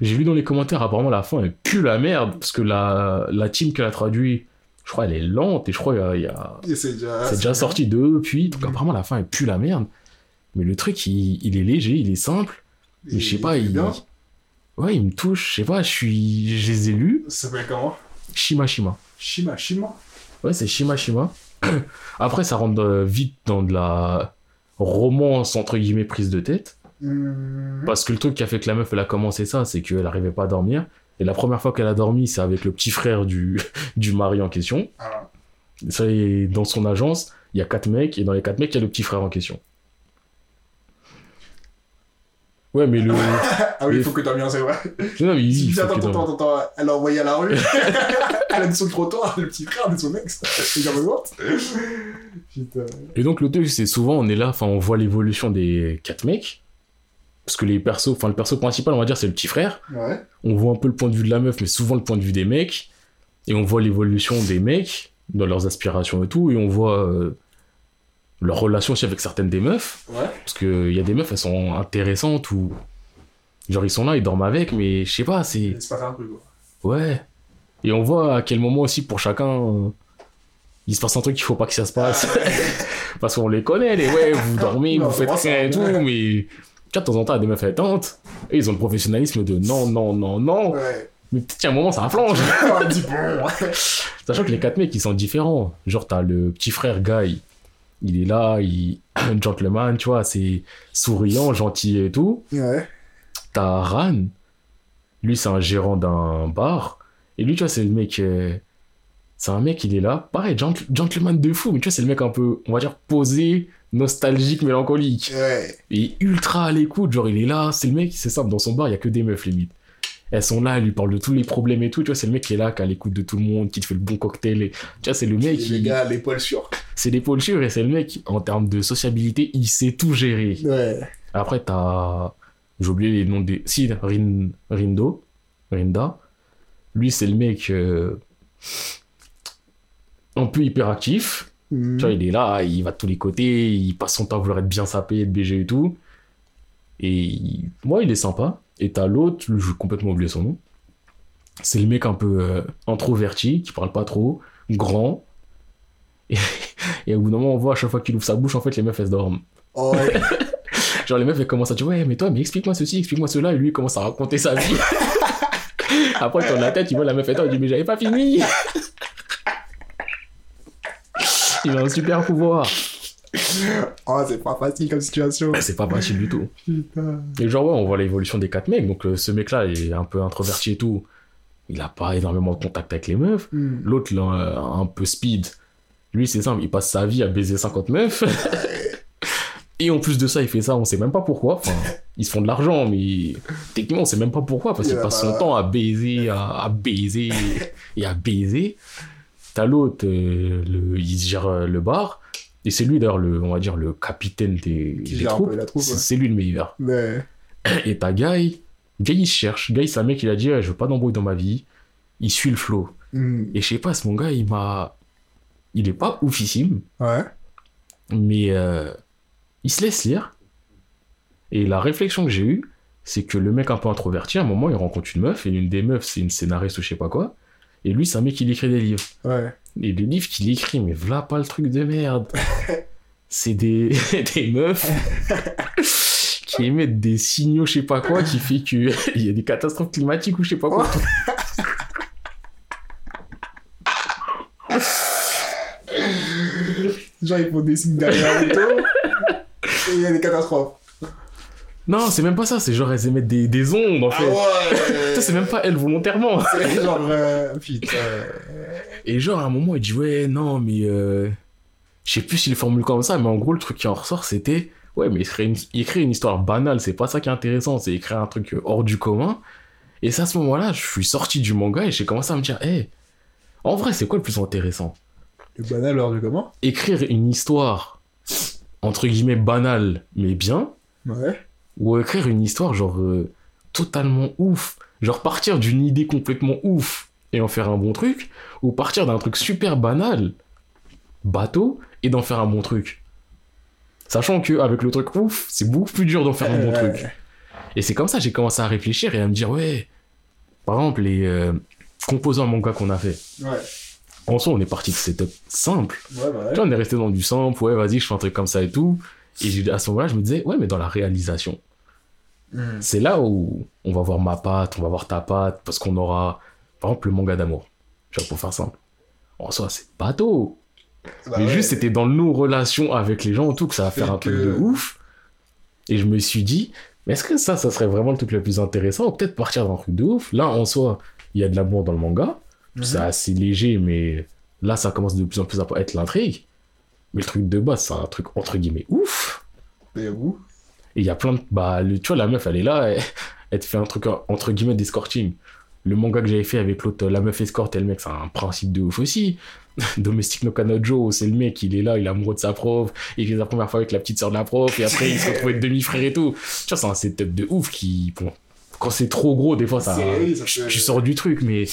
J'ai lu dans les commentaires, apparemment la fin elle pue la merde, parce que la, la team qui l'a traduit, je crois elle est lente, et je crois il y a- Et C'est déjà, déjà sorti depuis, donc apparemment la fin elle pue la merde. Mais le truc il, il est léger, il est simple, mais je sais pas, il... bien. Ouais, il me touche, je sais pas, je suis... Je les ai lus, Ça s'appelle comment? Shima Shima. Shima, Shima? Ouais, c'est Shima Shima. Après, ça rentre euh, vite dans de la romance, entre guillemets, prise de tête. Mhm. Parce que le truc qui a fait que la meuf, elle a commencé ça, c'est qu'elle arrivait pas à dormir. Et la première fois qu'elle a dormi, c'est avec le petit frère du, du mari en question. Ah. Ça, et dans son agence, il y a quatre mecs, et dans les quatre mecs, il y a le petit frère en question. Ouais, mais le. Ah oui, il faut que tu bien, c'est vrai. Non, mais faut attends, attends, attends, elle l'a envoyé à la rue. elle a sur le trottoir, le petit frère de son ex. What? Putain. Et donc le truc c'est souvent on est là, enfin on voit l'évolution des quatre mecs, parce que les persos, enfin le perso principal on va dire c'est le petit frère, Ouais. on voit un peu le point de vue de la meuf mais souvent le point de vue des mecs, et on voit l'évolution des mecs dans leurs aspirations et tout, et on voit euh, leur relation aussi avec certaines des meufs, Ouais. parce qu'il y a des meufs elles sont intéressantes ou genre ils sont là, ils dorment avec, mais je sais pas, c'est... C'est pas un truc, quoi. Ouais. Et on voit à quel moment aussi pour chacun... euh, il se passe un truc qu'il faut pas que ça se passe. Parce qu'on les connaît, les ouais, vous dormez, Non, vous faites rien et tout, mais tu vois, de temps en temps, des meufs attentes, et ils ont le professionnalisme de non, non, non, non, Ouais. mais peut-être a un moment, ça bon. Sachant que les quatre mecs, ils sont différents. Genre, t'as le petit frère Guy, il est là, il gentleman, tu vois, c'est souriant, gentil et tout. Ouais. T'as Ran, lui, c'est un gérant d'un bar, et lui, tu vois, c'est le mec. euh, C'est un mec, il est là, pareil, gent- gentleman de fou, mais tu vois, c'est le mec un peu, on va dire, posé, nostalgique, mélancolique. Ouais. Et ultra à l'écoute, genre il est là, c'est le mec, c'est simple, dans son bar, il y a que des meufs limite. Elles sont là, elles lui parlent de tous les problèmes et tout, tu vois, c'est le mec qui est là, qui est à l'écoute de tout le monde, qui te fait le bon cocktail, et... tu vois, c'est le mec, Et le gars, l'épaule sûre. c'est l'épaule sûre, et c'est le mec, en termes de sociabilité, il sait tout gérer. Ouais. Après, t'as, j'ai oublié les noms des, si, Rin... Rindo, Rinda, lui, c'est le mec, euh, un peu hyperactif, Mhm. tu vois, il est là, il va de tous les côtés, il passe son temps à vouloir être bien sapé, être BG et tout. Et moi, il est sympa. Et t'as l'autre, j'ai complètement oublié son nom. C'est le mec un peu euh, introverti, qui parle pas trop, grand. Et, et au bout d'un moment, on voit à chaque fois qu'il ouvre sa bouche, en fait, les meufs, elles se dorment. Oh. Genre, les meufs, elles commencent à dire, ouais, mais toi, mais explique-moi ceci, explique-moi cela. Et lui, il commence à raconter sa vie. Après, il tourne la tête, il voit la meuf et toi, il dit, mais j'avais pas fini. il a un super pouvoir. Oh, c'est pas facile comme situation. C'est pas facile du tout. Putain. Et genre, ouais, on voit l'évolution des quatre mecs. Donc, euh, ce mec-là, il est un peu introverti et tout. Il a pas énormément de contact avec les meufs. Mhm. L'autre, là, un peu speed. Lui, c'est simple, il passe sa vie à baiser 50 meufs. et en plus de ça, il fait ça, on sait même pas pourquoi. Enfin, ils se font de l'argent, mais techniquement, on sait même pas pourquoi. Parce qu'il passe pas- son temps à baiser, à, à baiser et à baiser. T'as l'autre, euh, le, il gère euh, le bar. Et c'est lui, d'ailleurs, le, on va dire, le capitaine des, Qui troupes. troupe, C'est ouais. lui le meilleur. Et t'as Guy. Guy, il se cherche. Guy, c'est un mec, il a dit, Eh, je veux pas d'embrouille dans ma vie. Il suit le flow. Mhm. Et je sais pas, ce mon gars, il m'a. Il est pas oufissime, Ouais. mais euh, il se laisse lire. Et la réflexion que j'ai eue, c'est que le mec un peu introverti, à un moment, il rencontre une meuf, et une des meufs, c'est une scénariste ou je sais pas quoi. Et lui, c'est un mec qui écrit des livres. Ouais. Et les livres qu'il écrit, mais voilà pas le truc de merde. C'est des, des meufs qui émettent des signaux, je sais pas quoi, qui fait qu'il y a des catastrophes climatiques ou je sais pas quoi. Genre, ils font des signes derrière la moto. et il y a des catastrophes. Non, c'est même pas ça, c'est genre elles émettent des, des ondes en Ah fait. ouais Ça, c'est même pas elles volontairement. C'est genre, euh, putain. Et genre, à un moment, il dit, ouais, non, mais. euh, Je sais plus s'il formule comme ça, mais en gros, le truc qui en ressort, c'était. Ouais, mais il écrit, une... il écrit une histoire banale, c'est pas ça qui est intéressant, c'est écrire un truc hors du commun. Et c'est à ce moment-là, je suis sorti du manga et j'ai commencé à me dire, hé, en vrai, c'est quoi le plus intéressant? Le banal, alors, de comment Écrire une histoire, entre guillemets, banale, mais bien, Ouais. ou écrire une histoire, genre, euh, totalement ouf. Genre, partir d'une idée complètement ouf et en faire un bon truc, ou partir d'un truc super banal, bateau, et d'en faire un bon truc. Sachant que avec le truc ouf, c'est beaucoup plus dur d'en faire un bon Ouais. truc. Et c'est comme ça que j'ai commencé à réfléchir et à me dire, ouais, par exemple, les euh, composants manga qu'on a fait. Ouais. En soi, on est parti de setup simple. Ouais, bah on est resté dans du simple, ouais, vas-y, je fais un truc comme ça et tout. Et à ce moment-là, je me disais, ouais, mais dans la réalisation, Hmm. c'est là où on va voir ma patte, on va voir ta patte, parce qu'on aura, par exemple, le manga d'amour. Vois, pour faire simple. En soi, c'est bateau. Bah mais ouais. juste, c'était dans nos relations avec les gens et tout que ça va faire un truc de ouf. Et je me suis dit, mais est-ce que ça, ça serait vraiment le truc le plus intéressant? Ou peut-être partir d'un truc de ouf Là, en soi, il y a de l'amour dans le manga. Mhm. C'est assez léger, mais là, ça commence de plus en plus à être l'intrigue. Mais le truc de base, c'est un truc entre guillemets ouf. Et où? Et il y a plein de. Bah, le- tu vois, la meuf, elle est là, elle, elle te fait un truc entre guillemets d'escorting. Le manga que j'avais fait avec l'autre, la meuf escorte et le mec, c'est un principe de ouf aussi. Domestic no Kanojo, c'est le mec, il est là, il est amoureux de sa prof, il fait sa première fois avec la petite sœur de la prof, et après il se retrouve être demi-frère et tout. Tu vois, c'est un setup de ouf qui. Bon, quand c'est trop gros, des fois, ça, ça tu, tu sors du truc, mais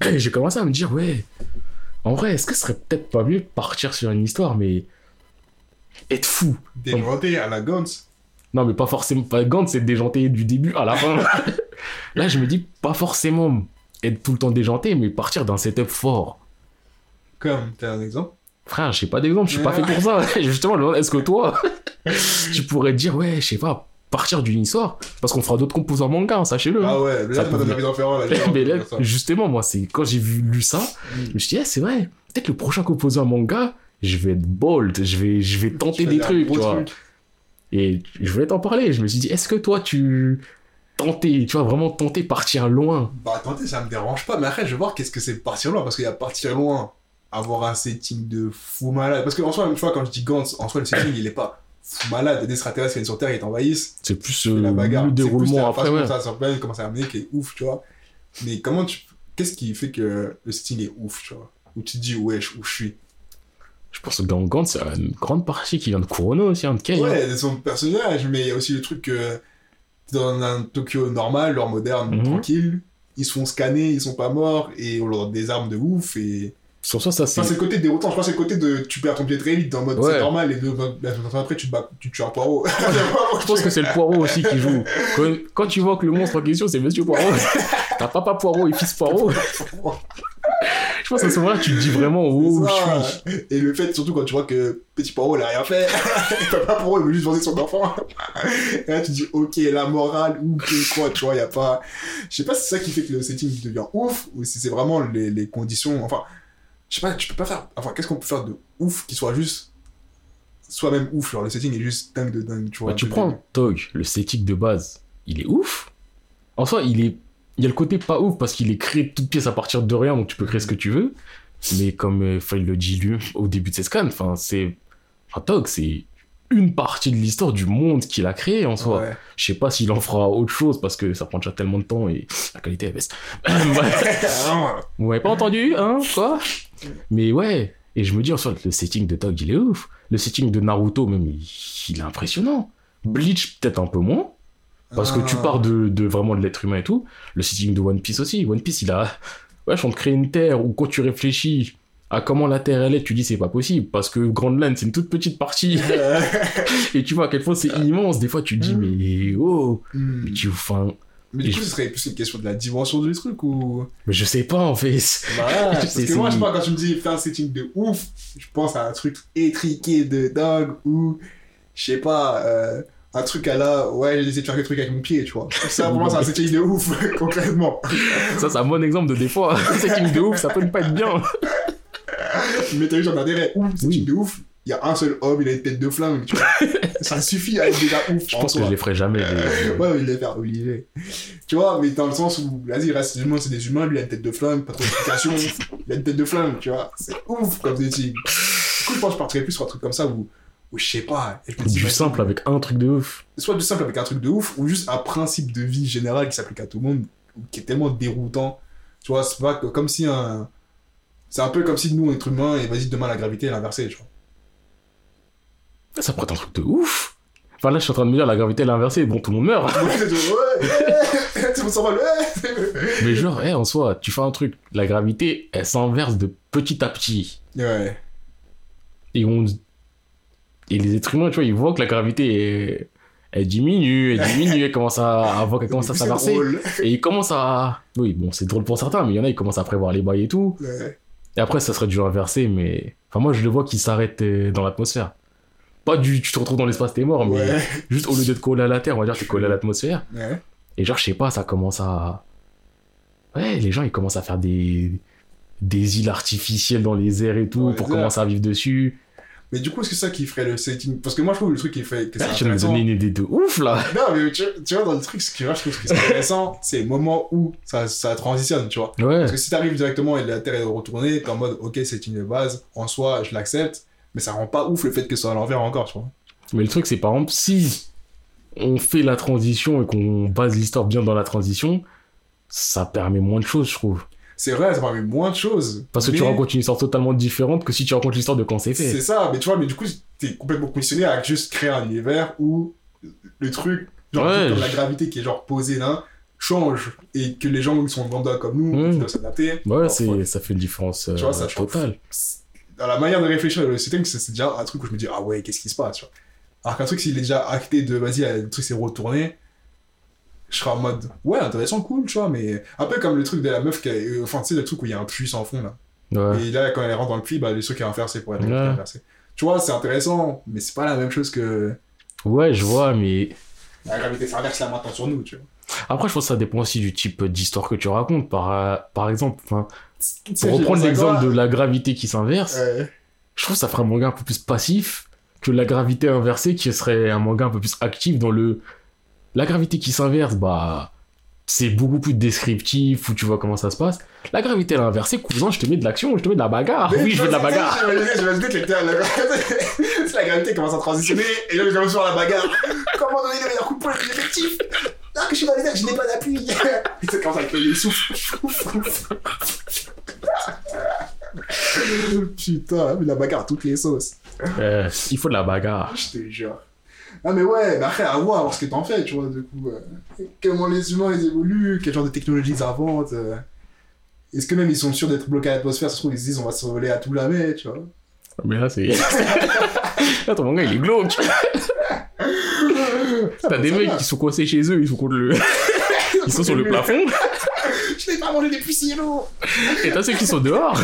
j'ai commencé à me dire, ouais, en vrai, est-ce que ce serait peut-être pas mieux de partir sur une histoire, mais être fou Déjanté à la Gantz. non, mais pas forcément. Pas Gantz, c'est déjanté du début à la fin. Là, je me dis pas forcément être tout le temps déjanté, mais partir d'un setup fort. Comme, t'as un exemple? Frère, je sais pas d'exemple, je suis pas fait pour ça. Justement, est-ce que toi, tu pourrais te dire, ouais, je sais pas, partir d'une histoire Parce qu'on fera d'autres composants manga, hein, sachez-le. hein. Ah ouais, là, Ça tu m'as peut- donné envie d'en faire un, là. j'ai mais là, justement, moi, c'est quand j'ai vu lu ça, je me suis dit, eh, c'est vrai, peut-être le prochain composant manga, je vais être bold, je vais, je vais tenter des trucs, tu vois. truc. Et je voulais t'en parler. Je me suis dit, est-ce que toi, tu tentais, tu vois, vraiment tenter partir loin? Bah, attendez, ça me dérange pas, mais après, je vais voir qu'est-ce que c'est partir loin, parce qu'il y a partir loin, avoir un setting de fou malade. Parce que, en soi, une fois, quand je dis Gantz, en soi, le setting, il est pas malade. Des extraterrestres qui viennent sur Terre, ils t'envahissent. C'est plus euh, la bagarre. le C'est plus déroulement après, ouais. ça se plaît, comment ça a amené qui est ouf, tu vois. Mais comment tu. Qu'est-ce qui fait que le setting est ouf, tu vois? Où tu te dis, wesh, où je suis? Je pense que dans Gantz, c'est une grande partie qui vient de Kurono aussi, hein, de Kei. Ouais, de son personnage, mais il y a aussi le truc que dans un Tokyo normal, leur moderne, Mhm. tranquille, ils se font scanner, ils sont pas morts, et on leur donne des armes de ouf, et... Sur ça, ça c'est. Enfin, c'est le côté déroutant, je crois que c'est le côté de tu perds ton pied très vite, dans mode Ouais. c'est normal, et deux après, tu, te bats, tu tues un poireau. Je pense que c'est le poireau aussi qui joue. Quand, quand tu vois que le monstre en question, c'est Monsieur Poireau, t'as papa Poireau et fils Poireau. Je pense qu'à ce moment-là, tu te dis vraiment, oh, je suis. Ça. Et le fait, surtout quand tu vois que petit poireau, il a rien fait, papa poireau, il veut juste venger son enfant. Et là, tu te dis, ok, la morale, ou que quoi, tu vois, il y a pas. Je sais pas si c'est ça qui fait que le setting devient ouf, ou si c'est vraiment les, les conditions. Enfin, je sais pas, tu peux pas faire. Enfin, qu'est-ce qu'on peut faire de ouf qui soit juste. Soi-même ouf, genre le setting est juste dingue de dingue, tu vois. Bah, tu prends dingue. Tog, le statique de base, il est ouf. En soi, il est. Il y a le côté pas ouf parce qu'il est créé de toutes pièces à partir de rien, donc tu peux créer ce que tu veux. Mais comme euh, le dit lui au début de ses scans, enfin, c'est. Enfin, Tog, c'est une partie de l'histoire du monde qu'il a créé en soi. Ouais. Je sais pas s'il en fera autre chose parce que ça prend déjà tellement de temps et la qualité est baisse. Ah, Vous m'avez pas entendu, hein Quoi? Mais ouais. Et je me dis en soi, le setting de Tog, il est ouf. Le setting de Naruto, même, il, il est impressionnant. Bleach, peut-être un peu moins. Parce que tu Ah. pars de, de vraiment de l'être humain et tout. Le setting de One Piece aussi. One Piece, il a. Ouais, on te crée une terre où quand tu réfléchis à comment la terre elle est, tu dis c'est pas possible. Parce que Grand Land, c'est une toute petite partie. et tu vois à quel point c'est immense. Des fois, tu te dis, mais oh. Hmm. Mais tu. Enfin. Mais du coup, ce serait plus une question de la dimension du truc ou? Mais je sais pas en fait. Bah, parce que moi, je sais pas, quand tu me dis faire un setting de ouf, je pense à un truc étriqué de dingue ou, je sais pas, euh, un truc à la, ouais, j'ai essayé de faire des trucs avec mon pied, tu vois. Ça, pour moi, c'est un setting de ouf, concrètement. Ça, c'est un bon exemple de des fois. setting de ouf, ça peut ne pas être bien. Mais t'as vu, j'en ai des rêves. Ouf, setting Oui. de ouf. Il y a un seul homme, il a une tête de flingue, tu vois. ça suffit à être déjà ouf. Je en pense que je les ferai jamais. les- Ouais, il les faire obligé. Tu vois, mais dans le sens où, vas-y, reste, c'est des humains, lui, il a une tête de flingue, pas trop d'explication, il a une tête de flingue, tu vois. C'est ouf comme setting. Du coup, je pense que je partirais plus sur un truc comme ça où, où je sais pas. je Du simple avec un truc de ouf. Soit du simple avec un truc de ouf, ou juste un principe de vie général qui s'applique à tout le monde, qui est tellement déroutant. Tu vois, c'est pas comme si un. C'est un peu comme si nous, on est humains, et vas-y, demain, la gravité est l'inversée, tu vois. Ça pourrait être un truc de ouf. Enfin, là, je suis en train de me dire, la gravité est l'inversée, bon, tout le monde meurt. Tout, le monde s'en va. Mais genre, eh, en soi, tu fais un truc, la gravité, elle s'inverse de petit à petit. Ouais. Et on. Et les êtres humains, tu vois, ils voient que la gravité, est- elle diminue, elle diminue, elle commence à, à qu'elle commence à s'inverser. Et ils commencent à. Oui, bon, c'est drôle pour certains, mais il y en a, ils commencent à prévoir les bails et tout. Ouais. Et après, ça serait du inversé, mais. Enfin, moi, je le vois qui s'arrête euh, dans l'atmosphère. Pas du tu te retrouves dans l'espace, t'es mort, mais Ouais. juste au lieu d'être collé à la terre, on va dire, t'es collé à l'atmosphère. Ouais. Et genre, je sais pas, ça commence à. Ouais, les gens, ils commencent à faire des. Des îles artificielles dans les airs et tout, Ouais, pour commencer à vivre dessus. Mais du coup, est-ce que c'est ça qui ferait le setting? Parce que moi, je trouve le truc qui fait que Ah, tu vas me donner une idée de ouf, là Non, mais tu, tu vois, dans le truc, ce que moi, je trouve que c'est intéressant, c'est le moment où ça, ça transitionne, tu vois. Ouais. Parce que si t'arrives directement et la Terre est retournée, t'es en mode, ok, c'est une base, en soi, je l'accepte, mais ça rend pas ouf le fait que ce soit à l'envers encore, tu vois. Mais le truc, c'est par exemple, si on fait la transition et qu'on base l'histoire bien dans la transition, ça permet moins de choses, je trouve. C'est vrai, ça permet moins de choses. Parce que tu racontes une histoire totalement différente que si tu racontes l'histoire de quand c'est C'est fait. ça, mais tu vois, mais du coup, t'es complètement conditionné à juste créer un univers où le truc, genre, Ouais, comme je- la gravité qui est genre posée là, change et que les gens qui sont lambda comme nous, Mm. ils doivent s'adapter. Ouais, Alors, c'est, faut- ça fait une différence euh, Tu vois, ça change. Dans la manière de réfléchir le setting, c'est déjà un truc où je me dis, ah ouais, qu'est-ce qui se passe, tu vois. Alors qu'un truc, s'il est déjà acté de, vas-y, le truc s'est retourné, je serai en mode, ouais, intéressant, cool, tu vois, mais un peu comme le truc de la meuf qui a, euh, enfin, tu sais, le truc où il y a un puits sans fond, là. Ouais. Et là, quand elle rentre dans le puits, bah, les trucs qui est inversé pour être Ouais. inversé. Tu vois, c'est intéressant, mais c'est pas la même chose que ouais, je vois, mais la gravité s'inverse là maintenant sur nous, tu vois. Après, je pense que ça dépend aussi du type d'histoire que tu racontes. Par, par exemple, enfin, pour reprendre l'exemple de la gravité qui s'inverse, Ouais. je trouve que ça ferait un manga un peu plus passif que la gravité inversée qui serait un manga un peu plus actif dans le. La gravité qui s'inverse, bah. C'est beaucoup plus descriptif, où tu vois comment ça se passe. La gravité à l'inversée, cousin, je te mets de l'action, je te mets de la bagarre. Mais oui, je veux de la bagarre. J'imagine que la- la- gravité commence à transitionner, et là, je commence sur la bagarre. Comment donner le meilleur coup de poing effectif Ah, que je suis airs, je n'ai pas d'appui. Et ça commence avec le souffle. Putain, mais la bagarre à toutes les sauces. Euh, il faut de la bagarre. Je te jure. Ah, mais ouais, mais après, à voir, à voir ce que t'en fais, tu vois, du coup. euh, comment les humains, ils évoluent, quel genre de technologie ils inventent. euh. Est-ce que même ils sont sûrs d'être bloqués à l'atmosphère Ça se trouve, ils se disent, on va se voler à tout jamais, tu vois. Mais là, c'est. là, ton manga, il est glauque. T'as des ça mecs qui sont coincés chez eux, ils sont contre le. Ils sont sur le plafond. Je n'ai pas mangé depuis si longtemps Et t'as ceux qui sont dehors.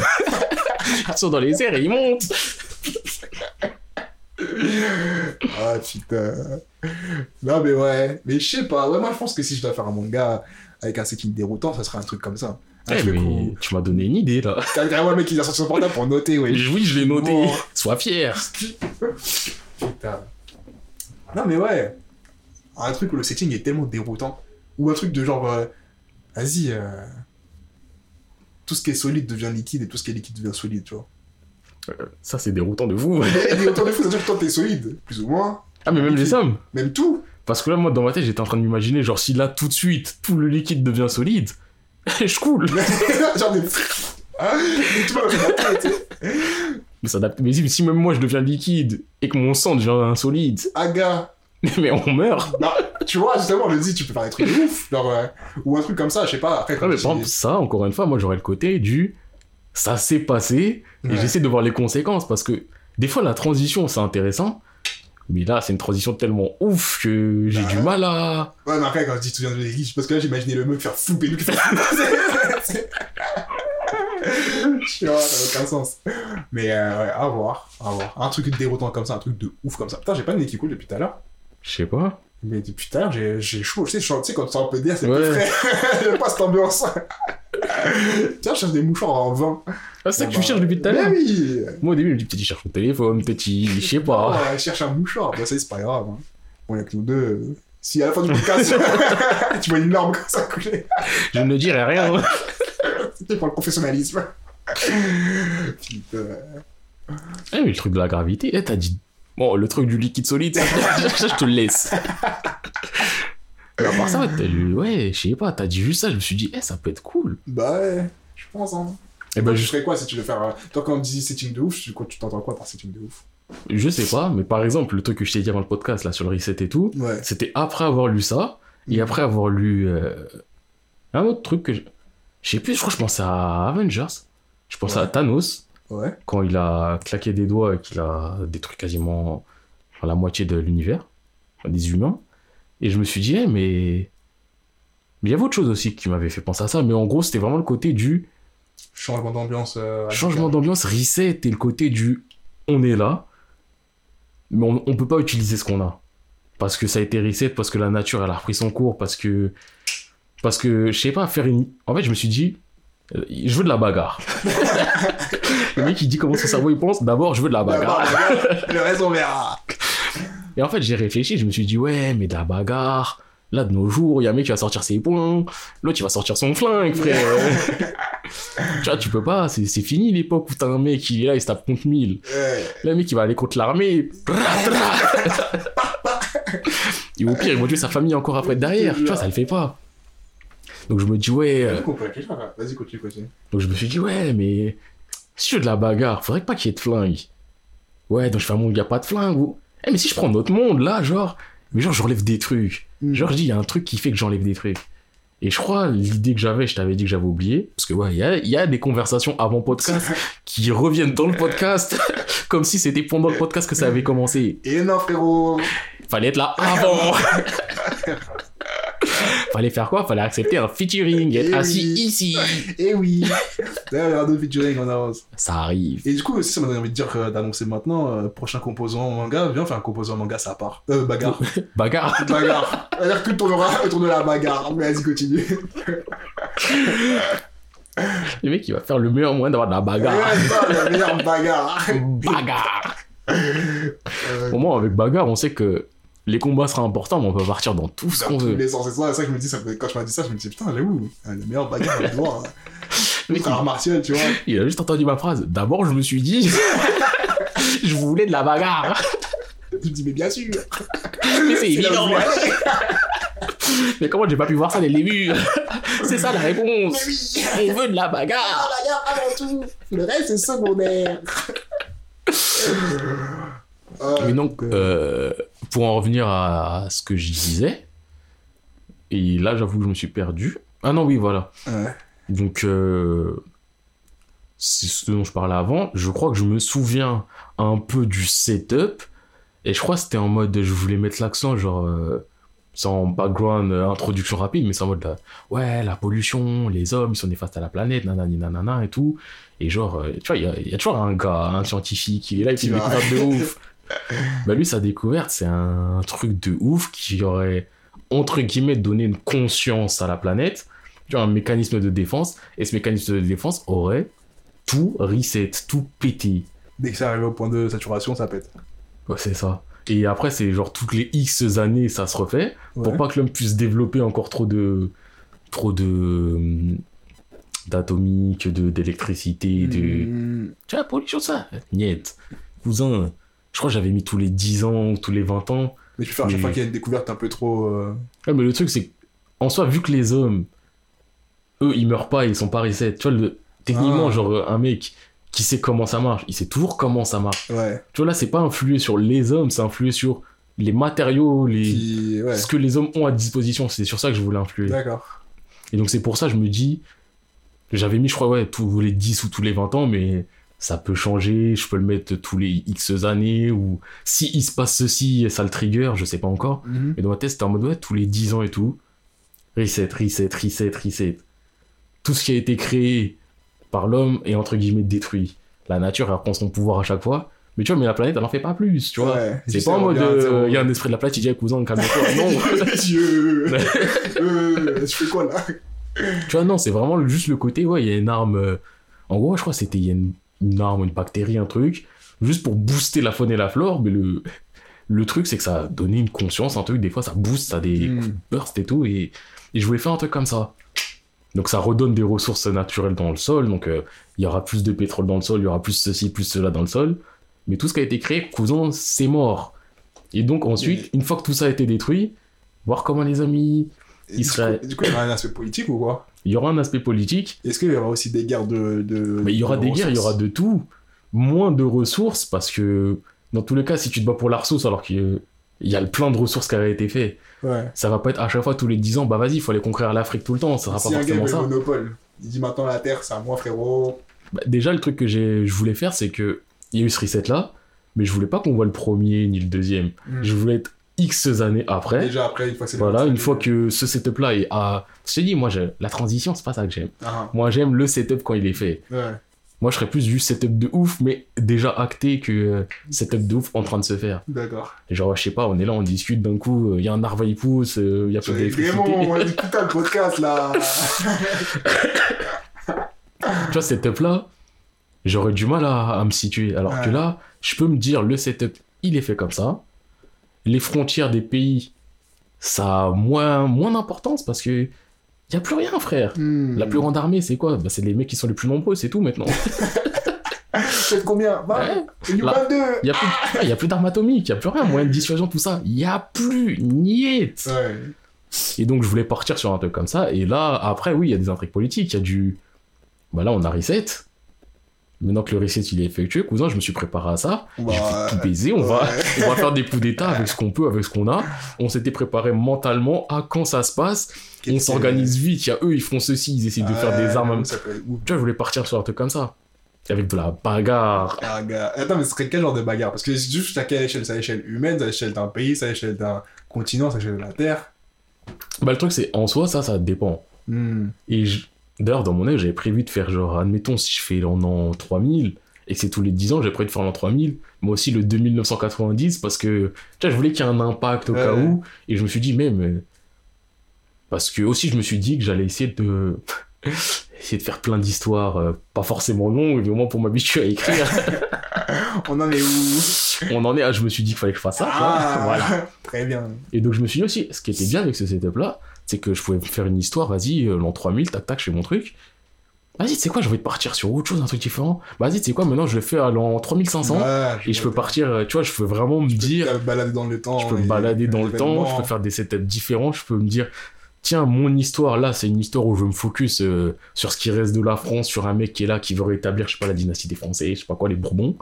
Ils sont dans les airs et ils montent. Ah putain. Non mais ouais, mais je sais pas, ouais moi je pense que si je dois faire un manga avec un setting déroutant, ça serait un truc comme ça. Un Eh, mais où... tu m'as donné une idée là. T'as vraiment le mec qui a sorti son portable pour noter, ouais. Oui, je l'ai noté. Bon. Sois fier. Putain. Non mais ouais, un truc où le setting est tellement déroutant, ou un truc de genre, euh, vas-y, euh, tout ce qui est solide devient liquide et tout ce qui est liquide devient solide, tu vois. Ça, c'est déroutant de vous. Mais autant de fou, c'est-à-dire que toi t'es solide, plus ou moins, Ah, mais même les sommes. même tout. Parce que là, moi, dans ma tête, j'étais en train de m'imaginer, genre, si là, tout de suite, tout le liquide devient solide, je coule. genre. Hein s'adapter, tu sais. Mais, ça adapte- mais si, si même moi, je deviens liquide et que mon sang devient solide, Aga, mais on meurt. Bah, tu vois, justement, on le dit, tu peux faire des trucs de ouf. Genre, euh, ou un truc comme ça, je sais pas. Après, mais tu par dis- exemple, ça, encore une fois, moi, j'aurais le côté du ça s'est passé et Ouais. j'essaie de voir les conséquences parce que des fois, la transition, c'est intéressant. Mais là, c'est une transition tellement ouf que j'ai Bah du ouais. mal à. Ouais, mais après, quand je dis tu viens de riche, parce que là, j'imaginais le mec faire flipper lui. Tu vois, ça n'a aucun sens. Mais euh, ouais, à voir, à voir. Un truc déroutant comme ça, un truc de ouf comme ça. Putain, j'ai pas de nez qui coule depuis tout à l'heure. Je sais pas. Mais depuis l'heure, j'ai chaud. Tu sais, quand tu sors un peu d'air, c'est Ouais. plus frais. J'aime pas cette ambiance. Tiens, je cherche des mouchoirs en vin. Ah, c'est ça que Bon, tu bah, cherches depuis tout à l'heure oui Moi, au début, je me dis peut-être il cherche mon téléphone, peut-être. Je sais pas. Ouais, je cherche un mouchoir. Bah, ça, c'est pas grave. Hein. Y a que nous deux. Si à la fin du podcast, tu vois une larme comme ça couler, Je ne dirai rien. c'était pour le professionnalisme. Putain. Eh, mais le truc de la gravité, eh, t'as dit. Bon, le truc du liquide solide, ça, je te le laisse. Mais à part ça, ouais, lu- ouais, je sais pas, t'as dit juste ça, je me suis dit, eh, ça peut être cool. Bah ouais, je pense. Hein. Toi, tu je, ferais quoi si tu veux faire. euh, Toi, quand on dit setting de ouf, tu t'entends quoi par setting de ouf? Je sais pas, mais par exemple, le truc que je t'ai dit avant le podcast, là, sur le reset et tout, Ouais. c'était après avoir lu ça, et Mm. après avoir lu euh, un autre truc que je... Je sais plus, je crois que je pensais à Avengers. Je pensais Ouais. à Thanos, Ouais. quand il a claqué des doigts et qu'il a détruit quasiment la moitié de l'univers, des humains. Et je me suis dit, eh, mais... Mais il y avait autre chose aussi qui m'avait fait penser à ça, mais en gros, c'était vraiment le côté du Changement d'ambiance. euh, changement d'ambiance, reset, et le côté du on est là, mais on, on peut pas utiliser ce qu'on a. Parce que ça a été reset, parce que la nature, elle a repris son cours, parce que... Parce que, je sais pas, faire une... En fait, je me suis dit, je veux de la bagarre. le mec, il dit comment son cerveau, il pense, d'abord, je veux de la bagarre. Le reste, on verra. Et en fait, j'ai réfléchi, je me suis dit, ouais, mais de la bagarre. Là, de nos jours, il y a un mec qui va sortir ses poings, l'autre, il va sortir son flingue, frère. tu vois, tu peux pas, c'est fini l'époque où t'as un mec, il est là, il se tape contre 1000. Ouais. Là, le mec, il va aller contre l'armée. Et au pire, il va tuer sa famille encore après derrière. Tu vois, ça le fait pas. Donc je me dis, ouais. euh. Vas-y, continue, continue. Donc je me suis dit, ouais, mais si je veux de la bagarre, faudrait pas qu'il y ait de flingue. Ouais, donc je fais un monde où il n'y a pas de flingue. Ou... Eh, mais si je prends notre monde, là, genre, mais genre, j'enlève des trucs. Mm. Genre, je dis, il y a un truc qui fait que j'enlève des trucs. Et je crois, l'idée que j'avais, je t'avais dit que j'avais oublié. Parce que, ouais, il y y a des conversations avant podcast qui reviennent dans le podcast, comme si c'était pendant le podcast que ça avait commencé. Et non, frérot. Fallait être là avant. Fallait faire quoi? Fallait accepter un featuring, être Eh assis oui. ici. Eh oui. D'ailleurs, il y aura d'autres featuring en avance. Ça arrive. Et du coup, aussi, ça m'a donné envie de dire, d'annoncer maintenant, euh, prochain composant manga, viens, fait un composant manga, ça part. Euh, bagarre. Bagarre. bagarre. C'est-à-dire que tournera autour de la bagarre. Mais vas-y, continue. Le mec, il va faire le meilleur moyen d'avoir de la bagarre. Ouais, la meilleure bagarre. bagarre. Euh, Au moins, avec bagarre, on sait que les combats seront importants, mais on peut partir dans tout ce qu'on tous veut. les sens, c'est ça, que je me dis, ça, quand tu m'as dit ça, je me dis, putain, j'avoue, euh, la meilleure bagarre, elle doit. Le mec, C'est art martial, tu vois. il a juste entendu ma phrase. D'abord, je me suis dit, je voulais de la bagarre. Je me dis, mais bien sûr. Mais c'est évident. je. Mais comment j'ai pas pu voir ça dès le début? C'est ça la Mais réponse. oui. On veut de la bagarre. La bagarre avant tout. Le reste, c'est secondaire. Euh, Mais donc, euh, pour en revenir à ce que je disais, et là, j'avoue que je me suis perdu. Ah non, oui, voilà. ouais. Donc, euh, c'est ce dont je parlais avant. Je crois que je me souviens un peu du setup. Et je crois que c'était en mode, je voulais mettre l'accent, genre, euh, sans background, euh, introduction rapide, mais c'est en mode, là, ouais, la pollution, les hommes, ils sont néfastes à la planète, nanani, nanana, et tout. Et genre, euh, tu vois, il y a, il y a toujours un gars, un scientifique, il est là, il fait découverte de ouf. Bah lui, sa découverte, c'est un truc de ouf qui aurait, entre guillemets, donné une conscience à la planète tu vois, un mécanisme de défense, et ce mécanisme de défense aurait tout reset, tout pété. Dès que c'est arrivé au point de saturation, ça pète. Ouais, c'est ça. Et après, c'est genre toutes les X années, ça se refait, pour pas que l'homme puisse développer encore trop de. trop de. hum, d'atomique, de, d'électricité, de. Hmm. Tu vois, pollution, ça Niet. Cousin, je crois que j'avais mis tous les 10 ans, tous les 20 ans. Mais tu fais à chaque fois qu'il y a une découverte un peu trop. euh, Ouais, mais le truc, c'est en soi, vu que les hommes, eux, ils meurent pas, ils sont pas reset. Tu vois, le... techniquement, Ah. genre, un mec qui sait comment ça marche, il sait toujours comment ça marche. Ouais. Tu vois, là, c'est pas influé sur les hommes, c'est influé sur les matériaux, les... Qui. Ouais. ce que les hommes ont à disposition. C'est sur ça que je voulais influer. D'accord. Et donc, c'est pour ça, je me dis, j'avais mis, je crois, ouais, tous les 10 ou tous les 20 ans, mais ça peut changer, je peux le mettre tous les X années, ou si il se passe ceci, ça le trigger, je sais pas encore. Mhm. Mais dans ma tête, c'était en mode, ouais, tous les 10 ans et tout. Reset, reset, reset, reset. Tout ce qui a été créé par l'homme est entre guillemets détruit. La nature, elle reprend son pouvoir à chaque fois. Mais tu vois, mais la planète, elle en fait pas plus, tu vois. Ouais. C'est pas en mode, à zéro. il y a un esprit de la planète, il dit, Eh, cousin, calme-toi. non. Dieu. euh, je fais quoi là? Tu vois, non, c'est vraiment juste le côté, ouais, il y a une arme. euh, En gros, je crois que c'était, il y a une, une arme, une bactérie, un truc, juste pour booster la faune et la flore, mais le. Le truc, c'est que ça a donné une conscience, un truc, des fois ça booste, ça a des Hmm. bursts et tout, et, et je voulais faire un truc comme ça. Donc ça redonne des ressources naturelles dans le sol, donc euh, il y aura plus de pétrole dans le sol, il y aura plus ceci, plus cela dans le sol, mais tout ce qui a été créé, cousin, c'est mort. Et donc ensuite, une fois que tout ça a été détruit, voir comment les amis, Du coup, il y a un aspect politique ou quoi? Il y aura un aspect politique, Est-ce qu'il y aura aussi des guerres de. de mais il y aura de des guerres, il y aura de tout. Moins de ressources, parce que dans tous les cas, si tu te bats pour la ressource alors qu'il y a plein de ressources qui avaient été faites, Ouais. ça va pas être à chaque fois tous les 10 ans, bah vas-y, il faut aller conquérir l'Afrique tout le temps, ça sera Si pas un gars forcément veut ça. le monopole, il dit maintenant la terre, c'est à moi, frérot. Bah, déjà, le truc que je voulais faire, c'est que il y a eu ce reset là, mais je voulais pas qu'on voit le premier ni le deuxième. Je voulais être X années après. Déjà après, une fois que Voilà, une fois que ce setup là est à. Je t'ai dit, moi, la transition, c'est pas ça que j'aime. Ah, Moi, j'aime le setup quand il est fait. ouais. Moi, je serais plus du setup de ouf, mais déjà acté que euh, setup de ouf en train de se faire. D'accord. Genre, je sais pas, on est là, on discute d'un coup, il y a un arbre, il pousse, euh, il y a pas d'électricité. vraiment, dit putain le podcast là. tu vois, setup là, j'aurais du mal à, à me situer. Alors Ouais. que là, je peux me dire, le setup, il est fait comme ça. Les frontières des pays, ça a moins, moins d'importance parce que y a plus rien, frère. Hmm. La plus grande armée, c'est quoi? Bah, C'est les mecs qui sont les plus nombreux, c'est tout maintenant. C'est combien? 20 Ouais. C'est du Là. 22 Il y a plus, ah, y a plus d'armes atomiques, il y a plus rien, moyen de dissuasion, tout ça. Il y a plus, niet. Ouais. Et donc, je voulais partir sur un truc comme ça. Et là, après, oui, il y a des intrigues politiques. Il y a du. Bah là, on a reset. Maintenant que le reset il est effectué, cousin, je me suis préparé à ça. Bah, je vais tout baiser. On, va, on va faire des coups d'état avec ce qu'on peut, avec ce qu'on a. On s'était préparé mentalement à quand ça se passe. On s'organise vite. Il y a eux, ils font ceci, ils essaient de faire des armes. Ça peut. Tu vois, je voulais partir sur un truc comme ça. Avec de la bagarre. Attends, mais ce serait quel genre de bagarre? Parce que c'est juste à quelle échelle? C'est à l'échelle humaine, c'est à l'échelle d'un pays, c'est à l'échelle d'un continent, c'est à l'échelle de la Terre? Bah, le truc, c'est en soi, ça, ça dépend. Hmm. Et je- d'ailleurs, dans mon œil, j'avais prévu de faire genre, admettons, si je fais l'an an 3000 et que c'est tous les 10 ans, j'ai prévu de faire l'an 3000, mais aussi le 2990 parce que, tu vois, je voulais qu'il y ait un impact au Ouais, cas ouais. où. Et je me suis dit, même. euh, Parce que aussi, je me suis dit que j'allais essayer de. essayer de faire plein d'histoires, euh, pas forcément longues, mais au moins pour m'habituer à écrire. On en est où? On en est à, je me suis dit qu'il fallait que je fasse ça. Ah, Voilà. Très bien. Et donc je me suis dit aussi, ce qui était bien avec ce setup-là, c'est que je pouvais faire une histoire, vas-y, euh, l'an 3000, tac tac, je fais mon truc. Vas-y, tu sais quoi, j'ai envie de partir sur autre chose, un truc différent. Vas-y, tu sais quoi, maintenant je le fais à l'an 3500. Ouais, et je peux partir, euh, tu vois, je peux vraiment me Tu peux dire, te balader dans le temps. je peux me balader dans le temps, je peux faire des setups différents, je peux me dire, tiens, mon histoire là, c'est une histoire où je me focus euh, sur ce qui reste de la France, sur un mec qui est là, qui veut rétablir, je sais pas, la dynastie des Français, je sais pas quoi, les Bourbons.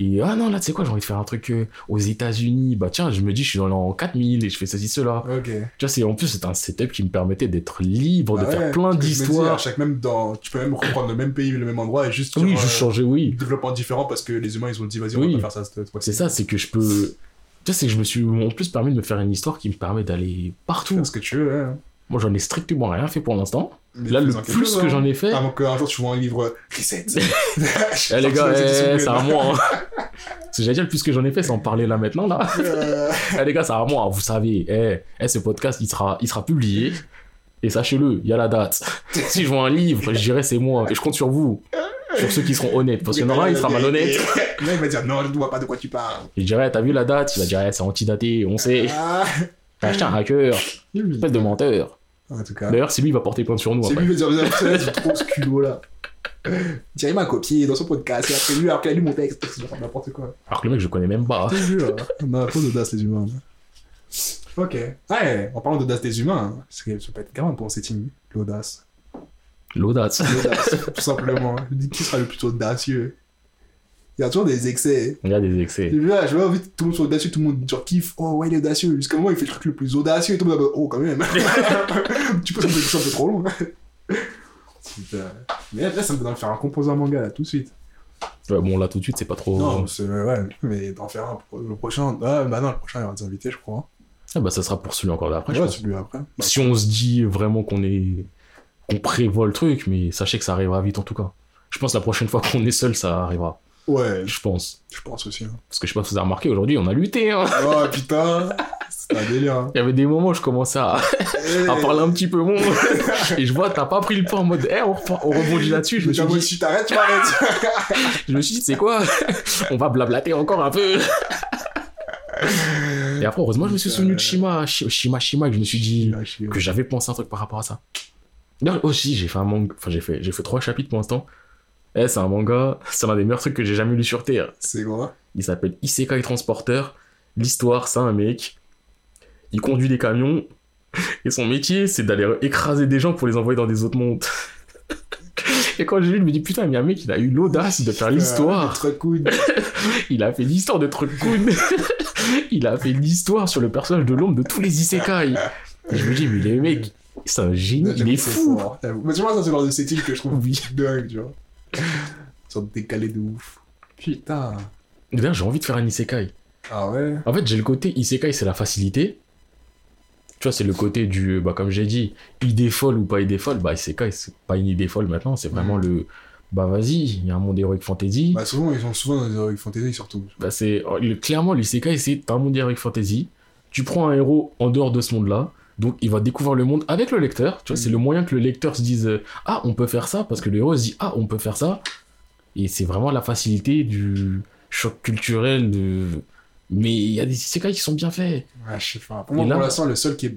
Et ah non, là, tu sais quoi, j'ai envie de faire un truc euh, aux États-Unis. Bah tiens, je me dis, je suis dans l'an 4000 et je fais ceci, cela. Tu vois, c'est, en plus, c'est un setup qui me permettait d'être libre, Bah de ouais, faire plein d'histoires. chaque même dans, tu peux même reprendre le même pays, le même endroit et juste Oui, je euh, changeais, oui. développement différent parce que les humains ils ont dit vas-y on Oui. va pas faire ça cette. C'est ça, c'est que je peux. Tu vois, c'est que je me suis en plus permis de me faire une histoire qui me permet d'aller partout. Faire ce que tu veux. Hein. Moi, j'en ai strictement rien fait pour l'instant. Mais Là, le plus chose, que hein. j'en ai fait. Avant qu'un jour tu vois un livre Reset. Eh les gars, eh, c'est à moi. Hein. Ce que j'allais dire, le plus que j'en ai fait, c'est en parler là maintenant, là. Euh, Eh les gars, c'est à moi, vous savez. Eh, eh, ce podcast, il sera, il sera publié. Et sachez-le, il y a la date. Si je vois un livre, je dirais c'est moi. Et je compte sur vous. Sur ceux qui seront honnêtes. Parce en aura, il sera malhonnête. Là il va dire non je ne vois pas de quoi tu parles. Je dirais, t'as vu la date? Il va dire, eh, c'est antidaté, on sait. Ah. T'as acheté un hacker. Espèce de menteur. En tout cas. D'ailleurs, c'est lui qui va porter plainte sur nous C'est après. lui qui va dire Putain, c'est trop ce culot là. Thierry m'a copié dans son podcast, il a prévu alors qu'il a lu mon texte. C'est n'importe quoi. Alors que le mec, je connais même pas. Je te jure, on a trop d'audace les humains. Ok. Ouais, en parlant d'audace des humains, hein, ça peut être grave pour cette team, l'audace. L'audace. L'audace, tout simplement. Je dis qui sera le plus audacieux? Il y a toujours des excès. Il y a des excès. Je vois, je vois tout le monde soit audacieux, tout le monde genre kiffe. Oh ouais, il est audacieux. Jusqu'à moment, il fait le truc le plus audacieux et tout le monde oh quand même. tu peux ça un peu trop long. Putain. Mais là, ça me donne faire un composant manga là tout de suite. Ouais, bon, là, tout de suite, c'est pas trop. Non, ouais, mais d'en faire un pour le prochain. Ah, bah non, le prochain, il y aura des invités, je crois. Ah, bah, ça sera pour celui encore d'après, ouais, celui après. Bah, Si on se dit vraiment qu'on est. qu'on prévoit le truc, mais sachez que ça arrivera vite en tout cas. Je pense que la prochaine fois qu'on est seul, ça arrivera. Ouais, Je pense. je pense aussi. hein. Parce que je sais pas si vous avez remarqué, aujourd'hui, on a lutté. Hein. Oh putain, c'est un délire. Hein. Il y avait des moments où je commençais à, Eh, à parler un petit peu moins. Et je vois, t'as pas pris le temps en mode, eh, on, rebondit là-dessus. Je me suis dit, si t'arrêtes, tu m'arrêtes. je me suis dit, c'est quoi? On va blablater encore un peu. Et après, heureusement, je me suis souvenu de Shima, Shi- Shima, Shima, que je me suis dit que j'avais pensé un truc par rapport à ça. D'ailleurs, aussi, j'ai fait un manga, enfin, j'ai fait, j'ai fait trois chapitres pour l'instant. Eh, c'est un manga, c'est l'un des meilleurs trucs que j'ai jamais lu sur Terre. C'est quoi Il s'appelle Isekai Transporteur. L'histoire, c'est un mec. Il conduit des camions. Et son métier, c'est d'aller écraser des gens pour les envoyer dans des autres mondes. Et quand j'ai lu, je me dis putain, mais un mec, il a eu l'audace de faire l'histoire. Il a fait l'histoire de Truckun. il a fait l'histoire sur le personnage de l'homme de tous les isekai. Et je me dis, mais le mec, c'est un génie, il est fou. Mais tu vois, ça, c'est genre de setting que je trouve Oui. dingue, tu vois. Une sorte de décalé de ouf. Putain. D'ailleurs, j'ai envie de faire un isekai. Ah ouais En fait, j'ai le côté isekai, c'est la facilité. Tu vois, c'est le côté du, bah, comme j'ai dit, idée folle ou pas idée folle. Bah, isekai, c'est pas une idée folle maintenant, c'est vraiment le, bah, vas-y, il y a un monde heroic fantasy. Bah souvent, ils sont souvent dans les Heroic Fantasy, surtout. Bah, c'est le- clairement l'isekai c'est un monde heroic fantasy tu prends un héros en dehors de ce monde là donc il va découvrir le monde avec le lecteur tu vois c'est Mhm. le moyen que le lecteur se dise euh, ah on peut faire ça parce que le héros se dit ah on peut faire ça et c'est vraiment la facilité du choc culturel de mais il y a des isekai qui sont bien faits Ouais, je sais pas. Pour moi, Et là- pour l'instant, le seul qui, est...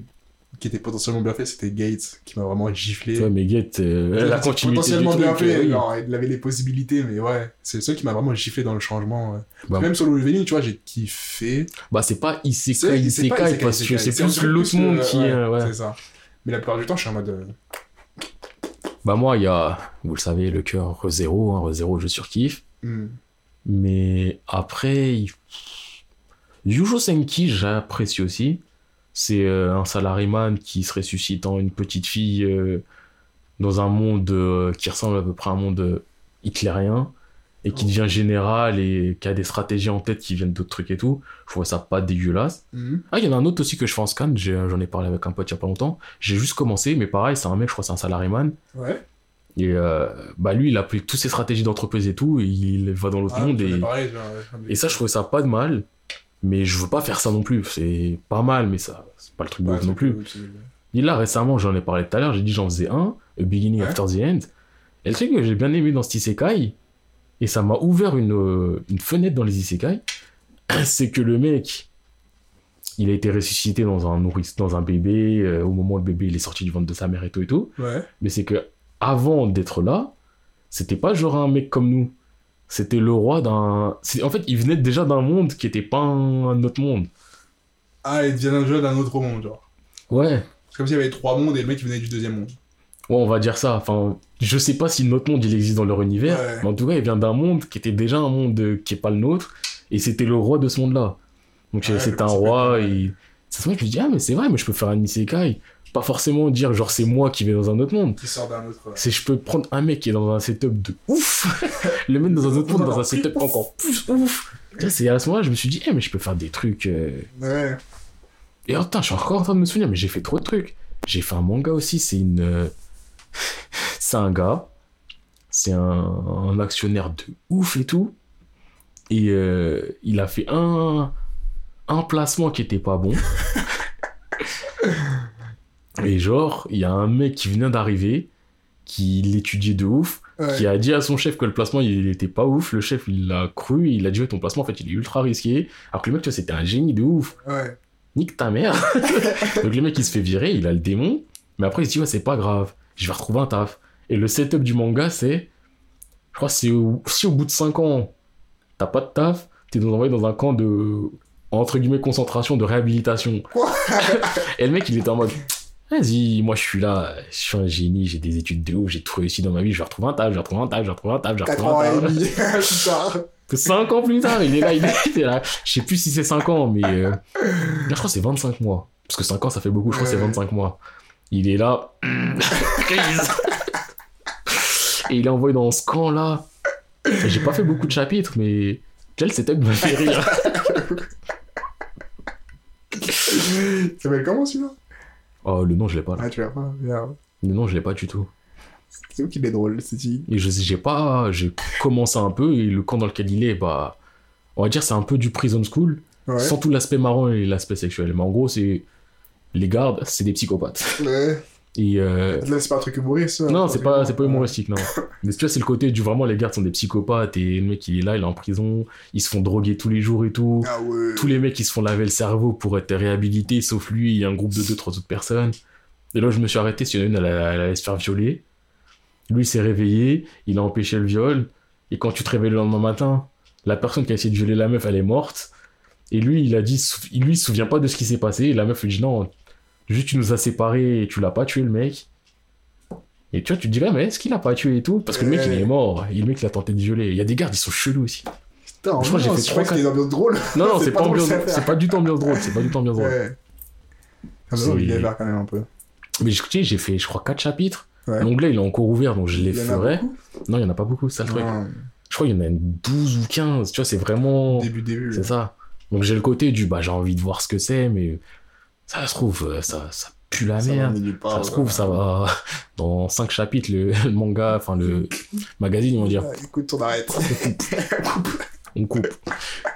qui était potentiellement bien fait, c'était Gates, qui m'a vraiment giflé. tu vois mais Get euh, la C'était continuité du potentiellement truc bien fait, euh, oui. genre, il avait les possibilités, mais ouais, c'est le seul qui m'a vraiment giflé dans le changement. ouais. Bah, Même solo leveling, tu vois, j'ai kiffé. bah c'est pas isekai isekai parce que c'est plus l'autre le- monde qui ouais, est ouais. C'est ça. Mais la plupart du temps, je suis en mode. euh, bah moi il y a vous le savez le cœur zéro hein, zéro je surkiffe hmm. Mais après, il- Yujo Senki, j'apprécie aussi. C'est euh, un salaryman qui se ressuscite en une petite fille euh, dans un monde euh, qui ressemble à peu près à un monde hitlérien et qui Oh. devient général et qui a des stratégies en tête qui viennent d'autres trucs et tout. Je trouve ça pas dégueulasse. Hmm. Ah, il y en a un autre aussi que je fais en scan, j'en ai parlé avec un pote il y a pas longtemps. J'ai juste commencé, mais pareil, c'est un mec, je crois, c'est un salaryman. Ouais. Et euh, bah lui, il a pris toutes ses stratégies d'entreprise et tout, et il va dans l'autre Ah, monde et. genre, Et ça, je trouvais ça pas de mal. Mais je veux pas faire ça non plus. C'est pas mal, mais ça, c'est pas le truc de ouf non plus. Et là, récemment, j'en ai parlé tout à l'heure. J'ai dit j'en faisais un, A Beginning Ouais. After the End. Et le truc que j'ai bien aimé dans cet isekai, et ça m'a ouvert une, euh, une fenêtre dans les isekai, c'est que le mec, il a été ressuscité dans un nourrice, dans un bébé, euh, au moment où le bébé il est sorti du ventre de sa mère et tout et tout. Ouais. Mais c'est que avant d'être là, c'était pas genre un mec comme nous. C'était le roi d'un. En fait, il venait déjà d'un monde qui était pas un, autre monde. Ah, il devient un jeu d'un autre monde, genre. Ouais. C'est comme s'il y avait trois mondes et le mec il venait du deuxième monde. Ouais, on va dire ça. Enfin, je sais pas si notre monde il existe dans leur univers, Ouais. mais en tout cas, il vient d'un monde qui était déjà un monde qui est pas le nôtre, et c'était le roi de ce monde-là. Donc Ouais, c'était le un roi, et c'est vrai que je me dis ah mais c'est vrai, mais je peux faire un isekai, pas forcément dire genre c'est moi qui vais dans un autre monde. Qui sort d'un autre. C'est je peux prendre un mec qui est dans un setup de ouf, le mettre dans un autre monde dans un setup encore plus ouf. C'est à ce moment-là je me suis dit eh mais je peux faire des trucs. euh, Ouais. et oh, putain, je suis encore en train de me souvenir, mais j'ai fait trop de trucs. J'ai fait un manga aussi, c'est une. euh, c'est un gars, c'est un, un actionnaire de ouf et tout. Et euh, il a fait un, un placement qui était pas bon. et genre, il y a un mec qui venait d'arriver, qui l'étudiait de ouf, Ouais. qui a dit à son chef que le placement il était pas ouf. Le chef il l'a cru, il a dit ouais, ton placement en fait il est ultra risqué. Alors que le mec, tu vois, c'était un génie de ouf Ouais. nique ta mère. Donc le mec il se fait virer, il a le démon, mais après il se dit ouais c'est pas grave, je vais retrouver un taf. Et le setup du manga c'est, je crois c'est au- si au bout de 5 ans t'as pas de taf, t'es envoyé dans un camp de entre guillemets concentration de réhabilitation. Et le mec il était en mode Vas-y, moi je suis là, je suis un génie, j'ai des études de ouf, j'ai tout réussi dans ma vie, je vais retrouver un taf, je vais retrouver un taf, je vais retrouver un taf, je vais 4 retrouver un et taf. demi plus tard. 5 ans plus tard, il est là, il est, là. Je sais plus si c'est 5 ans, mais. euh, là, je crois que c'est 25 mois. Parce que 5 ans, ça fait beaucoup, je crois que c'est Ouais. 25 mois. Il est là. Crise. Et il est envoyé dans ce camp-là. Et J'ai pas fait beaucoup de chapitres, mais. Quel setup m'a fait rire. Ça s'appelle comment celui-là? Oh, le nom, je l'ai pas là. Ah, tu pas. Le nom, je l'ai pas du tout. C'est où qu'il est drôle, c'est dit. Et je sais, j'ai pas. J'ai commencé un peu, et le camp dans lequel il est, bah. On va dire, c'est un peu du prison school. Ouais. Sans tout l'aspect marrant et l'aspect sexuel. Mais en gros, c'est. Les gardes, c'est des psychopathes. Ouais. Et euh, Là, c'est pas un truc humoriste. ça. non, c'est pas, c'est pas humoristique, non. Mais tu vois, c'est le côté du vraiment, les gardes sont des psychopathes et le mec, il est là, il est en prison, ils se font droguer tous les jours et tout. Ah ouais. Tous les mecs, ils se font laver le cerveau pour être réhabilités, sauf lui, y a un groupe de deux, trois autres personnes. Et là, je me suis arrêté, c'est une, elle, a- elle allait se faire violer. Lui, il s'est réveillé, il a empêché le viol. Et quand tu te réveilles le lendemain matin, la personne qui a essayé de violer la meuf, elle est morte. Et lui, il a dit, lui, il se souvient pas de ce qui s'est passé. Et la meuf lui dit non, Juste, tu nous as séparés et tu l'as pas tué, le mec. Et tu vois, tu te dirais, mais est-ce qu'il a pas tué et tout? Parce que le mec, il est mort. Et le mec, il a tenté de violer. Il y a des gardes, ils sont chelous aussi. Putain, Je crois que j'ai fait je une drôle. Non, non, C'est pas pas, drôle, ambiance- ça fait. c'est pas du tout ambiance drôle. C'est pas du tout ambiance drôle. Ouais. Ah, mais C'est- non, il est vert quand même un peu. Mais tu sais, j'ai fait, je crois, 4 chapitres. Ouais. L'onglet, il est encore ouvert, donc je les ferai. Non, il y en a pas beaucoup, ça le truc. Je crois qu'il y en a une 12 ou 15. Tu vois, c'est vraiment. Début, début. C'est ça. Donc j'ai le côté du bah j'ai envie de voir ce que c'est, mais ça se trouve, euh, ça, ça pue la Ça merde. part, Ça se ouais. trouve, ça va. Dans 5 chapitres, le, le manga, enfin le magazine, ils vont dire Écoute, on arrête. on coupe.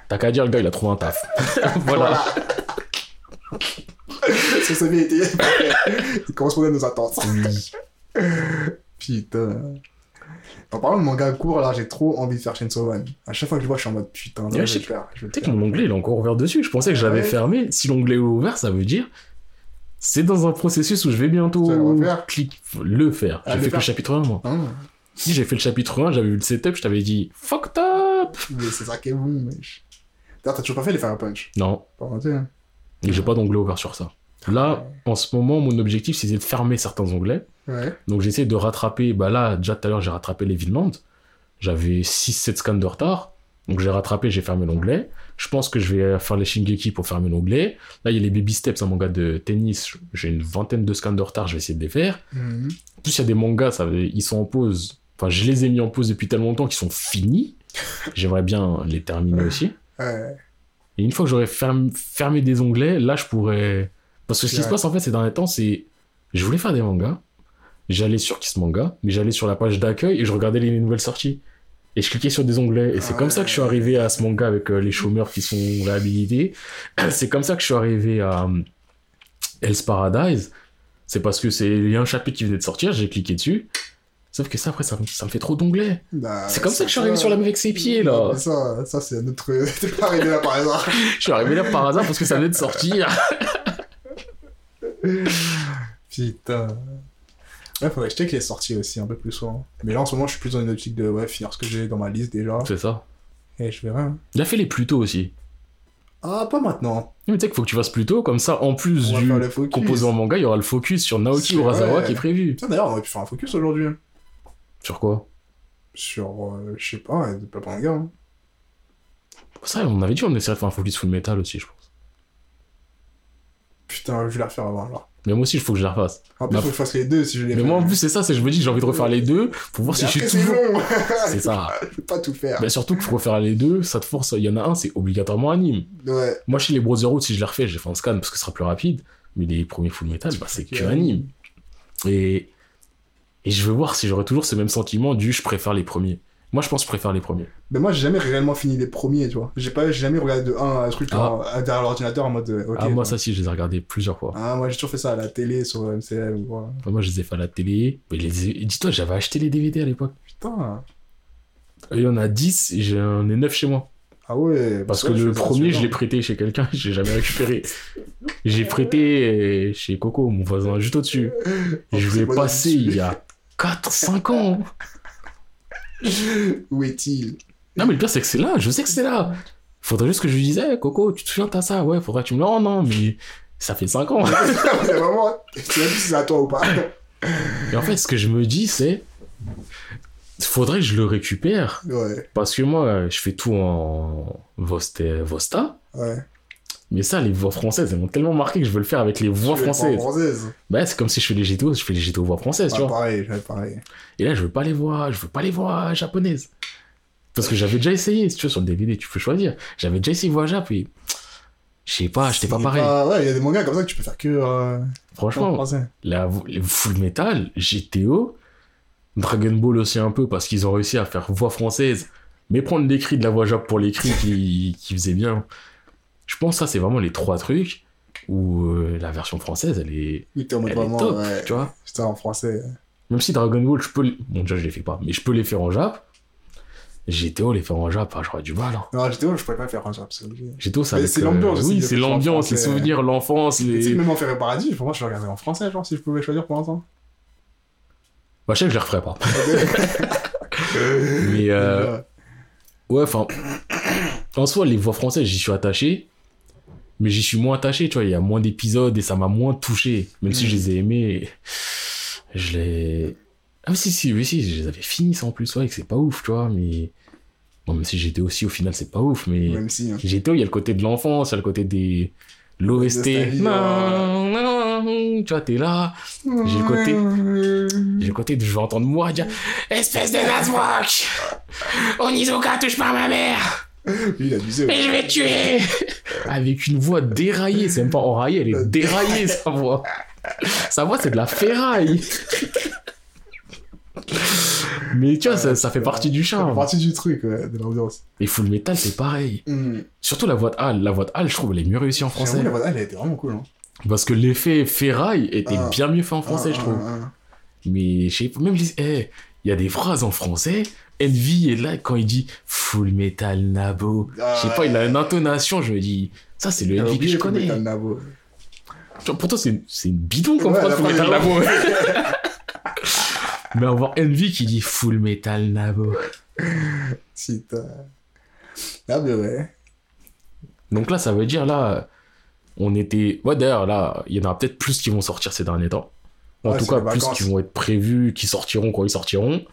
T'as qu'à dire, le gars, il a trouvé un taf. voilà. Son CV était. Il correspondait à nos attentes. Oui. Putain. En parlant de manga court, là, j'ai trop envie de faire Chainsaw Man. À chaque fois que je vois, je suis en mode putain, là, Ouais, je vais le faire. Sais que mon onglet, il est encore ouvert dessus. Je pensais que je l'avais fermé. Si l'onglet est ouvert, ça veut dire. C'est dans un processus où je vais bientôt le faire. Ah, J'ai fait que le chapitre 1, moi. Ah, Si j'ai fait le chapitre 1, j'avais vu le setup, je t'avais dit fucked up. mais c'est ça qui est bon, mec. D'ailleurs, t'as toujours pas fait les Fire Punch. Non, Pas hein. et j'ai pas d'onglet ouvert sur ça. Là, en ce moment, mon objectif, c'est de fermer certains onglets. Ouais. Donc j'essaie de rattraper, bah là, déjà tout à l'heure, j'ai rattrapé les Vinland. J'avais 6-7 scans de retard. Donc j'ai rattrapé, j'ai fermé l'onglet. Je pense que je vais faire les Shingeki pour fermer l'onglet. Là, il y a les Baby Steps, un manga de tennis. J'ai une vingtaine de scans de retard, je vais essayer de les faire. Mhm. En plus, il y a des mangas, ça, ils sont en pause. Enfin, je les ai mis en pause depuis tellement longtemps qu'ils sont finis. J'aimerais bien les terminer aussi. Ouais. Et une fois que j'aurai ferm- fermé des onglets, là, je pourrais. Parce que ce qui Ouais. se passe en fait ces derniers temps, c'est. Je voulais faire des mangas. J'allais sur Kiss Manga, mais j'allais sur la page d'accueil et je regardais les nouvelles sorties. Et je cliquais sur des onglets. Et c'est comme ça que je suis arrivé à ce manga avec euh, les chômeurs qui sont réhabilités. C'est comme ça que je suis arrivé à euh, Hell's Paradise. C'est parce que c'est il y a un chapitre qui venait de sortir, j'ai cliqué dessus. Sauf que ça, après, ça, me- ça me fait trop d'onglets. Bah, C'est comme ça que je suis arrivé sur la avec ses pieds, là. Ça, ça c'est un autre. T'es pas arrivé là par hasard. Je suis arrivé là par hasard parce que ça venait de sortir. Putain. Ouais, faudrait que je check les sorties aussi un peu plus souvent. Mais là en ce moment, je suis plus dans une optique de ouais, finir ce que j'ai dans ma liste déjà. C'est ça. Et je verrai. hein. Il a fait les plus tôt aussi. Ah, pas maintenant. Mais tu sais qu'il faut que tu fasses plus tôt, comme ça, en plus du composant manga, il y aura le focus sur Naoki Urasawa qui est prévu. D'ailleurs, on aurait pu faire un focus aujourd'hui. hein. Sur quoi? Sur, euh, je sais pas, pas manga. Hein. Ça, on avait dit on essaierait de faire un focus full metal aussi, je pense. Putain, je vais la refaire avant. Mais moi aussi, il faut que je la refasse. En plus, Bah, faut que je fasse les deux si je les Mais moi, en plus, c'est ça, c'est je me dis que j'ai envie de refaire les deux pour voir si je suis toujours. C'est ça. Je peux pas tout faire. Mais surtout faut refaire les deux, ça te force. Il y en a un, c'est obligatoirement anime. Ouais. Moi, chez les Brotherhood, si je les refais, j'ai fait un scan parce que ce sera plus rapide. Mais les premiers full metal, bah, c'est que Que anime. Et, et je veux voir si j'aurai toujours ce même sentiment du je préfère les premiers. Moi, je pense que je préfère les premiers. Mais moi, j'ai jamais réellement fini les premiers, tu vois. J'ai pas, j'ai jamais regardé de 1 à truc Ah. à- derrière l'ordinateur en mode. euh, ok, ah, moi, ça, si, je les ai regardés plusieurs fois. Ah, moi, j'ai toujours fait ça à la télé sur MCL ou quoi. Enfin, moi, je les ai fait à la télé. Mais les... et Dis-toi, j'avais acheté les DVD à l'époque. Putain. Il y en a 10 et j'en ai 9 chez moi. Ah ouais. Parce ouais, que le premier, je l'ai prêté chez quelqu'un, je l'ai jamais récupéré. J'ai prêté euh, chez Coco, mon voisin, juste au-dessus. Je l'ai passé il y a 4-5 ans. Où est-il? Non, mais le pire, c'est que c'est là, je sais que c'est là. Faudrait juste que je lui dise, Eh, Coco, tu te souviens, t'as ça? Ouais, faudrait que tu me le rendes, non, mais ça fait 5 ans. Mais vraiment, tu sais si c'est à toi ou pas. Et en fait, ce que je me dis, c'est. Faudrait que je le récupère. Ouais, Parce que moi, je fais tout en Vosta. ouais. Mais ça, les voix françaises, elles m'ont tellement marqué que je veux le faire avec les voix françaises. française. Bah, c'est comme si je fais les GTO, je fais les GTO voix françaises, tu vois. pareil, pareil. Et là, je veux pas les voix, je veux pas les voix japonaises. Parce que j'avais déjà essayé, si tu vois, sur le DVD, tu peux choisir. J'avais déjà essayé voix jap et. Je sais pas, j'étais pas pareil. Ouais, il y a des mangas comme ça que tu peux faire que euh, en Franchement, la, Full Metal, GTO, Dragon Ball aussi un peu, parce qu'ils ont réussi à faire voix française, mais prendre l'écrit de la voix jap pour l'écrit qui, qui faisait bien. Je pense que ça, c'est vraiment les trois trucs où euh, la version française, elle est, Oui, t'es en mode elle est top, ouais. tu vois. Putain, en français. Même si Dragon Ball, je peux. les- Bon, déjà, je les fais pas, mais je peux les faire en Jap. GTO, les faire en Jap, ah, j'aurais du mal. Hein. Non, j'étais je pourrais pas faire un job, c'est. GTO, ça c'est l'ambiance aussi, Oui, c'est en l'ambiance, les souvenirs, l'enfance. Tu sais Les... même en Ferré Paradis, pour moi, je le regarderais en français, genre, si je pouvais choisir pour l'instant. Bah, je sais que je les referai pas. mais, euh, ouais, enfin. En soi, les voix françaises, j'y suis attaché. Mais j'y suis moins attaché, tu vois. Il y a moins d'épisodes et ça m'a moins touché. Même si Mm. je les ai aimés, je les. Ah, si, si, oui, si, je les avais finis ça en plus, ouais, que c'est pas ouf, tu vois. Mais. Bon, même si j'étais aussi, au final, c'est pas ouf, mais. Même si. hein. GTO, il y a le côté de l'enfance, il y a le côté des. L'OST. Non, non, non, tu vois, t'es là. J'ai le côté- J'ai le côté de je vais entendre moi dire Espèce de Nazrock Onizuka touche pas ma mère il a abusé. ouais. et je vais tuer Avec une voix déraillée, c'est même pas enraillée, elle est déraillée sa voix. Sa voix, c'est de la ferraille. Mais tu vois, ça, ça fait partie du Ça fait charme. partie du truc, ouais, de l'ambiance. Et Full Metal, c'est pareil. Mm. Surtout la voix de Hal. La voix de Hal, je trouve, elle est mieux réussie en français. La voix, elle a été vraiment cool. Hein. Parce que l'effet ferraille était Ah. bien mieux fait en français, Ah, je trouve. ah, ah. Mais je sais pas, même les- eh, il y a des phrases en français. Envy est là quand il dit Full Metal Nabo. Ah, je sais pas, il a une intonation, je me dis, ça c'est le Envy que je Full connais. Metal Nabo. Genre, Pourtant, c'est c'est une bidon comme Ouais, Full Metal Nabo. Mais avoir Envy qui dit Full Metal Nabo. T'as. Ah, mais ouais. Donc là, ça veut dire là, on était. Ouais, d'ailleurs, là, il y en aura peut-être plus qui vont sortir ces derniers temps. En Ouais, tout cas, plus qui vont être prévus, qui sortiront quand ils sortiront.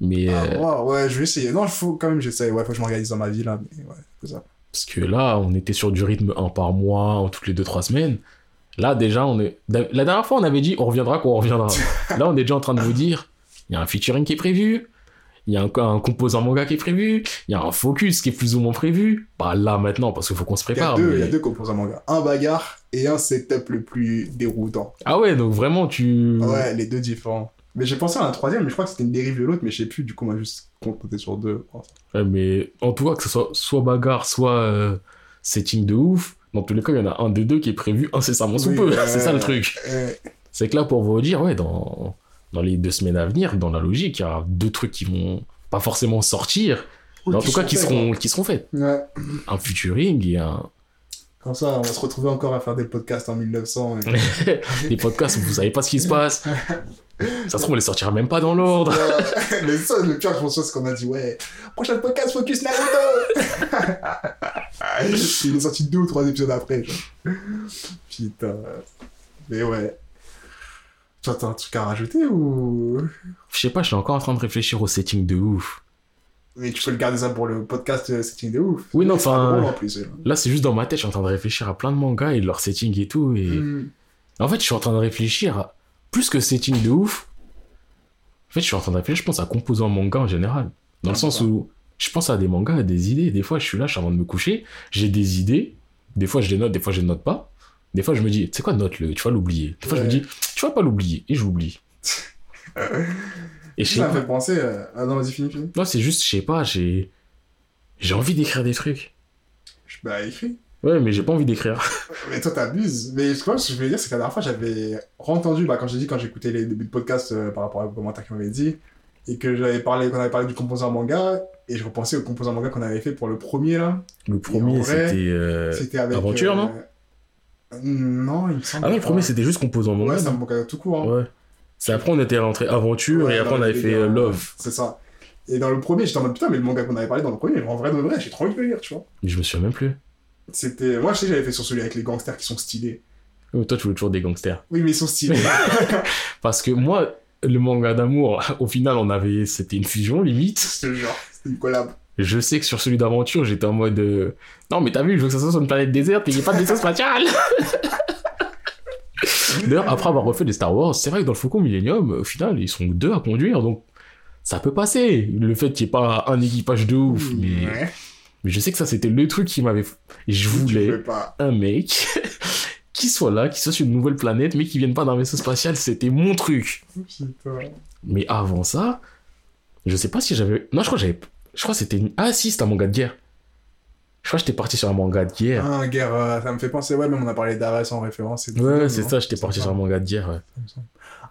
Mais. Ah, euh, ouais, ouais, je vais essayer. Non, faut quand même, j'essaye. Ouais, faut que je m'organise dans ma vie, là. Mais ouais, ça. Parce que là, on était sur du rythme un par mois, en toutes les deux, trois semaines. Là, déjà, on est. La dernière fois, on avait dit on reviendra quand on reviendra. là, on est déjà en train de vous dire il y a un featuring qui est prévu, il y a un, un composant manga qui est prévu, il y a un focus qui est plus ou moins prévu. Bah là, maintenant, parce qu'il faut qu'on se Il y prépare. mais- il y a deux composants manga. Un bagarre et un setup le plus déroutant. Ah ouais, donc vraiment, tu. Ouais, les deux différents. Mais j'ai pensé à un troisième, mais je crois que c'était une dérive de l'autre, mais je sais plus, du coup, on m'a juste contenté sur deux. Ouais, mais en tout cas, que ce soit soit bagarre, soit euh, setting de ouf, dans tous les cas, il y en a un des deux qui est prévu incessamment sous Oui, peu. C'est ça le truc. Euh, C'est que là, pour vous dire, ouais, dans, dans les deux semaines à venir, dans la logique, il y a deux trucs qui vont pas forcément sortir, mais en tout cas qui seront, qui seront faits. Ouais. Un featuring et un, Comme ça, on va se retrouver encore à faire des podcasts en 1900. et- des podcasts où vous savez pas ce qui se passe. Ça se trouve, on les sortira même pas dans l'ordre. Mais ça, le pire, je pense, c'est qu'on a dit, ouais, prochain podcast, focus Naruto Il est sorti deux ou trois épisodes après. genre. Putain. Mais ouais. Toi, t'as un truc à rajouter ou? Je sais pas, je suis encore en train de réfléchir au setting de ouf. Mais tu peux le garder ça pour le podcast euh, Setting de ouf. Oui, non, enfin, en. Là, c'est juste dans ma tête, je suis en train de réfléchir à plein de mangas et leur setting et tout. Et... Hmm. En fait, je suis en train de réfléchir à plus que setting de ouf. En fait, je suis en train de réfléchir, je pense à composant manga en général. Dans le Ah, sens où je pense à des mangas, à des idées. Des fois, je suis là, je suis avant de me coucher, j'ai des idées. Des fois, je les note, des fois, je les note pas. Des fois, je me dis, tu sais quoi, note-le, tu vas l'oublier. Des fois, je me dis, tu vas pas l'oublier, et je l'oublie. et Ça m'a fait penser. euh, Ah non, vas-y, finis, finis. Non, c'est juste, je sais pas, j'ai. J'ai envie d'écrire des trucs. Je- Bah, écris. Ouais, mais j'ai pas envie d'écrire. Mais toi, t'abuses. Mais je crois que ce que je voulais dire, c'est que la dernière fois, j'avais entendu, bah, quand j'ai dit, quand j'écoutais les débuts de podcast euh, par rapport aux commentaires qu'on m'avait dit, et que j'avais parlé, qu'on avait parlé du composant manga, et je repensais au composant manga qu'on avait fait pour le premier, là. Le premier, c'était. euh, C'était avec. Aventure, non? Non, il me semble. Ah non, le premier, c'était juste composant manga. Ouais, c'est un non? manga tout court. hein. Ouais. C'est après, on était rentré aventure Ouais, et après, on avait fait euh, Love. C'est ça. Et dans le premier, j'étais en mode putain, mais le manga qu'on avait parlé dans le premier, en vrai de vrai, j'ai trop envie de le lire, tu vois. Je me souviens même plus. C'était. Moi, je sais, j'avais fait sur celui avec les gangsters qui sont stylés. Oh, toi, tu veux toujours des gangsters. Oui, mais ils sont stylés. Parce que moi, le manga d'amour, au final, on avait. C'était une fusion, limite. C'est le genre, c'était une collab. Je sais que sur celui d'aventure, j'étais en mode. euh, Non, mais t'as vu, je veux que ça soit sur une planète déserte et qu'il n'y ait pas de vaisseau spatial. D'ailleurs, après avoir refait des Star Wars, c'est vrai que dans le Faucon Millennium, au final, ils sont deux à conduire, donc ça peut passer. Le fait qu'il n'y ait pas un équipage de ouf, mais, Ouais. mais je sais que ça, c'était le truc qui m'avait. Je voulais un mec qui soit là, qui soit sur une nouvelle planète, mais qui vienne pas d'un vaisseau spatial, c'était mon truc. Mais avant ça, je sais pas si j'avais. Non, je crois que j'avais. Je crois que c'était. une- Ah si, c'était un manga de guerre. Je crois que j'étais parti sur un manga de guerre. Ah, guerre, euh, ça me fait penser, ouais, même on a parlé d'Ares en référence. et tout, ouais, c'est ça, j'étais parti sur un manga de guerre. ouais.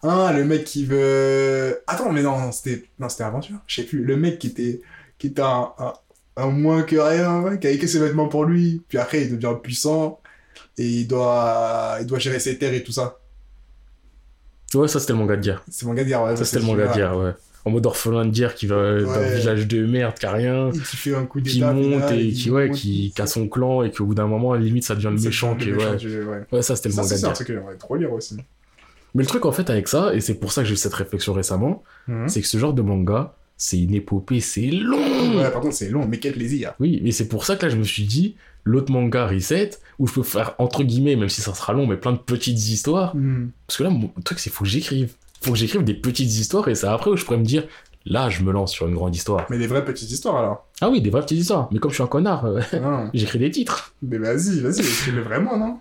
Ah, le mec qui veut. Attends, mais non, c'était. Non, c'était Aventure. Je sais plus. Le mec qui était. Qui était un, un, un moins que rien, ouais, qui avait que ses vêtements pour lui. Puis après, il devient puissant. Et il doit. Il doit gérer ses terres et tout ça. Ouais, ça c'était le manga de guerre. C'est manga de guerre, ouais. Ça c'était le manga de guerre, ouais. En mode orphelin de guerre qui va d'un Ouais. village de merde, qui a rien, Et qui fait un coup qui monte et qui, ouais, monte, qui, qui a son clan et qu'au bout d'un moment, à la limite, ça devient le méchant. qui, ouais. du- ouais. ouais, ça, c'était le manga c'est un truc que j'aimerais trop lire aussi. Mais le truc, en fait, avec ça, et c'est pour ça que j'ai eu cette réflexion récemment, Mhm. c'est que ce genre de manga, c'est une épopée, c'est long. Ouais, par contre, c'est long, mais quel plaisir. Oui, et c'est pour ça que là, je me suis dit, l'autre manga Reset, où je peux faire, entre guillemets, même si ça sera long, mais plein de petites histoires. Mhm. Parce que là, mon truc, c'est faut que j'écrive. Faut que j'écrive des petites histoires, et c'est après où je pourrais me dire, là, je me lance sur une grande histoire. Mais des vraies petites histoires alors. Ah oui, des vraies petites histoires. Mais comme je suis un connard, euh, Ah. j'écris des titres. Mais vas-y, vas-y, écris-le vraiment, non?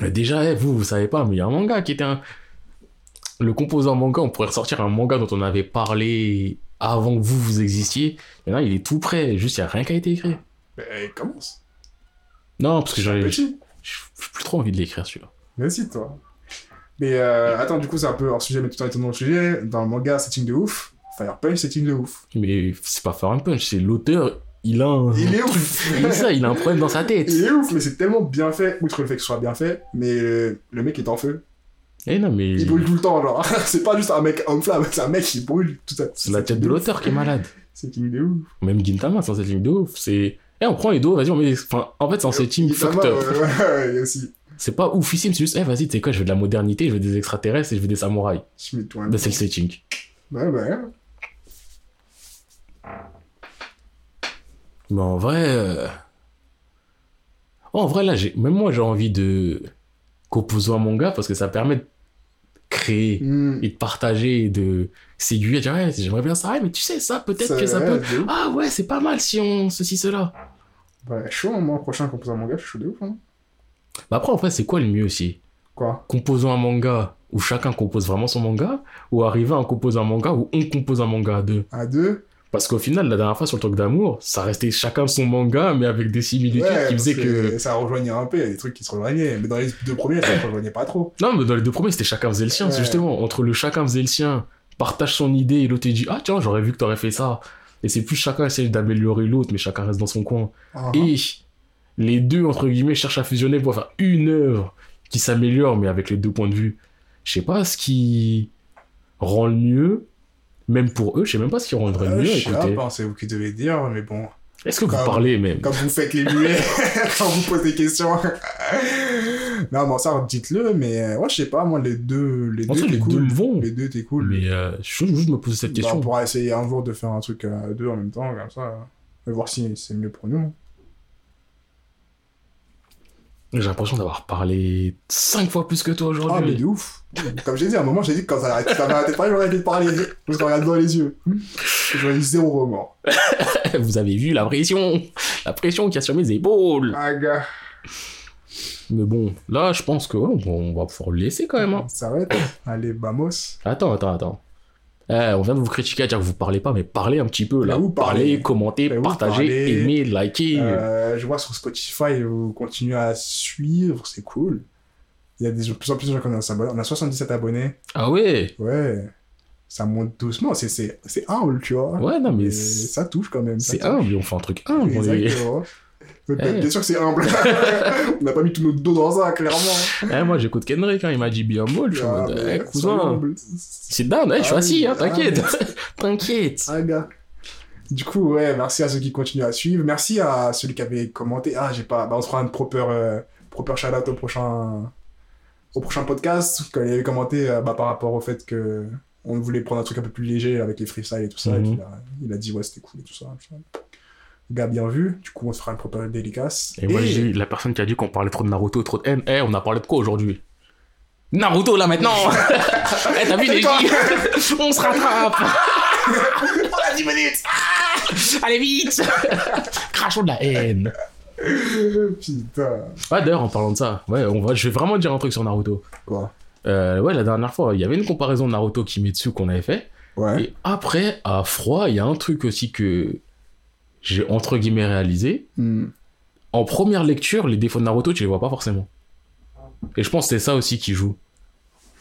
Mais Déjà, eh, vous, vous savez pas, mais il y a un manga qui était un. Le composant manga, on pourrait ressortir un manga dont on avait parlé avant que vous, vous existiez. Et là, il est tout prêt, juste il n'y a rien qui a été écrit. Mais commence. Non, parce que j'en ai. J'ai j'ai plus trop envie de l'écrire celui-là. Vas-y, toi. Mais euh, attends, du coup, c'est un peu hors sujet, mais tout en étant dans le sujet. Dans le manga, setting de ouf. Fire Punch, setting de ouf. Mais c'est pas faire un punch, c'est l'auteur, il a un. Il est ouf Il est ça, il a un problème dans sa tête. Il est ouf, mais c'est tellement bien fait, outre le fait que ce soit bien fait, mais euh, le mec est en feu. Eh non, mais. Il brûle tout le temps, genre. c'est pas juste un mec en flamme, c'est un mec qui brûle tout ça. C'est la tête de l'auteur qui est malade. Setting de ouf. Même Gintama, c'est un setting de ouf. C'est. Eh, on prend les dos, vas-y, on met. Enfin, en fait, c'est un setting Il- fucked up. Ouais, ouais, ouais, aussi. C'est pas oufissime, c'est juste, eh, vas-y, tu sais quoi, je veux de la modernité, je veux des extraterrestres et je veux des samouraïs. Bah, c'est le setting. Ouais, ouais. Mais en vrai. euh, En vrai, là, j'ai... même moi, j'ai envie de composer un manga parce que ça permet de créer Hmm. et de partager et de s'aiguiller, dire, ouais, j'aimerais bien ça, ouais, mais tu sais, ça, peut-être que ça peut. Ah ouais, c'est pas mal si on. ceci, cela. Ouais, chaud, hein, moi, prochain composant manga, je suis chaud de ouf. Hein. Bah après, en fait, c'est quoi le mieux aussi? Quoi? Composons un manga où chacun compose vraiment son manga ou arriver à en composer un manga où on compose un manga à deux? À deux? Parce qu'au final, la dernière fois sur le truc d'amour, ça restait chacun son manga, mais avec des similitudes Ouais, qui faisaient que... Ça rejoignait un peu, il y a des trucs qui se rejoignaient. Mais dans les deux premiers, ça se rejoignait pas trop. Non, mais dans les deux premiers, c'était chacun faisait le sien. Ouais. Justement entre le chacun faisait le sien, partage son idée et l'autre dit Ah tiens, j'aurais vu que t'aurais fait ça. Et c'est plus chacun essaie d'améliorer l'autre, mais chacun reste dans son coin. Ah, Et les deux, entre guillemets, cherchent à fusionner pour faire une œuvre qui s'améliore, mais avec les deux points de vue. Je sais pas ce qui rend le mieux, même pour eux, je sais même pas ce qui rendrait le euh, mieux. je sais pas, c'est vous qui devez dire, mais bon. est-ce que vous Comme- parlez même? Quand vous faites les muets, quand vous posez des questions. non, bon, ça, dites-le, mais euh, ouais, je sais pas, moi, les deux, les En deux, les cool. deux me vont. Les deux, t'es cool. Mais euh, je veux juste me poser cette Bah, question. on pourra essayer un jour de faire un truc à deux en même temps, comme ça. Et voir si c'est mieux pour nous. J'ai l'impression d'avoir parlé cinq fois plus que toi Ah, mais aujourd'hui. de ouf. Comme j'ai dit, à un moment, j'ai dit que quand ça arrêté, ça de parler, j'aurais arrêté de parler. Parce qu'on regarde dans les yeux. J'aurais eu zéro remords. Vous avez vu la pression La pression qu'il y a sur mes épaules Ah, gars. Mais bon, là, je pense que ouais, on va pouvoir le laisser quand même. hein. On s'arrête. Allez, vamos. Attends, attends, attends. Eh, on vient de vous critiquer à dire que vous parlez pas, mais parlez un petit peu là. Mais où parler commentez, partagez, aimez, likez. Euh, je vois sur Spotify, vous continuez à suivre, c'est cool. Il y a des, de plus en plus de gens qui ont s'abonner. On a 77 abonnés. Ah ouais? Ouais. Ça monte doucement. C'est, humble, tu vois. Ouais, non, mais ça touche quand même. c'est touche. humble, on fait un truc humble. Exactement. Eh. Bien sûr que c'est humble. on n'a pas mis tout notre dos dans ça, clairement. Eh, moi, j'écoute Kendrick, hein, il m'a dit bien molle. Je suis en Ah, mode, mais eh, soyons cousin, c'est down, eh, je suis Ah assis, hein, ah, t'inquiète. T'inquiète. Ah, gars. Du coup, ouais, merci à ceux qui continuent à suivre. Merci à celui qui avait commenté. Ah, j'ai pas. Bah, on se fera un proper, euh, proper shout-out au prochain, au prochain podcast. Quand il avait commenté euh, bah, par rapport au fait que on voulait prendre un truc un peu plus léger avec les freestyles et tout ça. Et Mhm. puis, il, a, il a dit, ouais, c'était cool et tout ça. Gars, bien vu. Du coup, on se fera une proper dédicace. Et moi, j'ai dit, la personne qui a dit qu'on parlait trop de Naruto, trop de haine, eh, on a parlé de quoi aujourd'hui? Naruto, là, maintenant Eh, t'as vu, les On se rattrape On a 10 minutes Allez, vite Crachons de la haine Putain. Ouais, d'ailleurs, en parlant de ça, ouais, on va, je vais vraiment dire un truc sur Naruto. Quoi? Euh, ouais, la dernière fois, il y avait une comparaison de Naruto Kimetsu qu'on avait fait. Ouais. Et après, à froid, il y a un truc aussi que j'ai entre guillemets réalisé. Hmm. En première lecture, les défauts de Naruto, tu les vois pas forcément. Et je pense que c'est ça aussi qui joue.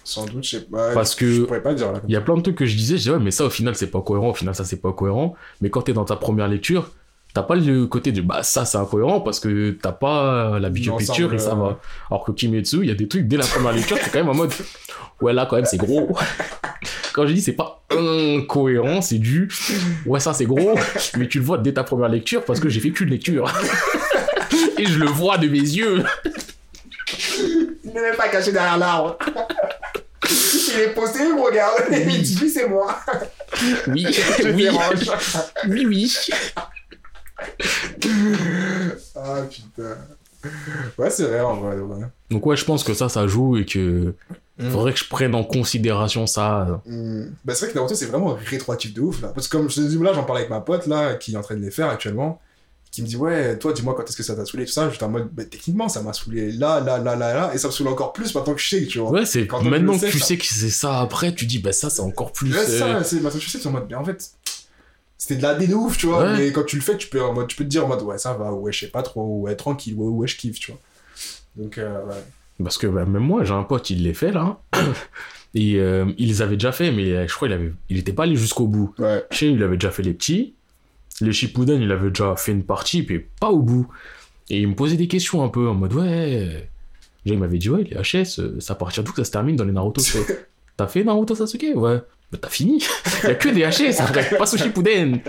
Sans doute, je sais pas. Parce que- Je pourrais pas dire là. Il y a plein de trucs que je disais, je disais, ouais, mais ça au final c'est pas cohérent, au final ça c'est pas cohérent. Mais quand t'es dans ta première lecture, t'as pas le côté de bah ça c'est incohérent parce que t'as pas la big picture et ça va. Alors que Kimetsu, il y a des trucs dès la première lecture, c'est quand même en mode ouais là quand même c'est gros. quand je dis c'est pas incohérent, c'est du ouais, ça c'est gros, mais tu le vois dès ta première lecture parce que j'ai fait qu'une lecture. Et je le vois de mes yeux. Il n'est même pas caché derrière l'arbre. Il est posté, il me regarde, et il dit, c'est moi. Oui, Je oui, dérange. oui, oui. Ah putain. Ouais, c'est vrai en vrai. ouais. Donc ouais, je pense que ça, ça joue et que Mm. faudrait que je prenne en considération ça. Bah, c'est vrai que Naruto, c'est vraiment rétroactif de ouf là. Parce que comme je te dis, là, j'en parlais avec ma pote là, qui est en train de les faire actuellement, qui me dit, ouais, toi, dis-moi quand est-ce que ça t'a saoulé, tout ça. J'étais en mode, bah, techniquement, ça m'a saoulé là, là, là, là, là, et ça me saoule encore plus maintenant que je sais, tu vois. Ouais, c'est Quand maintenant que tu ça- sais que c'est ça après, tu dis bah ça c'est encore plus. Ouais, c'est euh, ça, c'est maintenant que je sais, c'est en mode, mais en fait, c'était de la dé de ouf, tu vois. Ouais. Mais quand tu le fais, tu peux, en mode, tu peux te dire en mode, ouais, ça va, ouais, je sais pas trop, ouais, tranquille, ouais, ouais, je kiffe, tu vois. Donc, euh, ouais. Parce que bah, même moi, j'ai un pote, il les fait là. Et euh, il les avait déjà fait, mais euh, je crois qu'il avait, il était pas allé jusqu'au bout. Ouais. Je sais, il avait déjà fait les petits. Les Shippuden, il avait déjà fait une partie, puis pas au bout. Et il me posait des questions un peu en mode ouais. Déjà, il m'avait dit ouais, les HS, euh, c'est à partir d'où que ça se termine dans les Naruto T'as fait Naruto Sasuke? Ouais. Bah t'as fini. Il y a que des HS, après, pas au Shippuden.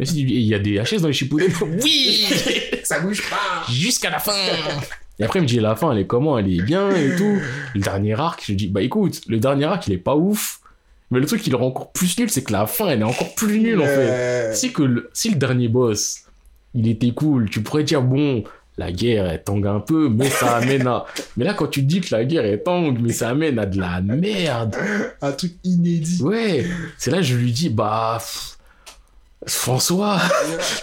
Il y a des HS dans les Shippuden? Oui ça bouge pas. jusqu'à la fin. Et après, il me dit, la fin, elle est comment? Elle est bien et tout. Le dernier arc, je lui dis, bah écoute, le dernier arc, il est pas ouf. Mais le truc qui le rend encore plus nul, c'est que la fin, elle est encore plus nulle, en fait. Si, que le, si le dernier boss, il était cool, tu pourrais dire, bon, la guerre, elle tangue un peu, mais ça amène à... Mais là, quand tu dis que la guerre, elle tangue, mais ça amène à de la merde. Un truc inédit. Ouais, c'est là que je lui dis, bah... pff, François,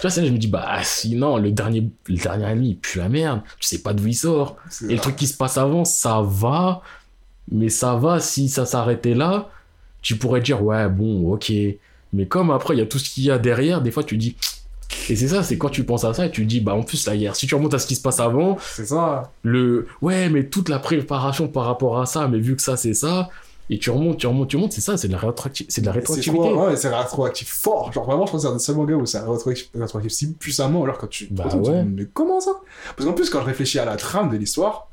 tu vois, je me dis, bah, sinon, le dernier, le dernier ami, il pue la merde, tu sais pas d'où il sort. Et le truc qui se passe avant, ça va, mais ça va, si ça s'arrêtait là, tu pourrais dire, ouais, bon, ok. Mais comme après, il y a tout ce qu'il y a derrière, des fois, tu dis. Et c'est ça, c'est quand tu penses à ça et tu dis, bah, en plus, la guerre, si tu remontes à ce qui se passe avant, C'est ça. le. Ouais, mais toute la préparation par rapport à ça, mais vu que ça, c'est ça, et tu remontes, tu remontes, tu remontes, c'est ça, c'est de la, c'est de la rétroactivité. Ouais, c'est rétroactif fort. Genre vraiment, je pense que c'est un des seuls mangas où c'est rétroactif, rétroactif si puissamment. Alors quand tu. Bah tu te dis, ouais. Mais comment ça? Parce qu'en plus, quand je réfléchis à la trame de l'histoire,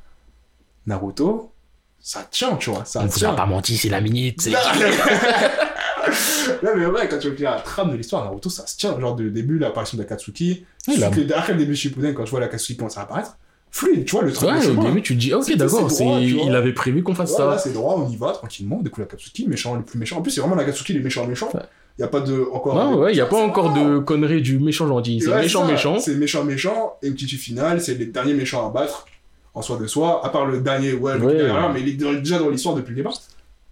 Naruto, ça tient, tu vois. Ça On vous tient. a pas menti, c'est la minute. c'est- Non mais ouais, quand tu réfléchis à la trame de l'histoire, Naruto, ça se tient. Genre, du début, l'apparition d'Akatsuki. Ouais, la- Suite, le- Après le début de Shippuden, quand tu vois l'Akatsuki commencer à apparaître, fluide, tu vois, le truc. Ouais, au début, tu te dis, ok, d'accord, il avait prévu qu'on fasse ça. c'est droit, on y va tranquillement. Du coup, l'Akatsuki, méchant, le plus méchant. En plus, c'est vraiment l'Akatsuki, les méchants méchants. Ouais. Il y a pas de. Encore. Non, ouais, il y a pas Ça encore va. de conneries du méchant gentil. C'est Ouais, méchant, méchant. C'est méchant, méchant. Et au petit final, c'est les derniers méchants à battre en soi de soi. À part le dernier, ouais, le Ouais. derrière, mais il est déjà dans l'histoire depuis le départ.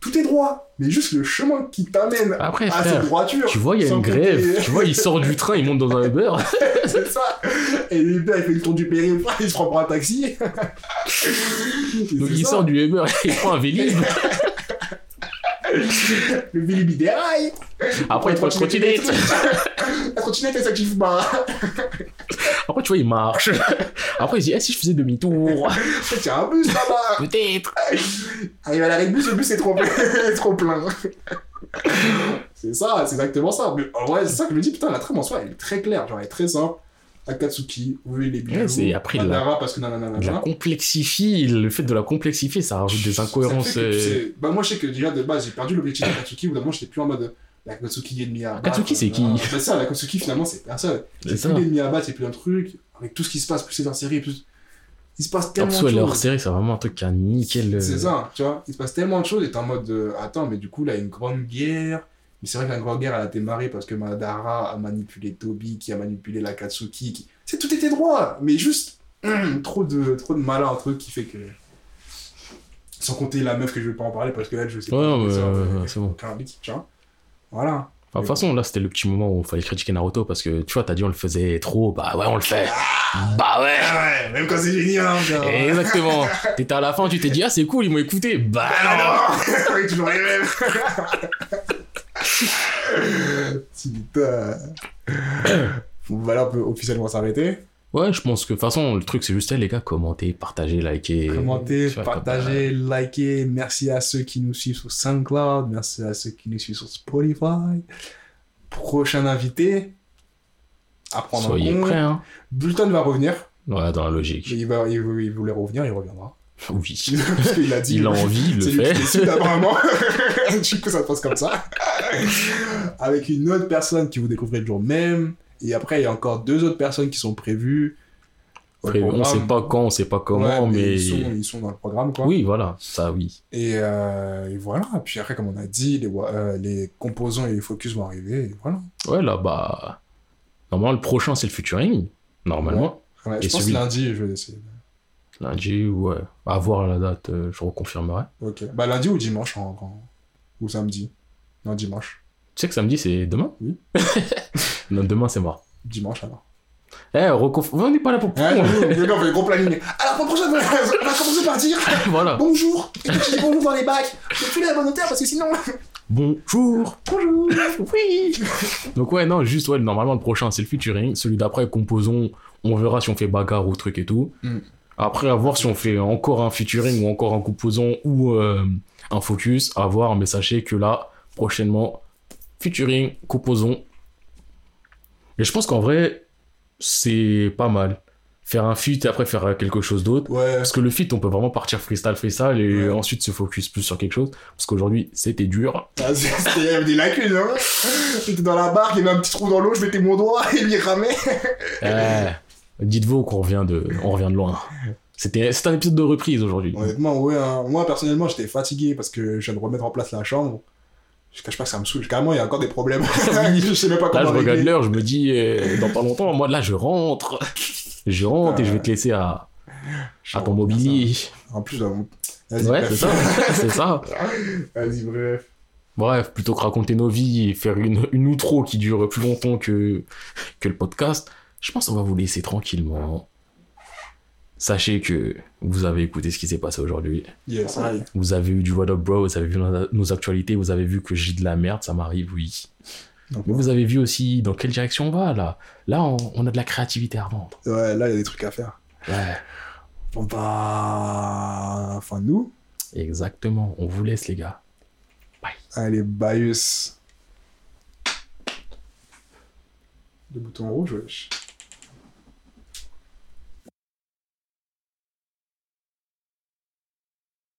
Tout est droit. Mais juste le chemin qui t'amène Après, à frère, cette droiture. tu vois, il y a une grève. Tu vois, il sort du train, il monte dans un Uber. c'est ça. Et Uber, il fait le tour du périph', il se prend pour un taxi. Donc il ça. sort du Uber, il prend un Vélib. Le Billy déraille. Après, il prend une trottinette. La trottinette, elle s'active pas. Après, tu vois, il marche. Après, il dit, eh, si je faisais demi-tour Il y a un bus là-bas. Peut-être. Arrive à l'arrêt de bus, le bus est trop plein. est trop plein. c'est ça, c'est exactement ça. Mais en vrai, c'est ça que je me dis, putain, la trame en soi, elle est très claire, genre, elle est très simple. Akatsuki, vous voyez les bijoux. Ouais, après, Madara, parce que nanana. Il la complexifie. Le fait de la complexifier, ça rajoute des incohérences. Que euh, Bah, moi, je sais que déjà, de base, j'ai perdu l'objectif d'Akatsuki. Bout d'un moment, j'étais plus en mode. L'Akatsuki ennemi à battre. Akatsuki, c'est qui Bah, ça, l'Akatsuki, finalement, c'est personne. C'est C'est plus l'ennemi à battre, c'est plus un truc. Avec tout ce qui se passe, plus c'est dans la série, plus. Il se passe En tellement de choses. série, c'est vraiment un truc qui a nickel. euh, C'est ça, tu vois. Il se passe tellement de choses et t'es en mode. euh, attends, mais du coup, là, il y a une grande guerre. Mais c'est vrai que la grande guerre, elle a démarré parce que Madara a manipulé Tobi, qui a manipulé l'Akatsuki. Qui... C'est tout était droit, mais juste. hum, trop de trop de malin, un truc qui fait que. Sans compter la meuf que je vais pas en parler parce que elle, je sais Ouais, pas. ouais, ouais, ouais, c'est bon. bit, tu vois. Voilà. Enfin, de toute façon, là, c'était le petit moment où il fallait critiquer Naruto parce que, tu vois, t'as dit on le faisait trop, bah ouais, on le fait. Bah ouais. Ah ouais, même quand c'est génial, hein. Exactement. T'étais à la fin, tu t'es dit, ah, c'est cool, ils m'ont écouté. Bah non. Ah non Oui, toujours les mêmes Putain Bon, Voilà, on peut officiellement s'arrêter. Ouais, je pense que, de toute façon, le truc, c'est juste, les gars, commentez, partagez, likez. Commentez, vois, partagez, likez. Merci à ceux qui nous suivent sur SoundCloud. Merci à ceux qui nous suivent sur Spotify. Prochain invité. À prendre Soyez en compte. prêts, hein. Bulletin va revenir. Ouais, dans la logique. Il, va, il, il voulait revenir, il reviendra. Oui. Parce qu'il a dit. Il a envie, il le fait. décide, apparemment. du coup, ça se passe comme ça. Avec une autre personne qui vous découvrez le jour même. Et après, il y a encore deux autres personnes qui sont prévues. Après, on sait pas quand, on sait pas comment, Ouais, mais. Ils sont, ils sont dans le programme, quoi. Oui, voilà, ça oui. Et, euh, et voilà. Puis après, comme on a dit, les, euh, les composants et les focus vont arriver. Et voilà. Ouais, là, bah. Normalement, le prochain, c'est le featuring. Normalement. Ouais, Et je pense celui- lundi, je vais essayer. Lundi, ouais. À voir la date, euh, je reconfirmerai. Ok. Bah, lundi ou dimanche, en- ou samedi. Non, dimanche. Tu sais que samedi, c'est demain Oui. non, demain, c'est mort. Dimanche, alors. Eh, reconf... on n'est pas là pour. Mais non, on fait le gros planning. Alors, pour le prochain, on va commencer par dire voilà. bonjour. Et puis, tu dis bonjour dans les bacs. Je fais la bonne hauteur parce que sinon. Bonjour. Bonjour. Oui. Donc ouais, non, juste ouais, normalement le prochain c'est le featuring, celui d'après composons, on verra si on fait bagarre ou truc et tout. Mm. Après à voir si on fait encore un featuring ou encore un composant ou euh, un focus, à voir, mais sachez que là prochainement featuring, composons. Et je pense qu'en vrai c'est pas mal faire un feat et après faire quelque chose d'autre. Ouais. Parce que le feat, on peut vraiment partir freestyle, freestyle et Ouais. ensuite se focus plus sur quelque chose. Parce qu'aujourd'hui, c'était dur. Ah, il y avait des lacunes, hein. J'étais dans la barque, il y avait un petit trou dans l'eau, je mettais mon doigt et il ramait. Eh, Dites-vous qu'on revient de, on revient de loin. C'était, c'est un épisode de reprise aujourd'hui. Honnêtement, ouais, hein. moi personnellement, j'étais fatigué parce que je viens de remettre en place la chambre. Je cache pas que ça me saoule. Carrément, il y a encore des problèmes. je sais même pas Là, comment je regarde l'heure, je me dis, euh, dans pas longtemps, moi, là, je rentre. Je rentre et je vais te laisser à, à ton mobilier. En plus, là, vas-y, Ouais, c'est ça. c'est ça. Vas-y, bref. Bref, plutôt que raconter nos vies et faire une, une outro qui dure plus longtemps que, que le podcast, je pense qu'on va vous laisser tranquillement. Sachez que vous avez écouté ce qui s'est passé aujourd'hui. Yes, aïe. Vous avez eu du What Up Bro, vous avez vu nos- nos actualités, vous avez vu que j'ai de la merde, ça m'arrive, oui. Donc, Mais vous avez vu aussi dans quelle direction on va, là? Là, on, on a de la créativité à vendre. Ouais, là, il y a des trucs à faire. Ouais, Bon, bah. Enfin, nous. exactement. On vous laisse, les gars. Allez, Bayus. Le bouton rouge, wesh.